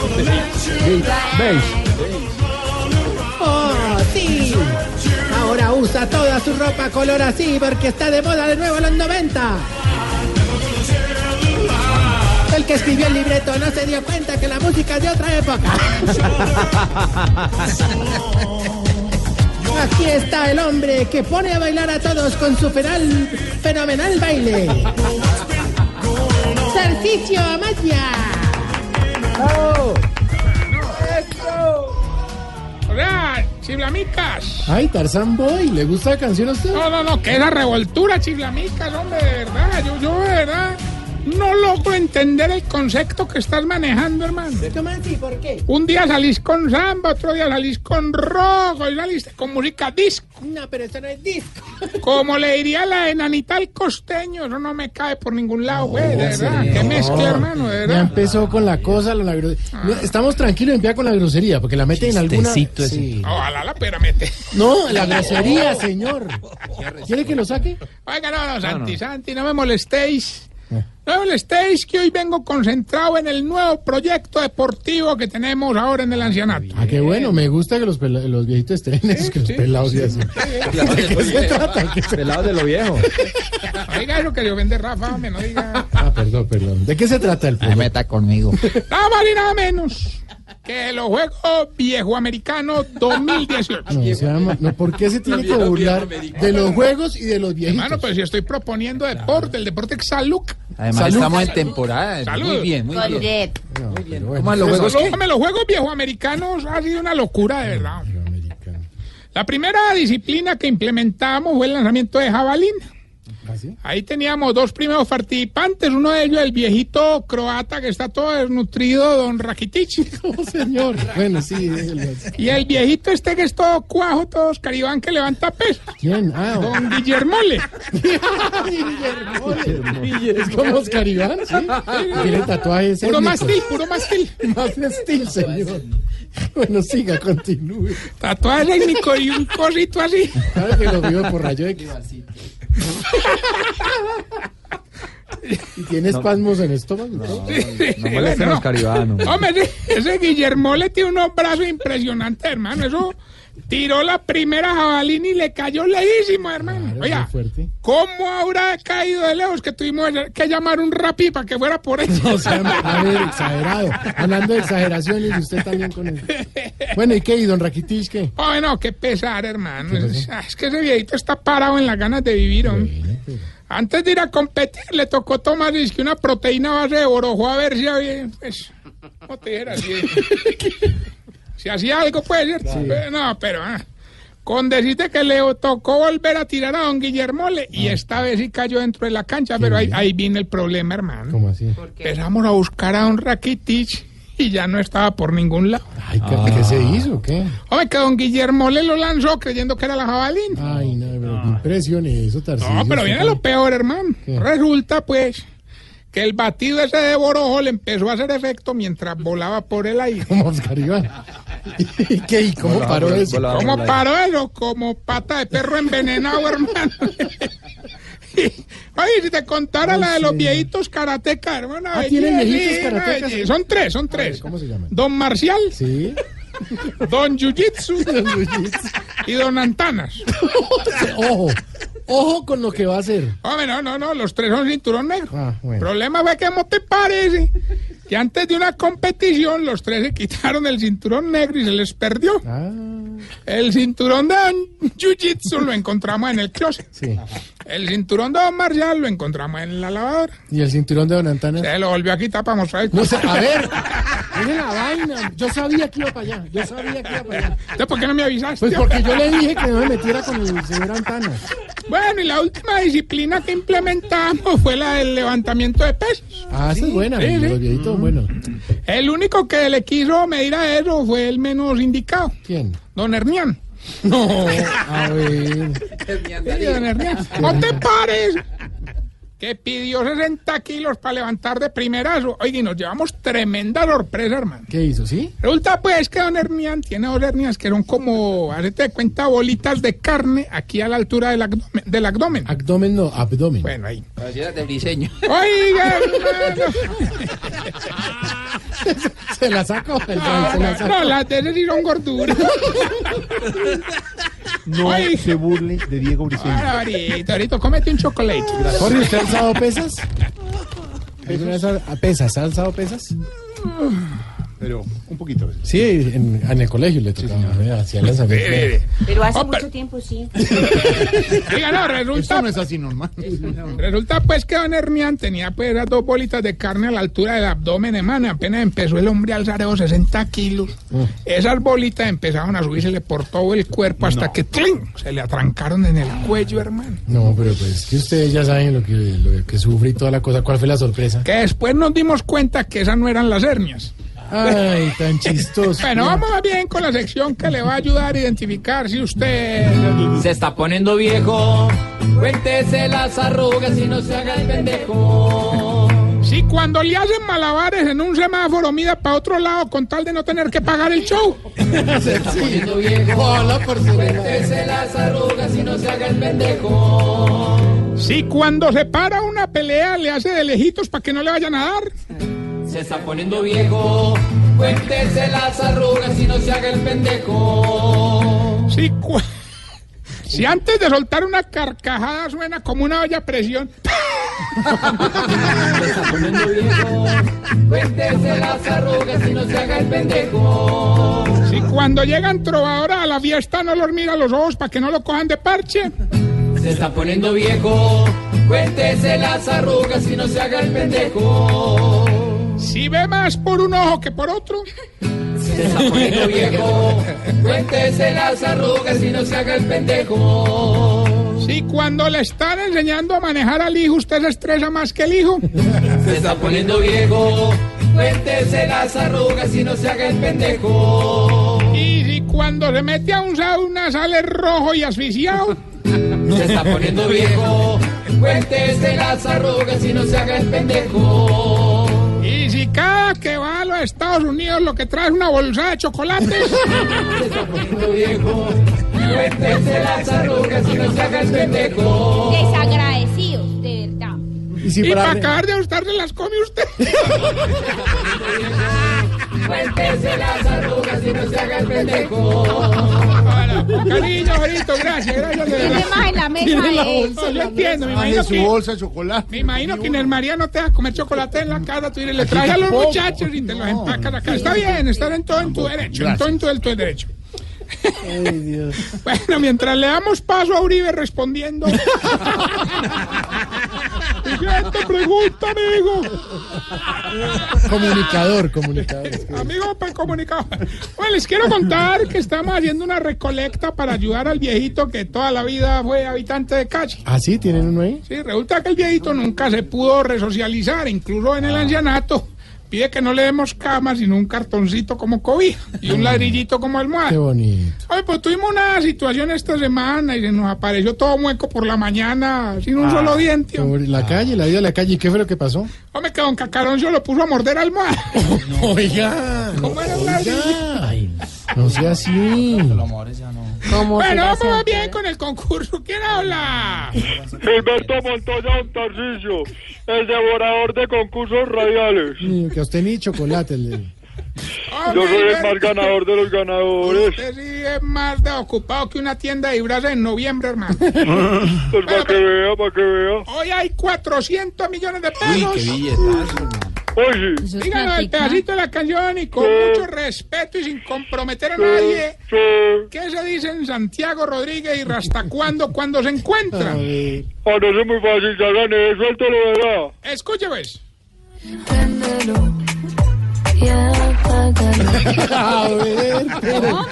Oh, usa toda su ropa color así porque está de moda de nuevo en los 90. El que escribió el libreto no se dio cuenta que la música es de otra época. Aquí está el hombre que pone a bailar a todos con su fenal- fenomenal baile. Tarcicio Amaya. Hola, chiflamicas. Ay, Tarzán Boy, ¿le gusta la canción a usted? No, no, no, que esa revoltura, chiflamicas, hombre, de verdad. Yo, yo, de verdad, no logro entender el concepto que estás manejando, hermano. ¿Cómo así? ¿Por qué? Un día salís con samba, otro día salís con rock, hoy saliste con música disco. No, pero eso no es disco. Como le diría la enanita al costeño, eso no me cae por ningún lado, güey, de verdad. Qué mezcla, hermano, de Ya verdad. empezó con la cosa, la, gro- No, estamos tranquilos, empieza con la grosería, porque la meten en alguna... Sí. Ojalá la pera mete. No, la grosería, señor. ¿Quiere que lo saque? Oiga, no, no, Santi, Santi, no me molestéis. No me molestéis que hoy vengo concentrado en el nuevo proyecto deportivo que tenemos ahora en el ancianato. Ah, qué bueno, me gusta que los, pela- los viejitos estén esos, que los pelados y así. ¿De qué se trata? ¿Qué se- Pelado de lo viejo. Oiga, eso que yo vende Rafa, me no diga. Ah, perdón, perdón. ¿De qué se trata el proyecto? meta conmigo. Nada más y nada menos que los Juegos Viejoamericanos 2018. No, se llama- no, ¿Por qué se tiene que burlar de los juegos y de los viejitos? Hermano, pues yo estoy proponiendo deporte, el deporte es salud. Además, Salud. estamos en temporada. Salud. Muy bien, muy bien. Correcto. Muy bien. ¿Cómo los juegos? Hombre, los Juegos Viejoamericanos ha sido una locura, de verdad. La primera disciplina que implementamos fue el lanzamiento de jabalina. Sí. Ahí teníamos dos primeros participantes, uno de ellos el viejito croata que está todo desnutrido, don Rakitic. Oh, señor. Bueno, sí. Y el viejito este que es todo cuajo, todo caribán que levanta peso. ¿Quién? Ah, Don Guillermole. es como Oscar Iván, ¿sí? Tiene tatuajes Puro mastil, puro mastil. Más mastil, señor. Bueno, siga, continúe. Tatuaje técnico y un cosito así. Claro que lo vio por rayo de ¿Y tiene espasmos en el estómago? y todo? No molesten a Oscar Iván, hombre. Ese Guillermo le tiene unos brazos impresionantes, hermano. Eso tiró la primera jabalina y le cayó lejísimo, hermano. Oiga, ¿cómo habrá caído de lejos que tuvimos que llamar un rapi para que fuera por eso? O sea, a ver, exagerado. Hablando de exageraciones, y usted también con él. Bueno, ¿y qué? ¿Y don Rakitic qué? Ay, no, qué pesar, hermano. Es, es que ese viejito está parado en las ganas de vivir, hombre. Antes de ir a competir, le tocó tomar que una proteína base de borojo a ver si había. Pues, ¿Cómo te dijera? Si, hacía algo, puede ser. Pero No, pero. ah, con decirte que le tocó volver a tirar a don Guillermole y esta vez sí cayó dentro de la cancha, pero ahí, ahí viene el problema, hermano. ¿Cómo así? Empezamos a buscar a don Rakitic y ya no estaba por ningún lado. Ay, ¿qué, qué se hizo? ¿Qué? Hombre, que don Guillermo le lo lanzó creyendo que era la jabalina. Ay, no, pero qué impresión eso, Tarcillo. No, pero viene lo peor, hermano. ¿Qué? Resulta, pues, que el batido ese de borojo le empezó a hacer efecto mientras volaba por el aire. Como Oscar Iván. ¿Y qué? ¿Y cómo paró eso? ¿Cómo paró eso? Como pata de perro envenenado, hermano. Oye, si te contara Ay, la de los sí. viejitos karatecas, hermano. Ah, ¿tienen viejitos karatecas? Son tres, son tres. ¿Cómo se llaman? Don Marcial, Sí. Don Jiu-Jitsu y Don Antanas. Ojo, ojo con lo que va a hacer. Hombre, no, no, no, los tres son cinturón negro. Ah, bueno. Problema fue que, ¿cómo te parece? Que antes de una competición los tres se quitaron el cinturón negro y se les perdió. Ah, El cinturón de Jiu-Jitsu lo encontramos en el closet. sí. El cinturón de Don Marcial lo encontramos en la lavadora. ¿Y el cinturón de Don Antanas? Se lo volvió a quitar para mostrar. No sé, a ver. Mire la vaina. Yo sabía que iba para allá. Yo sabía que iba para allá. ¿Entonces por qué no me avisaste? Pues porque yo le dije que no me metiera con el señor Antanas. Bueno, y la última disciplina que implementamos fue la del levantamiento de pesos. Ah, esa es buena. Sí, sí. Los viejitos, bueno. El único que le quiso medir a eso fue el menos indicado, ¿Quién? don Hernán. No, a ver. ¿No te pares? Que pidió 60 kilos para levantar de primerazo. Oye, y nos llevamos tremenda sorpresa, hermano. ¿Qué hizo, sí? Resulta pues que don Hernán tiene dos hernias que son como, hazte de cuenta, bolitas de carne aquí a la altura del abdomen. Del abdomen. Abdomen no, abdomen. Bueno, ahí. de diseño. Oiga, hermano. Se la sacó. el- No, se la sacó. no, son gorduras. No Ay. se burle de Diego Briceño. Ahora, ahorita, ahorita, cómete un chocolate. Jorge, ¿usted ha alzado pesas? ¿Alguna vez ha- a pesas? ¿Ha alzado pesas? Pero un poquito. Sí, en, en el colegio le tocaba. ¿eh? Hacía lanzamiento. Pero hace Oh, mucho pero- tiempo sí. Diga, no, resulta, Esto no es así normal. resulta pues que don Hernán tenía pues esas dos bolitas de carne a la altura del abdomen, hermano. Apenas empezó el hombre a alzar esos 60 kilos. Esas bolitas empezaron a subirse por todo el cuerpo hasta que ¡tling! se le atrancaron en el cuello, hermano. No, pero pues que ustedes ya saben lo que, lo que sufre y toda la cosa. ¿Cuál fue la sorpresa? Que después nos dimos cuenta que esas no eran las hernias. Ay, tan chistoso. Bueno, vamos bien con la sección que le va a ayudar a identificar si usted... Se está poniendo viejo. Cuéntese las arrugas y no se haga el pendejo. Si cuando le hacen malabares en un semáforo mira para otro lado con tal de no tener que pagar el show. Se está poniendo viejo. Hola, porcelana. Cuéntese las arrugas y no se haga el pendejo. Si cuando se para una pelea le hace de lejitos para que no le vayan a dar. Se está poniendo viejo. Cuéntese las arrugas y no se haga el pendejo. Si, cu- si antes de soltar una carcajada suena como una olla a presión. Se está poniendo viejo. Cuéntese las arrugas y no se haga el pendejo. Si cuando llegan trovadoras a la fiesta no los mira a los ojos para que no lo cojan de parche. Se está poniendo viejo. Cuéntese las arrugas y no se haga el pendejo. Si ve más por un ojo que por otro. Se está poniendo viejo. Cuéntese las arrugas y no se haga el pendejo. Si cuando le están enseñando a manejar al hijo, usted se estresa más que el hijo. Se está poniendo viejo, cuéntese las arrugas y no se haga el pendejo. Y si cuando se mete a un sauna sale rojo y asfixiado. Se está poniendo viejo, cuéntese las arrugas y no se haga el pendejo. Y si cada que va a los Estados Unidos lo que trae es una bolsa de chocolates. Se está poniendo viejo, cuéntese las arrugas y no se haga el pendejo. Desagradecidos, de verdad. Y, para acabar de gustarse las come usted. Cuéntese las arrugas y no se haga el pendejo. Cariño, bonito, gracias, gracias. Tiene más en la mesa Tiene la bolsa, yo entiendo, me imagino su que... bolsa de chocolate. Me imagino que Inés María no te va a comer chocolate en la casa, tú le traes a los muchachos y te los empacas acá. Está bien, estar en todo en tu derecho, en todo en tu, en tu derecho. Bueno, mientras le damos paso a Uribe respondiendo. Siguiente pregunta, amigo. Comunicador, comunicador. Amigo para comunicador. Bueno, les quiero contar que estamos haciendo una recolecta para ayudar al viejito que toda la vida fue habitante de calle. ¿Ah, sí? ¿Tienen uno ahí? Sí, resulta que el viejito nunca se pudo resocializar, incluso en el ancianato. Pide que no le demos cama, sino un cartoncito como cobija y un ladrillito como almohada. Qué bonito. Oye, pues tuvimos una situación esta semana y se nos apareció todo mueco por la mañana, sin un Ah, solo diente. Sobre la calle, la vida de la calle. ¿Y qué fue lo que pasó? Hombre, que don Cacarón se lo puso a morder almohada. Oiga. ¿Cómo era ladrillo? No sea así. ¿Cómo Bueno, vamos bien con el concurso. ¿Quién habla? Gilberto Montoya Tarcisio, el devorador de concursos radiales. Que a usted ni chocolate. le- Yo soy el más ganador de los ganadores. Usted sí es más de ocupado que una tienda de disfraces en noviembre, hermano. Pues para que vea, para que vea. Hoy hay 400 millones de pesos. Oye, Díganos el pedacito de la canción y con Sí. mucho respeto y sin comprometer a Sí, nadie. sí. ¿Qué se dicen Santiago Rodríguez y Rastacuando cuando se encuentran? Ah, no es muy fácil, ya gané, suéltalo, ¿verdad? Escuche, pues. A ver, pero-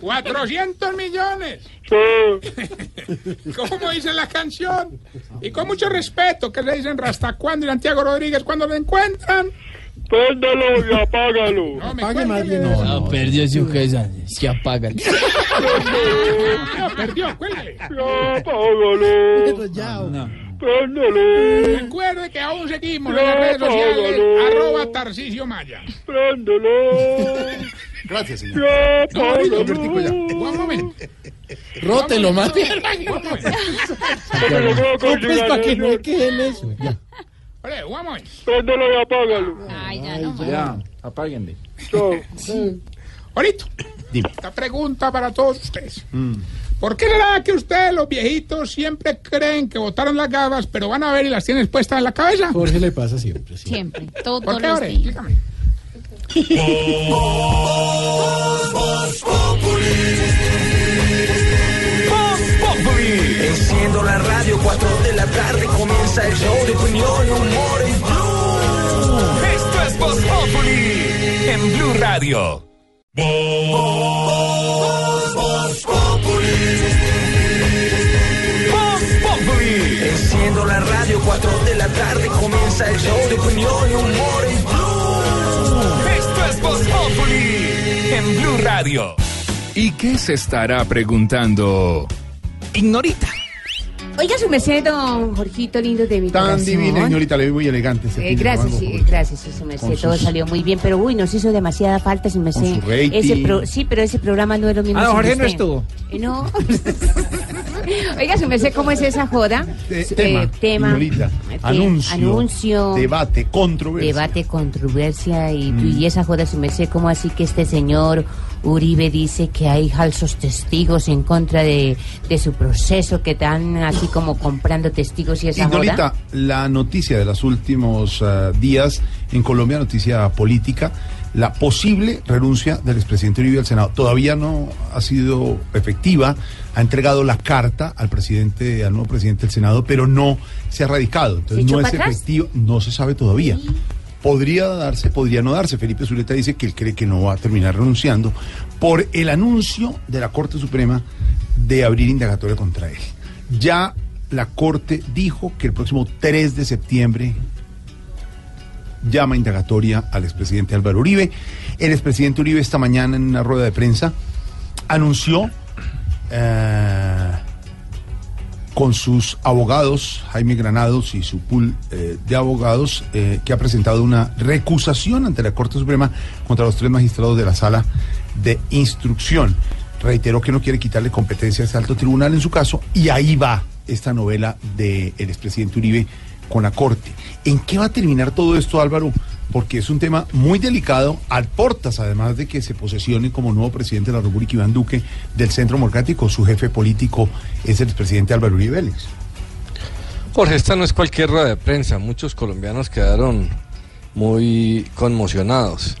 400 millones. Sí. ¿Cómo dice la canción? Y con mucho respeto, ¿qué se dicen Rastacuando y Santiago Rodríguez cuando lo encuentran? Préndalo y apágalo. No, me Apague más cuélguele. bien. No, no. perdió su casa, se apagan. No, perdió, cuélguele. Ya, apágalo. Pero ya, Préndalo. Recuerde que aún seguimos en las redes sociales, arroba Tarcisio Maya. Préndalo. Gracias, señor. No, ahorita, apágalo. Un momento. Rótelo que No, pues sí para que no eso. Ya. Y apágalo. Ay, ya no. Ya, apáguenle. Chao. Ahorita, Dime. esta pregunta para todos ustedes. ¿Por qué será que ustedes, los viejitos, siempre creen que botaron las gafas, pero van a ver y las tienen puestas en la cabeza? Jorge le pasa siempre. sí. Siempre, todos ¿Por qué, los días. Explícame. Voz Populi. Enciendo la radio, 4 de la tarde comienza el show de opinión y humor en Blue. Esto es Voz Populi en Blue Radio. Voz radio, 4 de la tarde comienza el show de opinión y humor en Blue. Esto es Voz Populi en Blue Radio. ¿Y qué se estará preguntando? Ignorita. Oiga, su merced, don Jorgito, lindo de mi Tan corazón. divina, señorita, le vi muy elegante. ese Eh, gracias, sí, gracias, sí, su merced. Con Todo sus- salió muy bien, pero uy, nos hizo demasiada falta, su merced. su. Ese pro- sí, pero ese programa no es lo mismo. Ah, Jorge no estuvo. Eh, no. Oiga, su merced, ¿cómo es esa joda? Eh, tema, tema. señorita, eh, anuncio, anuncio. debate, controversia. Debate, controversia y, Mm. y esa joda, su merced, ¿cómo así que este señor Uribe dice que hay falsos testigos en contra de, de su proceso, que están así como comprando testigos y esa Ignorita, la noticia de los últimos ah, días en Colombia, noticia política, la posible renuncia del expresidente Uribe al Senado. Todavía no ha sido efectiva, ha entregado la carta al presidente, al nuevo presidente del Senado, pero no se ha radicado. Entonces ¿Se echó no es efectivo, no se sabe todavía. Podría darse, podría no darse. Felipe Zuleta dice que él cree que no va a terminar renunciando por el anuncio de la Corte Suprema de abrir indagatoria contra él. Ya la Corte dijo que el próximo 3 de septiembre llama indagatoria al expresidente Álvaro Uribe. El expresidente Uribe esta mañana en una rueda de prensa anunció eh, con sus abogados, Jaime Granados y su pool eh, de abogados, eh, que ha presentado una recusación ante la Corte Suprema contra los tres magistrados de la sala de instrucción. Reiteró que no quiere quitarle competencias al alto tribunal en su caso, y ahí va esta novela del expresidente Uribe con la Corte. ¿En qué va a terminar todo esto, Álvaro? Porque es un tema muy delicado, al portas, además de que se posesione como nuevo presidente de la República Iván Duque del Centro Democrático. Su jefe político es el expresidente Álvaro Uribe Vélez. Jorge, esta no es cualquier rueda de prensa. Muchos colombianos quedaron muy conmocionados.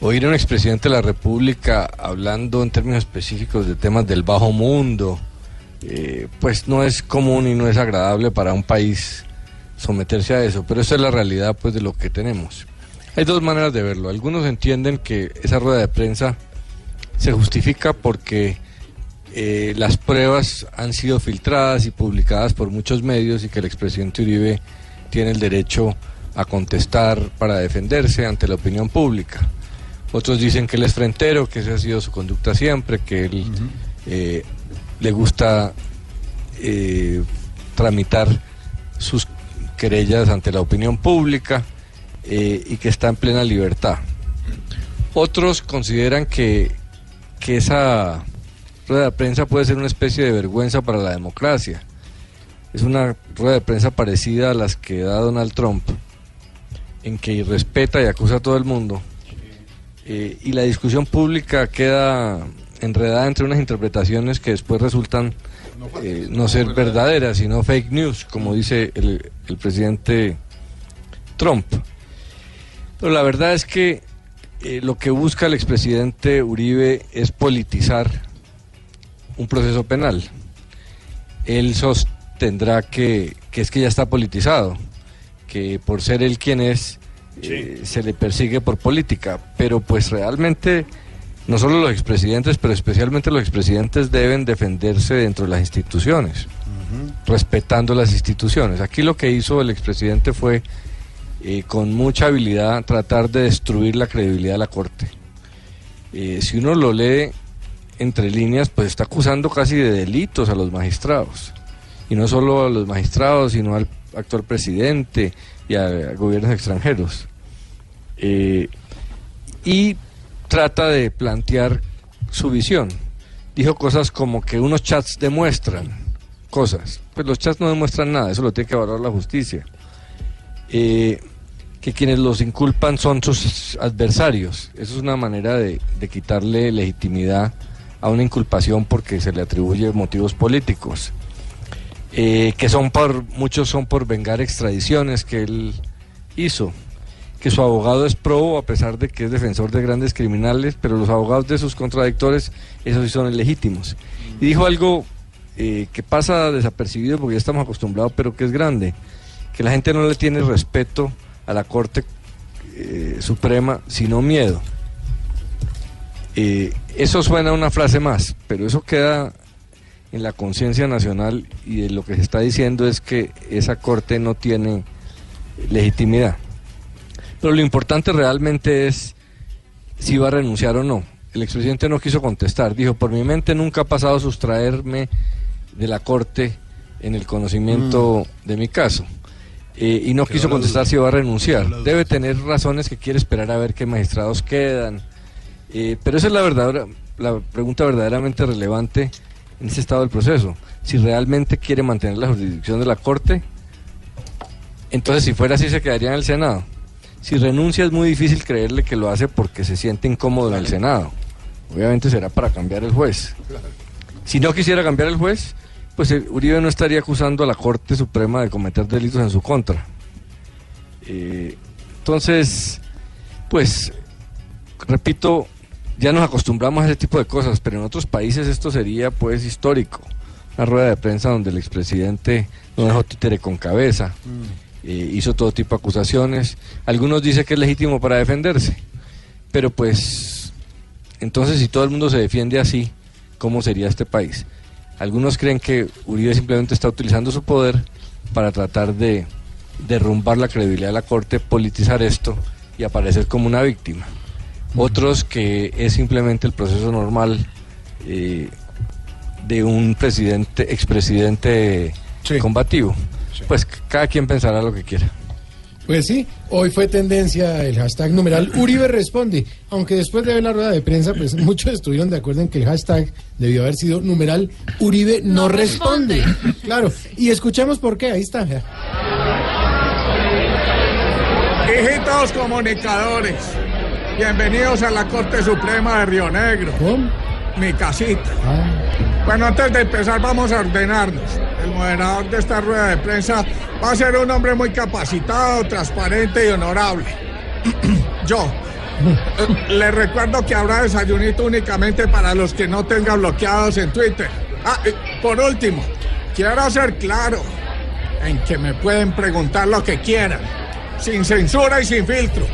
Oír a un expresidente de la República hablando en términos específicos de temas del bajo mundo, eh, pues no es común y no es agradable para un país someterse a eso, pero esa es la realidad pues de lo que tenemos. Hay dos maneras de verlo. Algunos entienden que esa rueda de prensa se justifica porque eh, las pruebas han sido filtradas y publicadas por muchos medios y que el expresidente Uribe tiene el derecho a contestar para defenderse ante la opinión pública. Otros dicen que él es frentero, que esa ha sido su conducta siempre, que él eh, le gusta eh, tramitar sus querellas ante la opinión pública eh, y que está en plena libertad. Otros consideran que, que esa rueda de prensa puede ser una especie de vergüenza para la democracia. Es una rueda de prensa parecida a las que da Donald Trump, en que respeta y acusa a todo el mundo. Eh, y la discusión pública queda enredada entre unas interpretaciones que después resultan eh, no ser verdaderas, sino fake news, como dice el presidente Trump. Pero la verdad es que eh, lo que busca el expresidente Uribe es politizar un proceso penal. Él sostendrá que, que es que ya está politizado, que por ser él quien es, eh, se le persigue por política, pero pues realmente no solo los expresidentes, pero especialmente los expresidentes deben defenderse dentro de las instituciones, respetando las instituciones. Aquí lo que hizo el expresidente fue, eh, con mucha habilidad, tratar de destruir la credibilidad de la Corte. Eh, si uno lo lee entre líneas, pues está acusando casi de delitos a los magistrados. Y no solo a los magistrados, sino al actual presidente y a, gobiernos extranjeros. Eh, y trata de plantear su visión. Dijo cosas como que unos chats demuestran cosas. Pues los chats no demuestran nada, eso lo tiene que valorar la justicia. Eh, que quienes los inculpan son sus adversarios. Eso es una manera de, quitarle legitimidad a una inculpación porque se le atribuye motivos políticos. Eh, que son por, muchos son por vengar extradiciones que él hizo que su abogado es pro a pesar de que es defensor de grandes criminales, pero los abogados de sus contradictores, esos sí son ilegítimos. Y dijo algo eh, que pasa desapercibido porque ya estamos acostumbrados, pero que es grande, que la gente no le tiene respeto a la Corte eh, Suprema, sino miedo. Eh, eso suena a una frase más, pero eso queda en la conciencia nacional y de lo que se está diciendo es que esa Corte no tiene legitimidad. Pero lo importante realmente es si va a renunciar o no. El expresidente no quiso contestar. Dijo, por mi mente nunca ha pasado sustraerme de la corte en el conocimiento de mi caso. Eh, y no quiso contestar si va a renunciar. Debe tener razones que quiere esperar a ver qué magistrados quedan. Eh, pero esa es la, verdadera, la pregunta verdaderamente relevante en ese estado del proceso. Si realmente quiere mantener la jurisdicción de la Corte, entonces si fuera así se quedaría en el Senado. Si renuncia es muy difícil creerle que lo hace porque se siente incómodo en el Senado. Obviamente será para cambiar el juez. Si no quisiera cambiar el juez, pues eh, Uribe no estaría acusando a la Corte Suprema de cometer delitos en su contra. Eh, entonces, pues, repito, ya nos acostumbramos a ese tipo de cosas, pero en otros países esto sería pues histórico. Una rueda de prensa donde el expresidente no dejó títere con cabeza, eh, hizo todo tipo de acusaciones. Algunos dicen que es legítimo para defenderse, pero pues, entonces si todo el mundo se defiende así, ¿cómo sería este país? Algunos creen que Uribe simplemente está utilizando su poder para tratar de derrumbar la credibilidad de la Corte, politizar esto y aparecer como una víctima. Otros que es simplemente el proceso normal eh, de un presidente, expresidente combativo. Pues cada quien pensará lo que quiera. Pues sí, hoy fue tendencia el hashtag numeral Uribe responde, aunque después de ver la rueda de prensa, pues muchos estuvieron de acuerdo en que el hashtag debió haber sido numeral Uribe no, responde. Claro, y escuchemos por qué, ahí está. Hijitos comunicadores, bienvenidos a la Corte Suprema de Río Negro. Mi casita. Bueno, antes de empezar vamos a ordenarnos. El moderador de esta rueda de prensa va a ser un hombre muy capacitado, transparente y honorable. Yo. Les recuerdo que habrá desayunito únicamente para los que no tengan bloqueados en Twitter. Ah, por último, quiero ser claro en que me pueden preguntar lo que quieran, sin censura y sin filtro.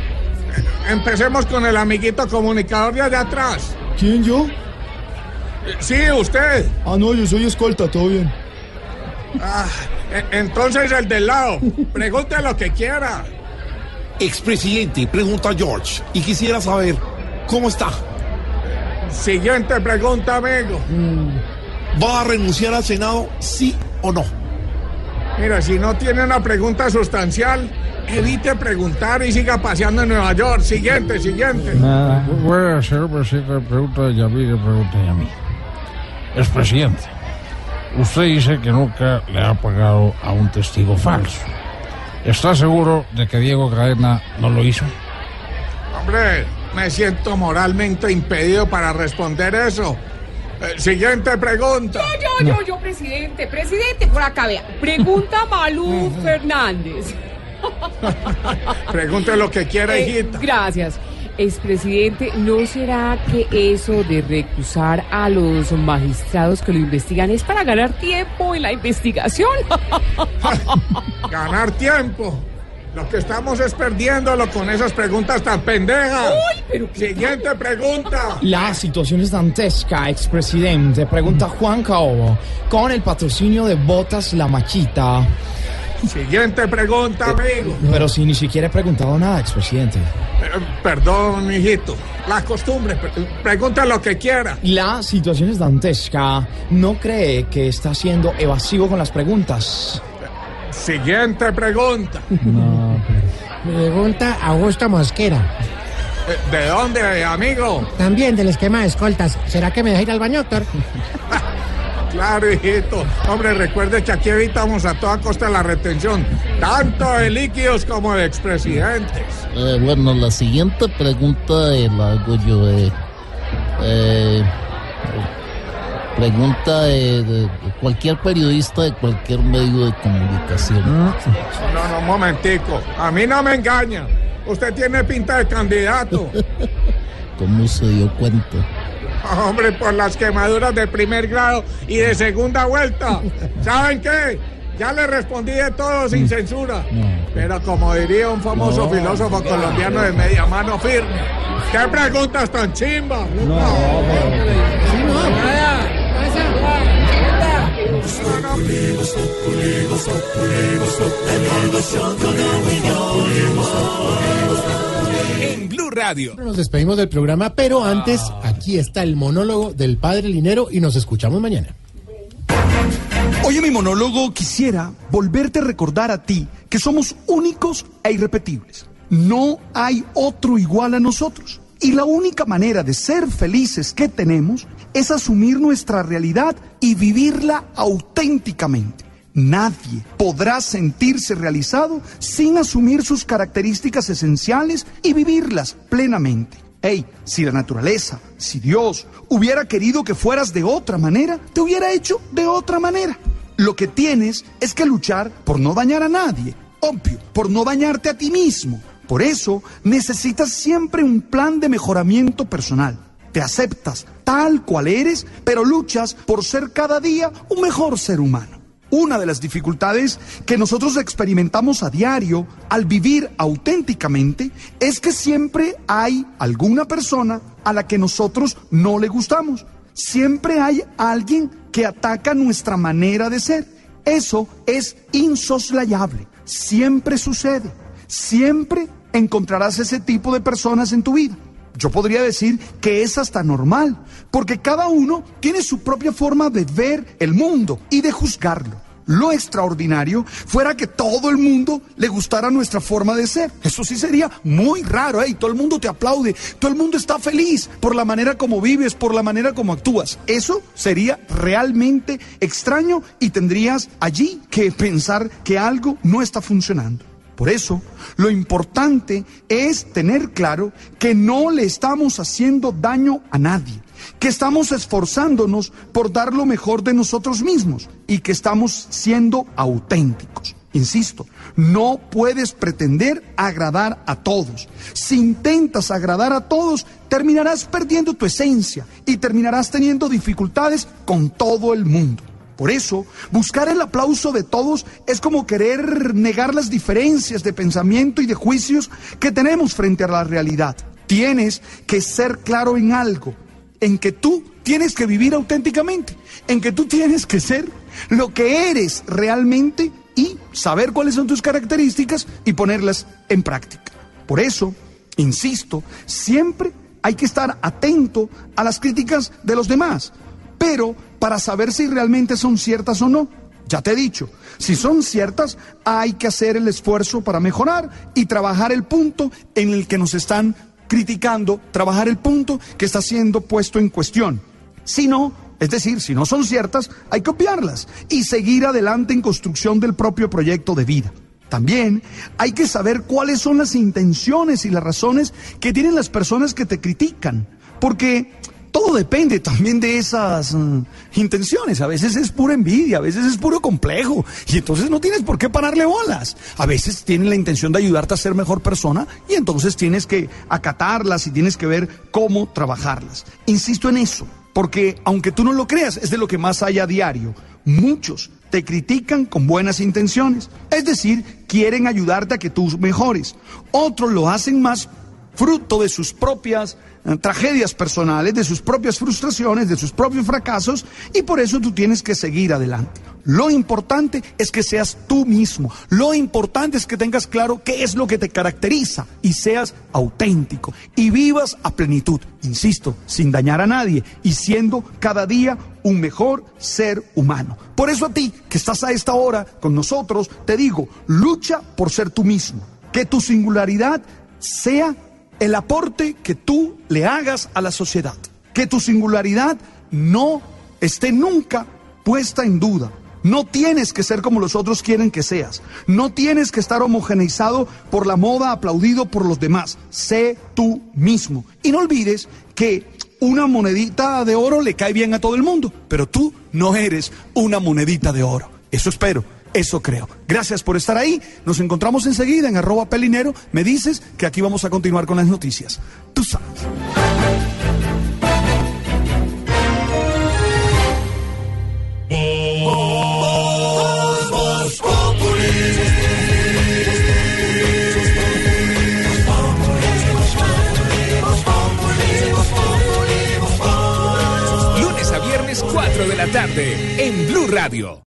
Empecemos con el amiguito comunicador de allá atrás. ¿Quién, yo? Sí, usted. Ah, no, yo soy escolta, todo bien. Ah, e- entonces el del lado, pregunte lo que quiera. Expresidente, pregunta George, y quisiera saber, ¿cómo está? Siguiente pregunta, amigo. ¿Va a renunciar al Senado, sí o no? Mira, si no tiene una pregunta sustancial, evite preguntar y siga paseando en Nueva York. Siguiente, siguiente. Voy a hacer presidente pregunta de Yamil y pregunta de mí. Es presidente. Usted dice que nunca le ha pagado a un testigo falso. ¿Está seguro de que Diego Cadena no lo hizo? Hombre, me siento moralmente impedido para responder eso. Eh, siguiente pregunta. Yo, yo, yo, presidente, presidente, por acá vea. Pregunta Malú Fernández. Pregunte lo que quiera, Eh, hijita. gracias. Expresidente, ¿no será que eso de recusar a los magistrados que lo investigan es para ganar tiempo en la investigación? Ganar tiempo. Lo que estamos es perdiéndolo con esas preguntas tan pendejas. Siguiente pregunta. La situación es dantesca, expresidente. Pregunta Juan Caobo. Con el patrocinio de Botas La Machita. Siguiente pregunta, amigo. Pero si ni siquiera he preguntado nada, expresidente. Eh, perdón, hijito. La costumbre. pre- Pregunta lo que quiera. La situación es dantesca. ¿No cree que está siendo evasivo con las preguntas? Siguiente pregunta. Pregunta Augusto Mosquera. Eh, ¿De dónde, amigo? También del esquema de escoltas. ¿Será que me deja ir al baño, doctor? Claro, hijito. Hombre, recuerde que aquí evitamos a toda costa la retención, tanto de líquidos como de expresidentes. Eh, bueno, la siguiente pregunta eh, la hago yo. eh, eh, pregunta de, de- de cualquier periodista de cualquier medio de comunicación. No, no, un momentico. A mí no me engaña. Usted tiene pinta de candidato. ¿Cómo se dio cuenta? Hombre, por las quemaduras de primer grado y de segunda vuelta. ¿Saben qué? Ya le respondí de todo sin censura. Pero como diría un famoso No, filósofo colombiano de media mano firme, ¿qué preguntas tan chimba? En Blue Radio. Nos despedimos del programa, pero antes, aquí está el monólogo del padre Linero y nos escuchamos mañana. Hoy en mi monólogo quisiera volverte a recordar a ti que somos únicos e irrepetibles. No hay otro igual a nosotros. Y la única manera de ser felices que tenemos es asumir nuestra realidad y vivirla auténticamente. Nadie podrá sentirse realizado sin asumir sus características esenciales y vivirlas plenamente. Hey, si la naturaleza, si Dios hubiera querido que fueras de otra manera, te hubiera hecho de otra manera. Lo que tienes es que luchar por no dañar a nadie, obvio, por no dañarte a ti mismo. Por eso necesitas siempre un plan de mejoramiento personal. Te aceptas tal cual eres, pero luchas por ser cada día un mejor ser humano. Una de las dificultades que nosotros experimentamos a diario al vivir auténticamente es que siempre hay alguna persona a la que nosotros no le gustamos. Siempre hay alguien que ataca nuestra manera de ser. Eso es insoslayable. Siempre sucede. Siempre encontrarás ese tipo de personas en tu vida. Yo podría decir que es hasta normal, porque cada uno tiene su propia forma de ver el mundo y de juzgarlo. Lo extraordinario fuera que todo el mundo le gustara nuestra forma de ser. Eso sí sería muy raro, ¿eh? Todo el mundo te aplaude, todo el mundo está feliz por la manera como vives, por la manera como actúas. Eso sería realmente extraño y tendrías allí que pensar que algo no está funcionando. Por eso, lo importante es tener claro que no le estamos haciendo daño a nadie, que estamos esforzándonos por dar lo mejor de nosotros mismos y que estamos siendo auténticos. Insisto, no puedes pretender agradar a todos. Si intentas agradar a todos, terminarás perdiendo tu esencia y terminarás teniendo dificultades con todo el mundo. Por eso, buscar el aplauso de todos es como querer negar las diferencias de pensamiento y de juicios que tenemos frente a la realidad. Tienes que ser claro en algo, en que tú tienes que vivir auténticamente, en que tú tienes que ser lo que eres realmente y saber cuáles son tus características y ponerlas en práctica. Por eso, insisto, siempre hay que estar atento a las críticas de los demás, pero para saber si realmente son ciertas o no. Ya te he dicho, si son ciertas, hay que hacer el esfuerzo para mejorar y trabajar el punto en el que nos están criticando, trabajar el punto que está siendo puesto en cuestión. Si no, es decir, si no son ciertas, hay que obviarlas y seguir adelante en construcción del propio proyecto de vida. También hay que saber cuáles son las intenciones y las razones que tienen las personas que te critican, porque todo depende también de esas mm, intenciones. A veces es pura envidia, a veces es puro complejo. Y entonces no tienes por qué pararle bolas. A veces tienen la intención de ayudarte a ser mejor persona y entonces tienes que acatarlas y tienes que ver cómo trabajarlas. Insisto en eso, porque aunque tú no lo creas, es de lo que más hay a diario. Muchos te critican con buenas intenciones. Es decir, quieren ayudarte a que tú mejores. Otros lo hacen más fruto de sus propias eh, tragedias personales, de sus propias frustraciones, de sus propios fracasos, y por eso tú tienes que seguir adelante. Lo importante es que seas tú mismo. Lo importante es que tengas claro qué es lo que te caracteriza y seas auténtico y vivas a plenitud, insisto, sin dañar a nadie y siendo cada día un mejor ser humano. Por eso a ti que estás a esta hora con nosotros, te digo, lucha por ser tú mismo. Que tu singularidad sea el aporte que tú le hagas a la sociedad. Que tu singularidad no esté nunca puesta en duda. No tienes que ser como los otros quieren que seas. No tienes que estar homogeneizado por la moda, aplaudido por los demás. Sé tú mismo. Y no olvides que una monedita de oro le cae bien a todo el mundo, pero tú no eres una monedita de oro. Eso espero. Eso creo. Gracias por estar ahí. Nos encontramos enseguida en arroba pelinero. Me dices que aquí vamos a continuar con las noticias. Tú sabes. Lunes a viernes 4 de la tarde en Blue Radio.